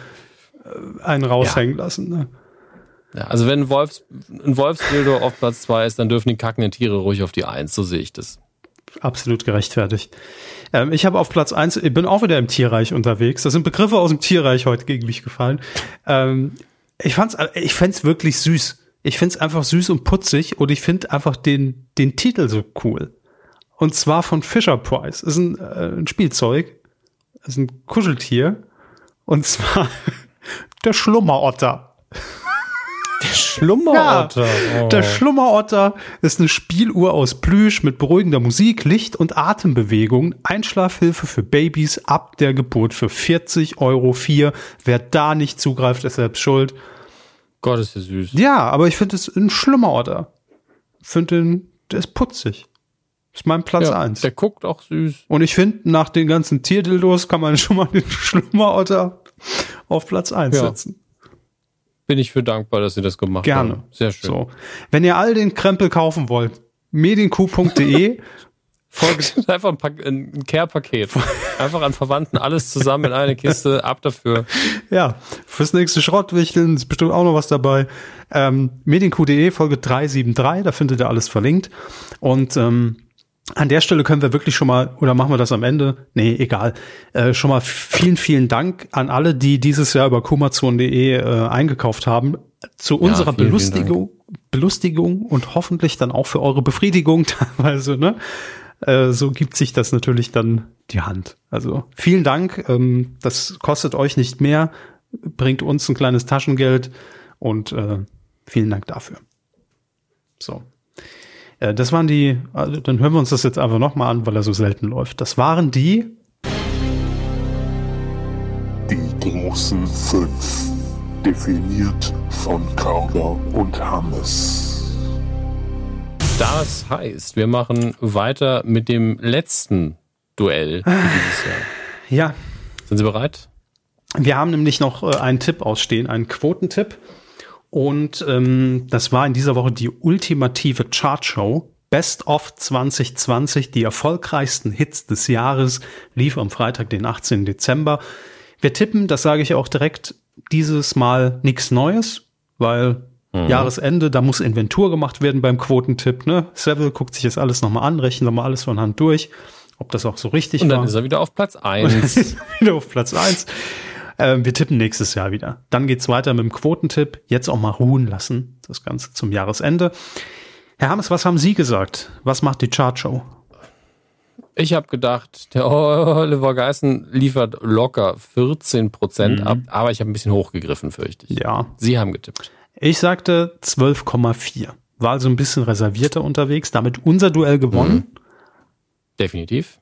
äh, einen raushängen ja. lassen. Ne? Ja, also wenn Wolfs, ein Wolfsbilder auf Platz zwei ist, dann dürfen die kackenden Tiere ruhig auf die Eins. So sehe ich das. Absolut gerechtfertigt. Ähm, ich habe auf Platz eins, ich bin auch wieder im Tierreich unterwegs. Da sind Begriffe aus dem Tierreich heute gegen mich gefallen. Ähm, ich fand's, ich fänd's wirklich süß ich finde es einfach süß und putzig und ich finde einfach den, den Titel so cool. Und zwar von Fisher Price. Ist ein, äh, ein Spielzeug. Ist ein Kuscheltier. Und zwar [laughs] der Schlummerotter. Der Schlummerotter. Ja, oh. Der Schlummerotter ist eine Spieluhr aus Plüsch mit beruhigender Musik, Licht und Atembewegung. Einschlafhilfe für Babys ab der Geburt für 40 Euro 4. Wer da nicht zugreift, ist selbst schuld. Gott, ist der süß. Ja, aber ich finde es ein schlimmer Order. Finde den, der ist putzig. Ist mein Platz ja, eins. Der guckt auch süß. Und ich finde, nach den ganzen Tierdildos kann man [laughs] schon mal den Schlummerotter auf Platz eins ja. setzen. Bin ich für dankbar, dass Sie das gemacht Gerne. haben. Sehr schön. So. Wenn ihr all den Krempel kaufen wollt, medienku.de [laughs] Folgt einfach ein, ein Care-Paket. Einfach an Verwandten alles zusammen in eine Kiste, ab dafür. Ja, fürs nächste Schrottwichteln ist bestimmt auch noch was dabei. Ähm, Medienq.de, Folge 373, da findet ihr alles verlinkt. Und ähm, an der Stelle können wir wirklich schon mal, oder machen wir das am Ende? Nee, egal. Äh, schon mal vielen, vielen Dank an alle, die dieses Jahr über kumazon.de äh, eingekauft haben. Zu unserer ja, vielen, Belustigung, vielen Belustigung und hoffentlich dann auch für eure Befriedigung [laughs] teilweise, ne? Äh, so gibt sich das natürlich dann die Hand. Also vielen Dank. Ähm, das kostet euch nicht mehr, bringt uns ein kleines Taschengeld und äh, vielen Dank dafür. So. Äh, das waren die, also dann hören wir uns das jetzt einfach nochmal an, weil er so selten läuft. Das waren die. Die großen fünf. Definiert von Carla und Hannes. Das heißt, wir machen weiter mit dem letzten Duell dieses Jahr. [sighs] Ja. Sind Sie bereit? Wir haben nämlich noch äh, einen Tipp ausstehen, einen Quotentipp. Und ähm, das war in dieser Woche die ultimative Chartshow. Best of 2020, die erfolgreichsten Hits des Jahres, lief am Freitag, den 18. Dezember. Wir tippen, das sage ich auch direkt, dieses Mal nichts Neues, weil mhm. Jahresende, da muss Inventur gemacht werden beim Quotentipp. Ne? Seville guckt sich das alles nochmal an, rechnet nochmal alles von Hand durch, ob das auch so richtig Und dann war. ist er wieder auf Platz [laughs] eins. wieder auf Platz eins. Ähm, wir tippen nächstes Jahr wieder. Dann geht's weiter mit dem Quotentipp. Jetzt auch mal ruhen lassen, das Ganze zum Jahresende. Herr Hammes, was haben Sie gesagt? Was macht die Chartshow? Ich habe gedacht, der [laughs] Oliver Geißen liefert locker 14 Prozent mhm. ab, aber ich habe ein bisschen hochgegriffen, fürchte ich. Ja. Sie haben getippt. Ich sagte 12,4. War also ein bisschen reservierter unterwegs, damit unser Duell gewonnen. Mhm. Definitiv.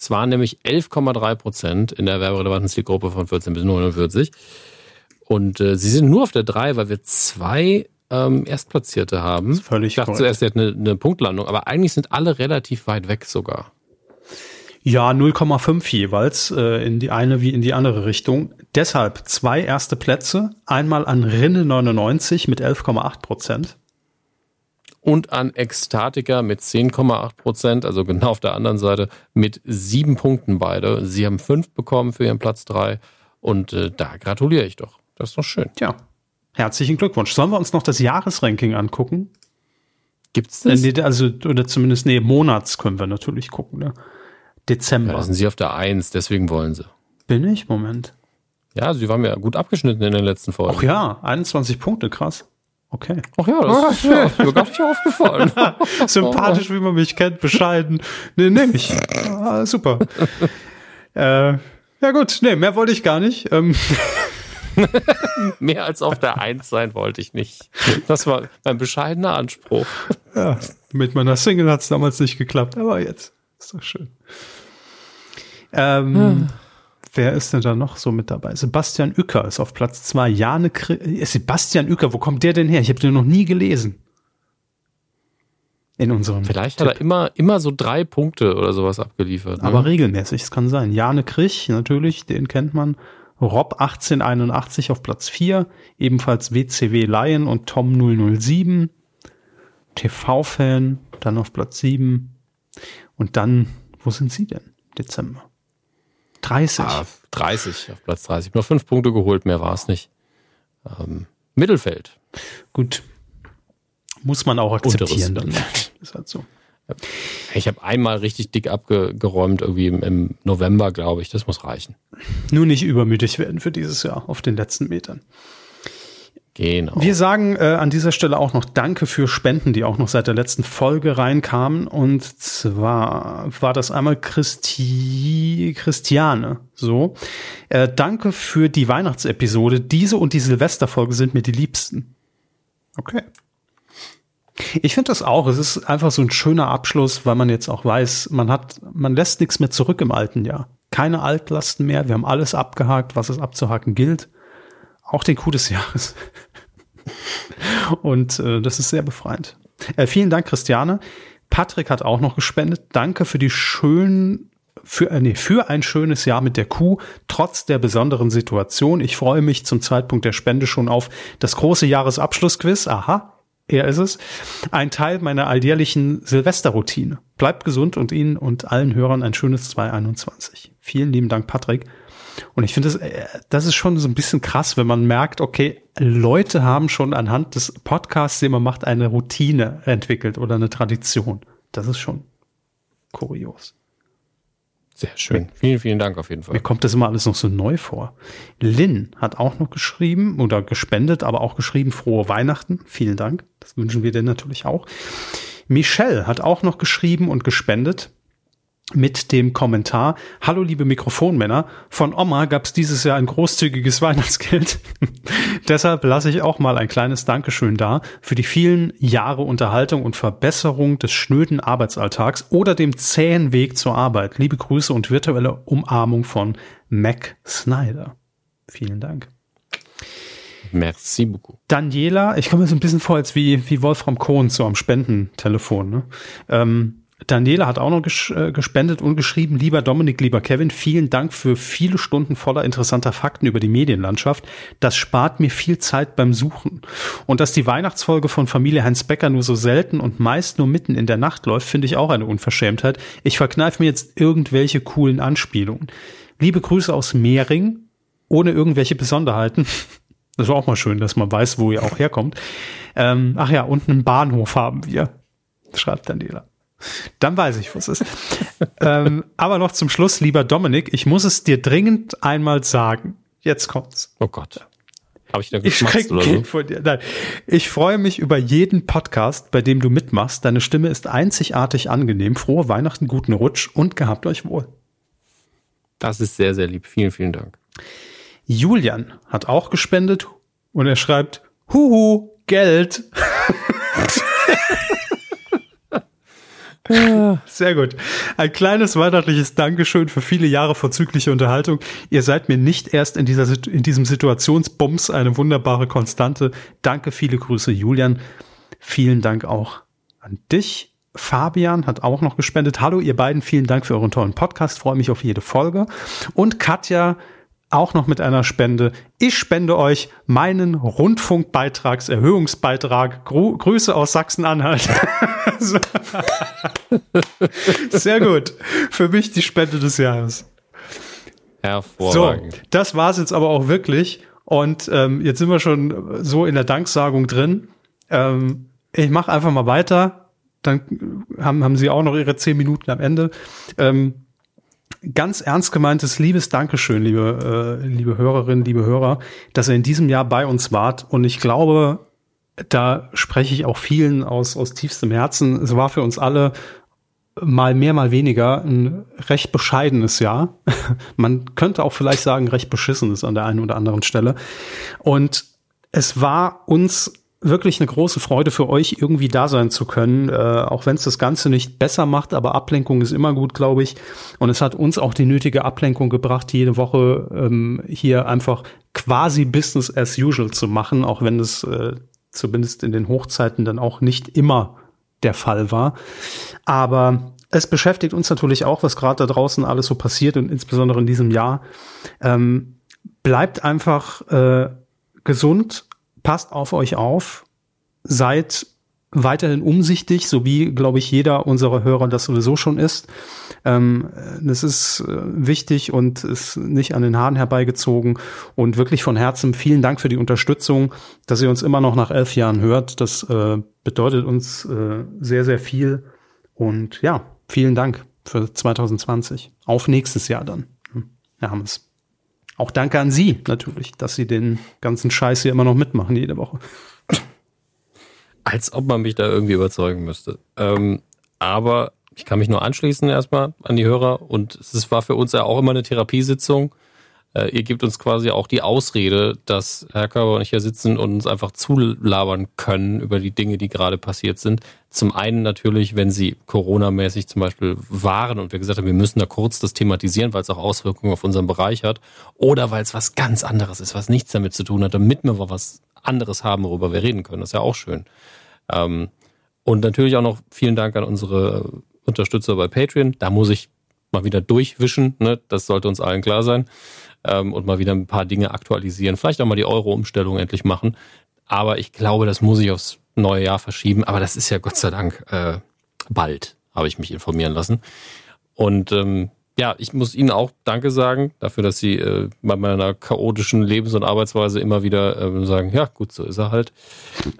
Es waren nämlich 11,3 Prozent in der werberelevanten Zielgruppe von 14 bis 49. Und äh, sie sind nur auf der 3, weil wir zwei ähm, Erstplatzierte haben. völlig ich dachte zuerst, sie hat eine, eine Punktlandung, aber eigentlich sind alle relativ weit weg sogar. Ja, 0,5 jeweils äh, in die eine wie in die andere Richtung. Deshalb zwei erste Plätze. Einmal an Rinne 99 mit 11,8 Prozent. Und an Ekstatiker mit 10,8 Prozent, also genau auf der anderen Seite, mit sieben Punkten beide. Sie haben fünf bekommen für ihren Platz drei. Und äh, da gratuliere ich doch. Das ist doch schön. Tja, herzlichen Glückwunsch. Sollen wir uns noch das Jahresranking angucken? Gibt's das? Äh, also, oder zumindest, nee, Monats können wir natürlich gucken. Ne? Dezember. Ja, da sind Sie auf der Eins, deswegen wollen Sie. Bin ich? Moment. Ja, Sie waren ja gut abgeschnitten in den letzten Folgen. Ach ja, 21 Punkte, krass. Okay. Ach ja, das ist, ja, ist mir gar nicht aufgefallen. [laughs] Sympathisch, wie man mich kennt, bescheiden. Nee, nehme ich. Ah, super. [laughs] äh, ja gut, nee, mehr wollte ich gar nicht. Ähm. [laughs] mehr als auf der Eins sein wollte ich nicht. Das war mein bescheidener Anspruch. Ja, mit meiner Single hat es damals nicht geklappt, aber jetzt ist doch schön. Ähm, hm. Wer ist denn da noch so mit dabei? Sebastian Uecker ist auf Platz zwei. Jane Kri äh, Sebastian Uecker, wo kommt der denn her? Ich habe den noch nie gelesen. In unserem. Vielleicht Tipp. hat er immer, immer so drei Punkte oder sowas abgeliefert. Ne? Aber regelmäßig, es kann sein. Jane Krich, natürlich, den kennt man. Rob 1881 auf Platz 4, ebenfalls WCW Lion und Tom 007. TV-Fan, dann auf Platz 7. Und dann, wo sind Sie denn? Dezember. 30. Ah, 30, auf Platz 30. Nur fünf Punkte geholt, mehr war es nicht. Ähm, Mittelfeld. Gut. Muss man auch akzeptieren. Dann. [laughs] Ist halt so. Ich habe einmal richtig dick abgeräumt, irgendwie im, im November, glaube ich. Das muss reichen. Nur nicht übermütig werden für dieses Jahr auf den letzten Metern. Genau. Wir sagen äh, an dieser Stelle auch noch Danke für Spenden, die auch noch seit der letzten Folge reinkamen. Und zwar war das einmal Christi Christiane. So. Äh, danke für die Weihnachtsepisode. Diese und die Silvesterfolge sind mir die liebsten. Okay. Ich finde das auch. Es ist einfach so ein schöner Abschluss, weil man jetzt auch weiß, man hat, man lässt nichts mehr zurück im alten Jahr. Keine Altlasten mehr. Wir haben alles abgehakt, was es abzuhaken gilt. Auch den Coup des Jahres. Und äh, das ist sehr befreiend. Äh, vielen Dank, Christiane. Patrick hat auch noch gespendet. Danke für die schönen, für, äh, nee, für ein schönes Jahr mit der Kuh, trotz der besonderen Situation. Ich freue mich zum Zeitpunkt der Spende schon auf das große Jahresabschlussquiz. Aha, er ist es. Ein Teil meiner alljährlichen Silvesterroutine. Bleibt gesund und Ihnen und allen Hörern ein schönes 2021. Vielen lieben Dank, Patrick. Und ich finde, das, äh, das ist schon so ein bisschen krass, wenn man merkt, okay, Leute haben schon anhand des Podcasts, den man macht, eine Routine entwickelt oder eine Tradition. Das ist schon kurios. Sehr schön. Vielen, vielen Dank auf jeden Fall. Mir kommt das immer alles noch so neu vor. Lynn hat auch noch geschrieben oder gespendet, aber auch geschrieben, frohe Weihnachten. Vielen Dank. Das wünschen wir dir natürlich auch. Michelle hat auch noch geschrieben und gespendet mit dem Kommentar, Hallo liebe Mikrofonmänner, von Oma gab's dieses Jahr ein großzügiges [laughs] Weihnachtsgeld. [laughs] Deshalb lasse ich auch mal ein kleines Dankeschön da für die vielen Jahre Unterhaltung und Verbesserung des schnöden Arbeitsalltags oder dem zähen Weg zur Arbeit. Liebe Grüße und virtuelle Umarmung von Mac Snyder. Vielen Dank. Merci beaucoup. Daniela, ich komme mir so ein bisschen vor, als wie, wie Wolfram Kohn so am Spendentelefon. Ne? Ähm, Daniela hat auch noch ges äh, gespendet und geschrieben, lieber Dominik, lieber Kevin, vielen Dank für viele Stunden voller interessanter Fakten über die Medienlandschaft. Das spart mir viel Zeit beim Suchen. Und dass die Weihnachtsfolge von Familie Heinz Becker nur so selten und meist nur mitten in der Nacht läuft, finde ich auch eine Unverschämtheit. Ich verkneife mir jetzt irgendwelche coolen Anspielungen. Liebe Grüße aus Mehring, ohne irgendwelche Besonderheiten. [laughs] Das war auch mal schön, dass man weiß, wo ihr auch herkommt. Ähm, ach ja, und einen Bahnhof haben wir, schreibt Daniela. Dann weiß ich, was es ist. ähm, aber noch zum Schluss, lieber Dominik, ich muss es dir dringend einmal sagen. Jetzt kommt's. Oh Gott. Habe ich da ich krieg oder so? von dir. Nein. Ich freue mich über jeden Podcast, bei dem du mitmachst. Deine Stimme ist einzigartig angenehm. Frohe Weihnachten, guten Rutsch und gehabt euch wohl. Das ist sehr, sehr lieb. Vielen, vielen Dank. Julian hat auch gespendet und er schreibt, Huhu, Geld. [laughs] [laughs] Sehr gut. Ein kleines weihnachtliches Dankeschön für viele Jahre vorzügliche Unterhaltung. Ihr seid mir nicht erst in, dieser, in diesem Situationsbums eine wunderbare Konstante. Danke, viele Grüße, Julian. Vielen Dank auch an dich. Fabian hat auch noch gespendet. Hallo, ihr beiden, vielen Dank für euren tollen Podcast. Freue mich auf jede Folge. Und Katja auch noch mit einer Spende. Ich spende euch meinen Rundfunkbeitragserhöhungsbeitrag. Gru Grüße aus Sachsen-Anhalt. [laughs] Sehr gut. Für mich die Spende des Jahres. Hervorragend. So, das war's jetzt aber auch wirklich. Und ähm, jetzt sind wir schon so in der Danksagung drin. Ähm, ich mache einfach mal weiter. Dann haben, haben Sie auch noch Ihre zehn Minuten am Ende. Ähm, ganz ernst gemeintes liebes Dankeschön, liebe, äh, liebe Hörerinnen, liebe Hörer, dass ihr in diesem Jahr bei uns wart. Und ich glaube, da spreche ich auch vielen aus, aus tiefstem Herzen. Es war für uns alle mal mehr, mal weniger ein recht bescheidenes Jahr. [laughs] Man könnte auch vielleicht sagen, recht beschissenes an der einen oder anderen Stelle. Und es war uns wirklich eine große Freude für euch, irgendwie da sein zu können, äh, auch wenn es das Ganze nicht besser macht, aber Ablenkung ist immer gut, glaube ich. Und es hat uns auch die nötige Ablenkung gebracht, jede Woche ähm, hier einfach quasi Business as usual zu machen, auch wenn es äh, zumindest in den Hochzeiten dann auch nicht immer der Fall war. Aber es beschäftigt uns natürlich auch, was gerade da draußen alles so passiert und insbesondere in diesem Jahr. Ähm, bleibt einfach äh, gesund, passt auf euch auf, seid weiterhin umsichtig, so wie, glaube ich, jeder unserer Hörer das sowieso schon ist. Ähm, das ist äh, wichtig und ist nicht an den Haaren herbeigezogen. Und wirklich von Herzen vielen Dank für die Unterstützung, dass ihr uns immer noch nach elf Jahren hört. Das äh, bedeutet uns äh, sehr, sehr viel. Und ja, vielen Dank für 2020. Auf nächstes Jahr dann, hm, Herr Hammes. Auch danke an Sie natürlich, dass Sie den ganzen Scheiß hier immer noch mitmachen jede Woche. Als ob man mich da irgendwie überzeugen müsste. Ähm, aber ich kann mich nur anschließen erstmal an die Hörer und es war für uns ja auch immer eine Therapiesitzung. Äh, ihr gebt uns quasi auch die Ausrede, dass Herr Körber und ich hier sitzen und uns einfach zulabern können über die Dinge, die gerade passiert sind. Zum einen natürlich, wenn sie Corona-mäßig zum Beispiel waren und wir gesagt haben, wir müssen da kurz das thematisieren, weil es auch Auswirkungen auf unseren Bereich hat. Oder weil es was ganz anderes ist, was nichts damit zu tun hat, damit wir was anderes haben, worüber wir reden können. Das ist ja auch schön. Ähm, und natürlich auch noch vielen Dank an unsere Unterstützer bei Patreon. Da muss ich mal wieder durchwischen. Ne? Das sollte uns allen klar sein ähm, und mal wieder ein paar Dinge aktualisieren. Vielleicht auch mal die Euro-Umstellung endlich machen. Aber ich glaube, das muss ich aufs neue Jahr verschieben. Aber das ist ja Gott sei Dank äh, bald, habe ich mich informieren lassen. Und ähm, ja, ich muss Ihnen auch Danke sagen dafür, dass Sie äh, bei meiner chaotischen Lebens- und Arbeitsweise immer wieder ähm, sagen, ja, gut, so ist er halt.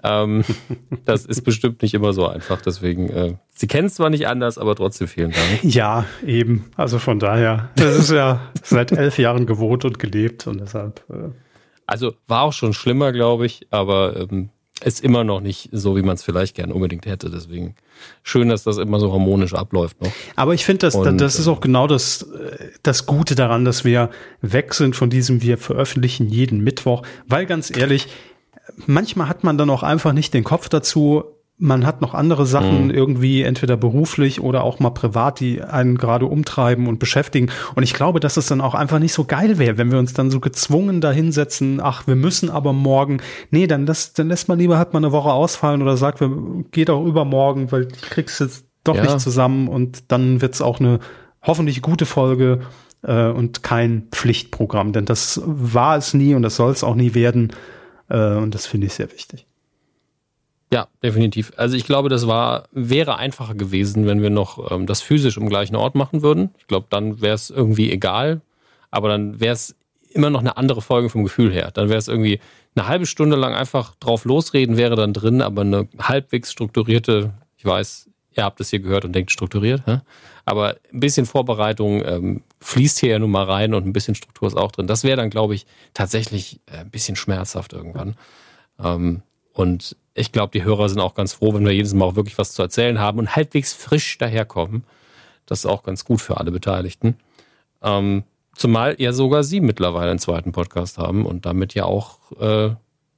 Ähm, [laughs] das ist bestimmt nicht immer so einfach. Deswegen, äh, Sie kennen es zwar nicht anders, aber trotzdem vielen Dank. Ja, eben. Also von daher, das ist ja seit elf Jahren gewohnt und gelebt und deshalb. Äh also war auch schon schlimmer, glaube ich, aber ähm, ist immer noch nicht so, wie man es vielleicht gern unbedingt hätte. Deswegen schön, dass das immer so harmonisch abläuft noch. Aber ich finde, das, Und, das ist auch genau das, das Gute daran, dass wir weg sind von diesem, wir veröffentlichen jeden Mittwoch, weil ganz ehrlich, manchmal hat man dann auch einfach nicht den Kopf dazu, man hat noch andere Sachen mhm. irgendwie entweder beruflich oder auch mal privat, die einen gerade umtreiben und beschäftigen. Und ich glaube, dass es dann auch einfach nicht so geil wäre, wenn wir uns dann so gezwungen da hinsetzen, ach, wir müssen aber morgen. Nee, dann, das, dann lässt man lieber halt mal eine Woche ausfallen oder sagt, wir geht auch übermorgen, weil ich krieg's jetzt doch Ja. nicht zusammen und dann wird's auch eine hoffentlich gute Folge äh, und kein Pflichtprogramm, denn das war es nie und das soll es auch nie werden äh, und das finde ich sehr wichtig. Ja, definitiv. Also ich glaube, das war, wäre einfacher gewesen, wenn wir noch ähm, das physisch im gleichen Ort machen würden. Ich glaube, dann wäre es irgendwie egal. Aber dann wäre es immer noch eine andere Folge vom Gefühl her. Dann wäre es irgendwie eine halbe Stunde lang einfach drauf losreden, wäre dann drin, aber eine halbwegs strukturierte, ich weiß, ihr habt es hier gehört und denkt strukturiert, hä? aber ein bisschen Vorbereitung ähm, fließt hier ja nun mal rein und ein bisschen Struktur ist auch drin. Das wäre dann, glaube ich, tatsächlich äh, ein bisschen schmerzhaft irgendwann. Ähm, und ich glaube, die Hörer sind auch ganz froh, wenn wir jedes Mal auch wirklich was zu erzählen haben und halbwegs frisch daherkommen. Das ist auch ganz gut für alle Beteiligten. Ähm, zumal ja sogar Sie mittlerweile einen zweiten Podcast haben und damit ja auch, äh,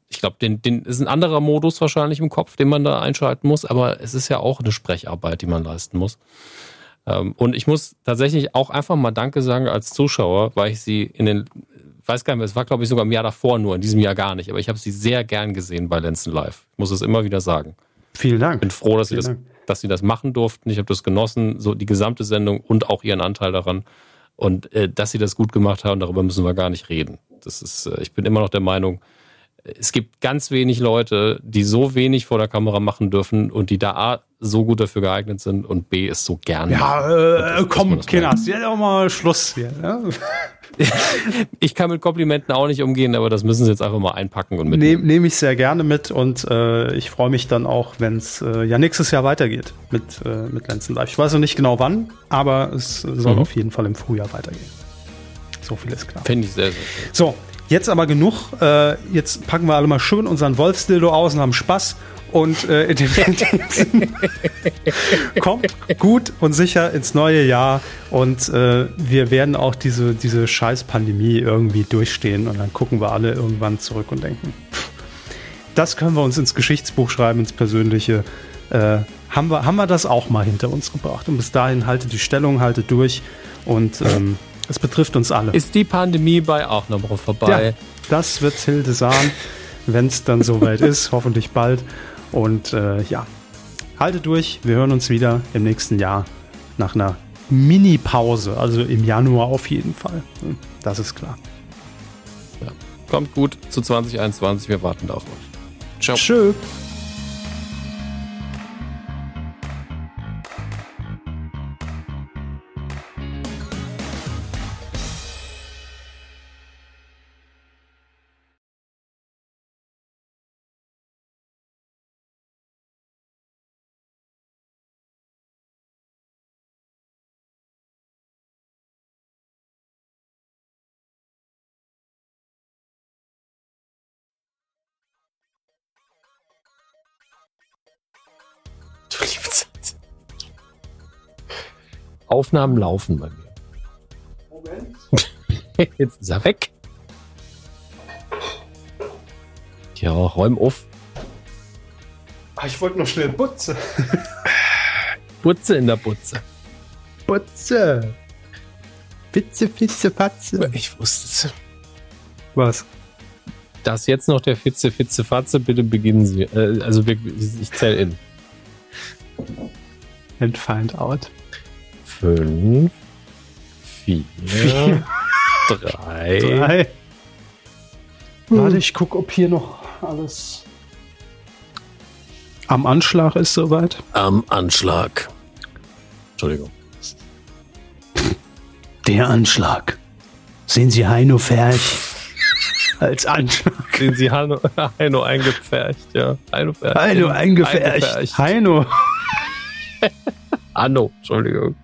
ich glaube, den, den ist ein anderer Modus wahrscheinlich im Kopf, den man da einschalten muss, aber es ist ja auch eine Sprecharbeit, die man leisten muss. Ähm, und ich muss tatsächlich auch einfach mal Danke sagen als Zuschauer, weil ich sie in den, weiß gar nicht mehr, es war glaube ich sogar im Jahr davor nur, in diesem Jahr gar nicht, aber ich habe sie sehr gern gesehen bei Lenzen Live. Ich muss es immer wieder sagen. Vielen Dank. Ich bin froh, dass sie, das, Dank. dass sie das machen durften. Ich habe das genossen, so die gesamte Sendung und auch ihren Anteil daran. Und äh, dass sie das gut gemacht haben, darüber müssen wir gar nicht reden. Das ist, äh, ich bin immer noch der Meinung, es gibt ganz wenig Leute, die so wenig vor der Kamera machen dürfen und die da A, so gut dafür geeignet sind und B, es so gern machen. Ja, äh, das- komm, Kinders, ja, auch mal Schluss hier. Ja? [laughs] Ich kann mit Komplimenten auch nicht umgehen, aber das müssen sie jetzt einfach mal einpacken und Nehme mitnehmen. nehm ich sehr gerne mit und äh, ich freue mich dann auch, wenn es äh, ja nächstes Jahr weitergeht mit, äh, mit Lenzen Live. Ich weiß noch nicht genau wann, aber es soll Mhm. auf jeden Fall im Frühjahr weitergehen. So viel ist klar. Fände ich sehr, sehr schön. So, jetzt aber genug. Äh, jetzt packen wir alle mal schön unseren Wolfsdildo aus und haben Spaß. Und äh, in dem [laughs] kommt gut und sicher ins neue Jahr. Und äh, wir werden auch diese, diese scheiß Pandemie irgendwie durchstehen. Und dann gucken wir alle irgendwann zurück und denken, pff, das können wir uns ins Geschichtsbuch schreiben, ins Persönliche. Äh, haben, wir, haben wir das auch mal hinter uns gebracht. Und bis dahin haltet die Stellung, haltet durch. Und ähm, es betrifft uns alle. Ist die Pandemie bei auch noch mal vorbei? Ja, das wird Hilde sagen, wenn es dann soweit [laughs] ist, hoffentlich bald. Und äh, ja, haltet durch. Wir hören uns wieder im nächsten Jahr nach einer Mini-Pause, also im Januar auf jeden Fall. Das ist klar. Kommt gut zu 2021, wir warten da auf euch. Ciao. Tschö. Aufnahmen laufen bei mir. Moment. [laughs] Jetzt ist er weg. Ja, räum auf. Ah, Ich wollte noch schnell Butze. Butze in der Butze. Butze. Witze, Fitze, Fatze. Ich wusste es. Was? Das jetzt noch der Fitze, Fitze, Fatze. Bitte beginnen Sie. Äh, also ich zähle in. And find out. Fünf, vier, drei. Drei. Warte, ich guck, ob hier noch alles am Anschlag ist soweit. Am Anschlag. Entschuldigung. Der Anschlag. Sehen Sie Heino Ferch als Anschlag. Sehen Sie Heino, Heino eingepfercht, ja. Heino, Ferch. Heino. Eingepfercht. Heino. Hanno, Entschuldigung.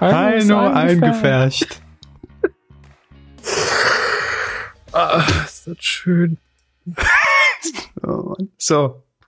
Heino eingefercht. Ah, ist das schön. Oh [laughs] Mann. So,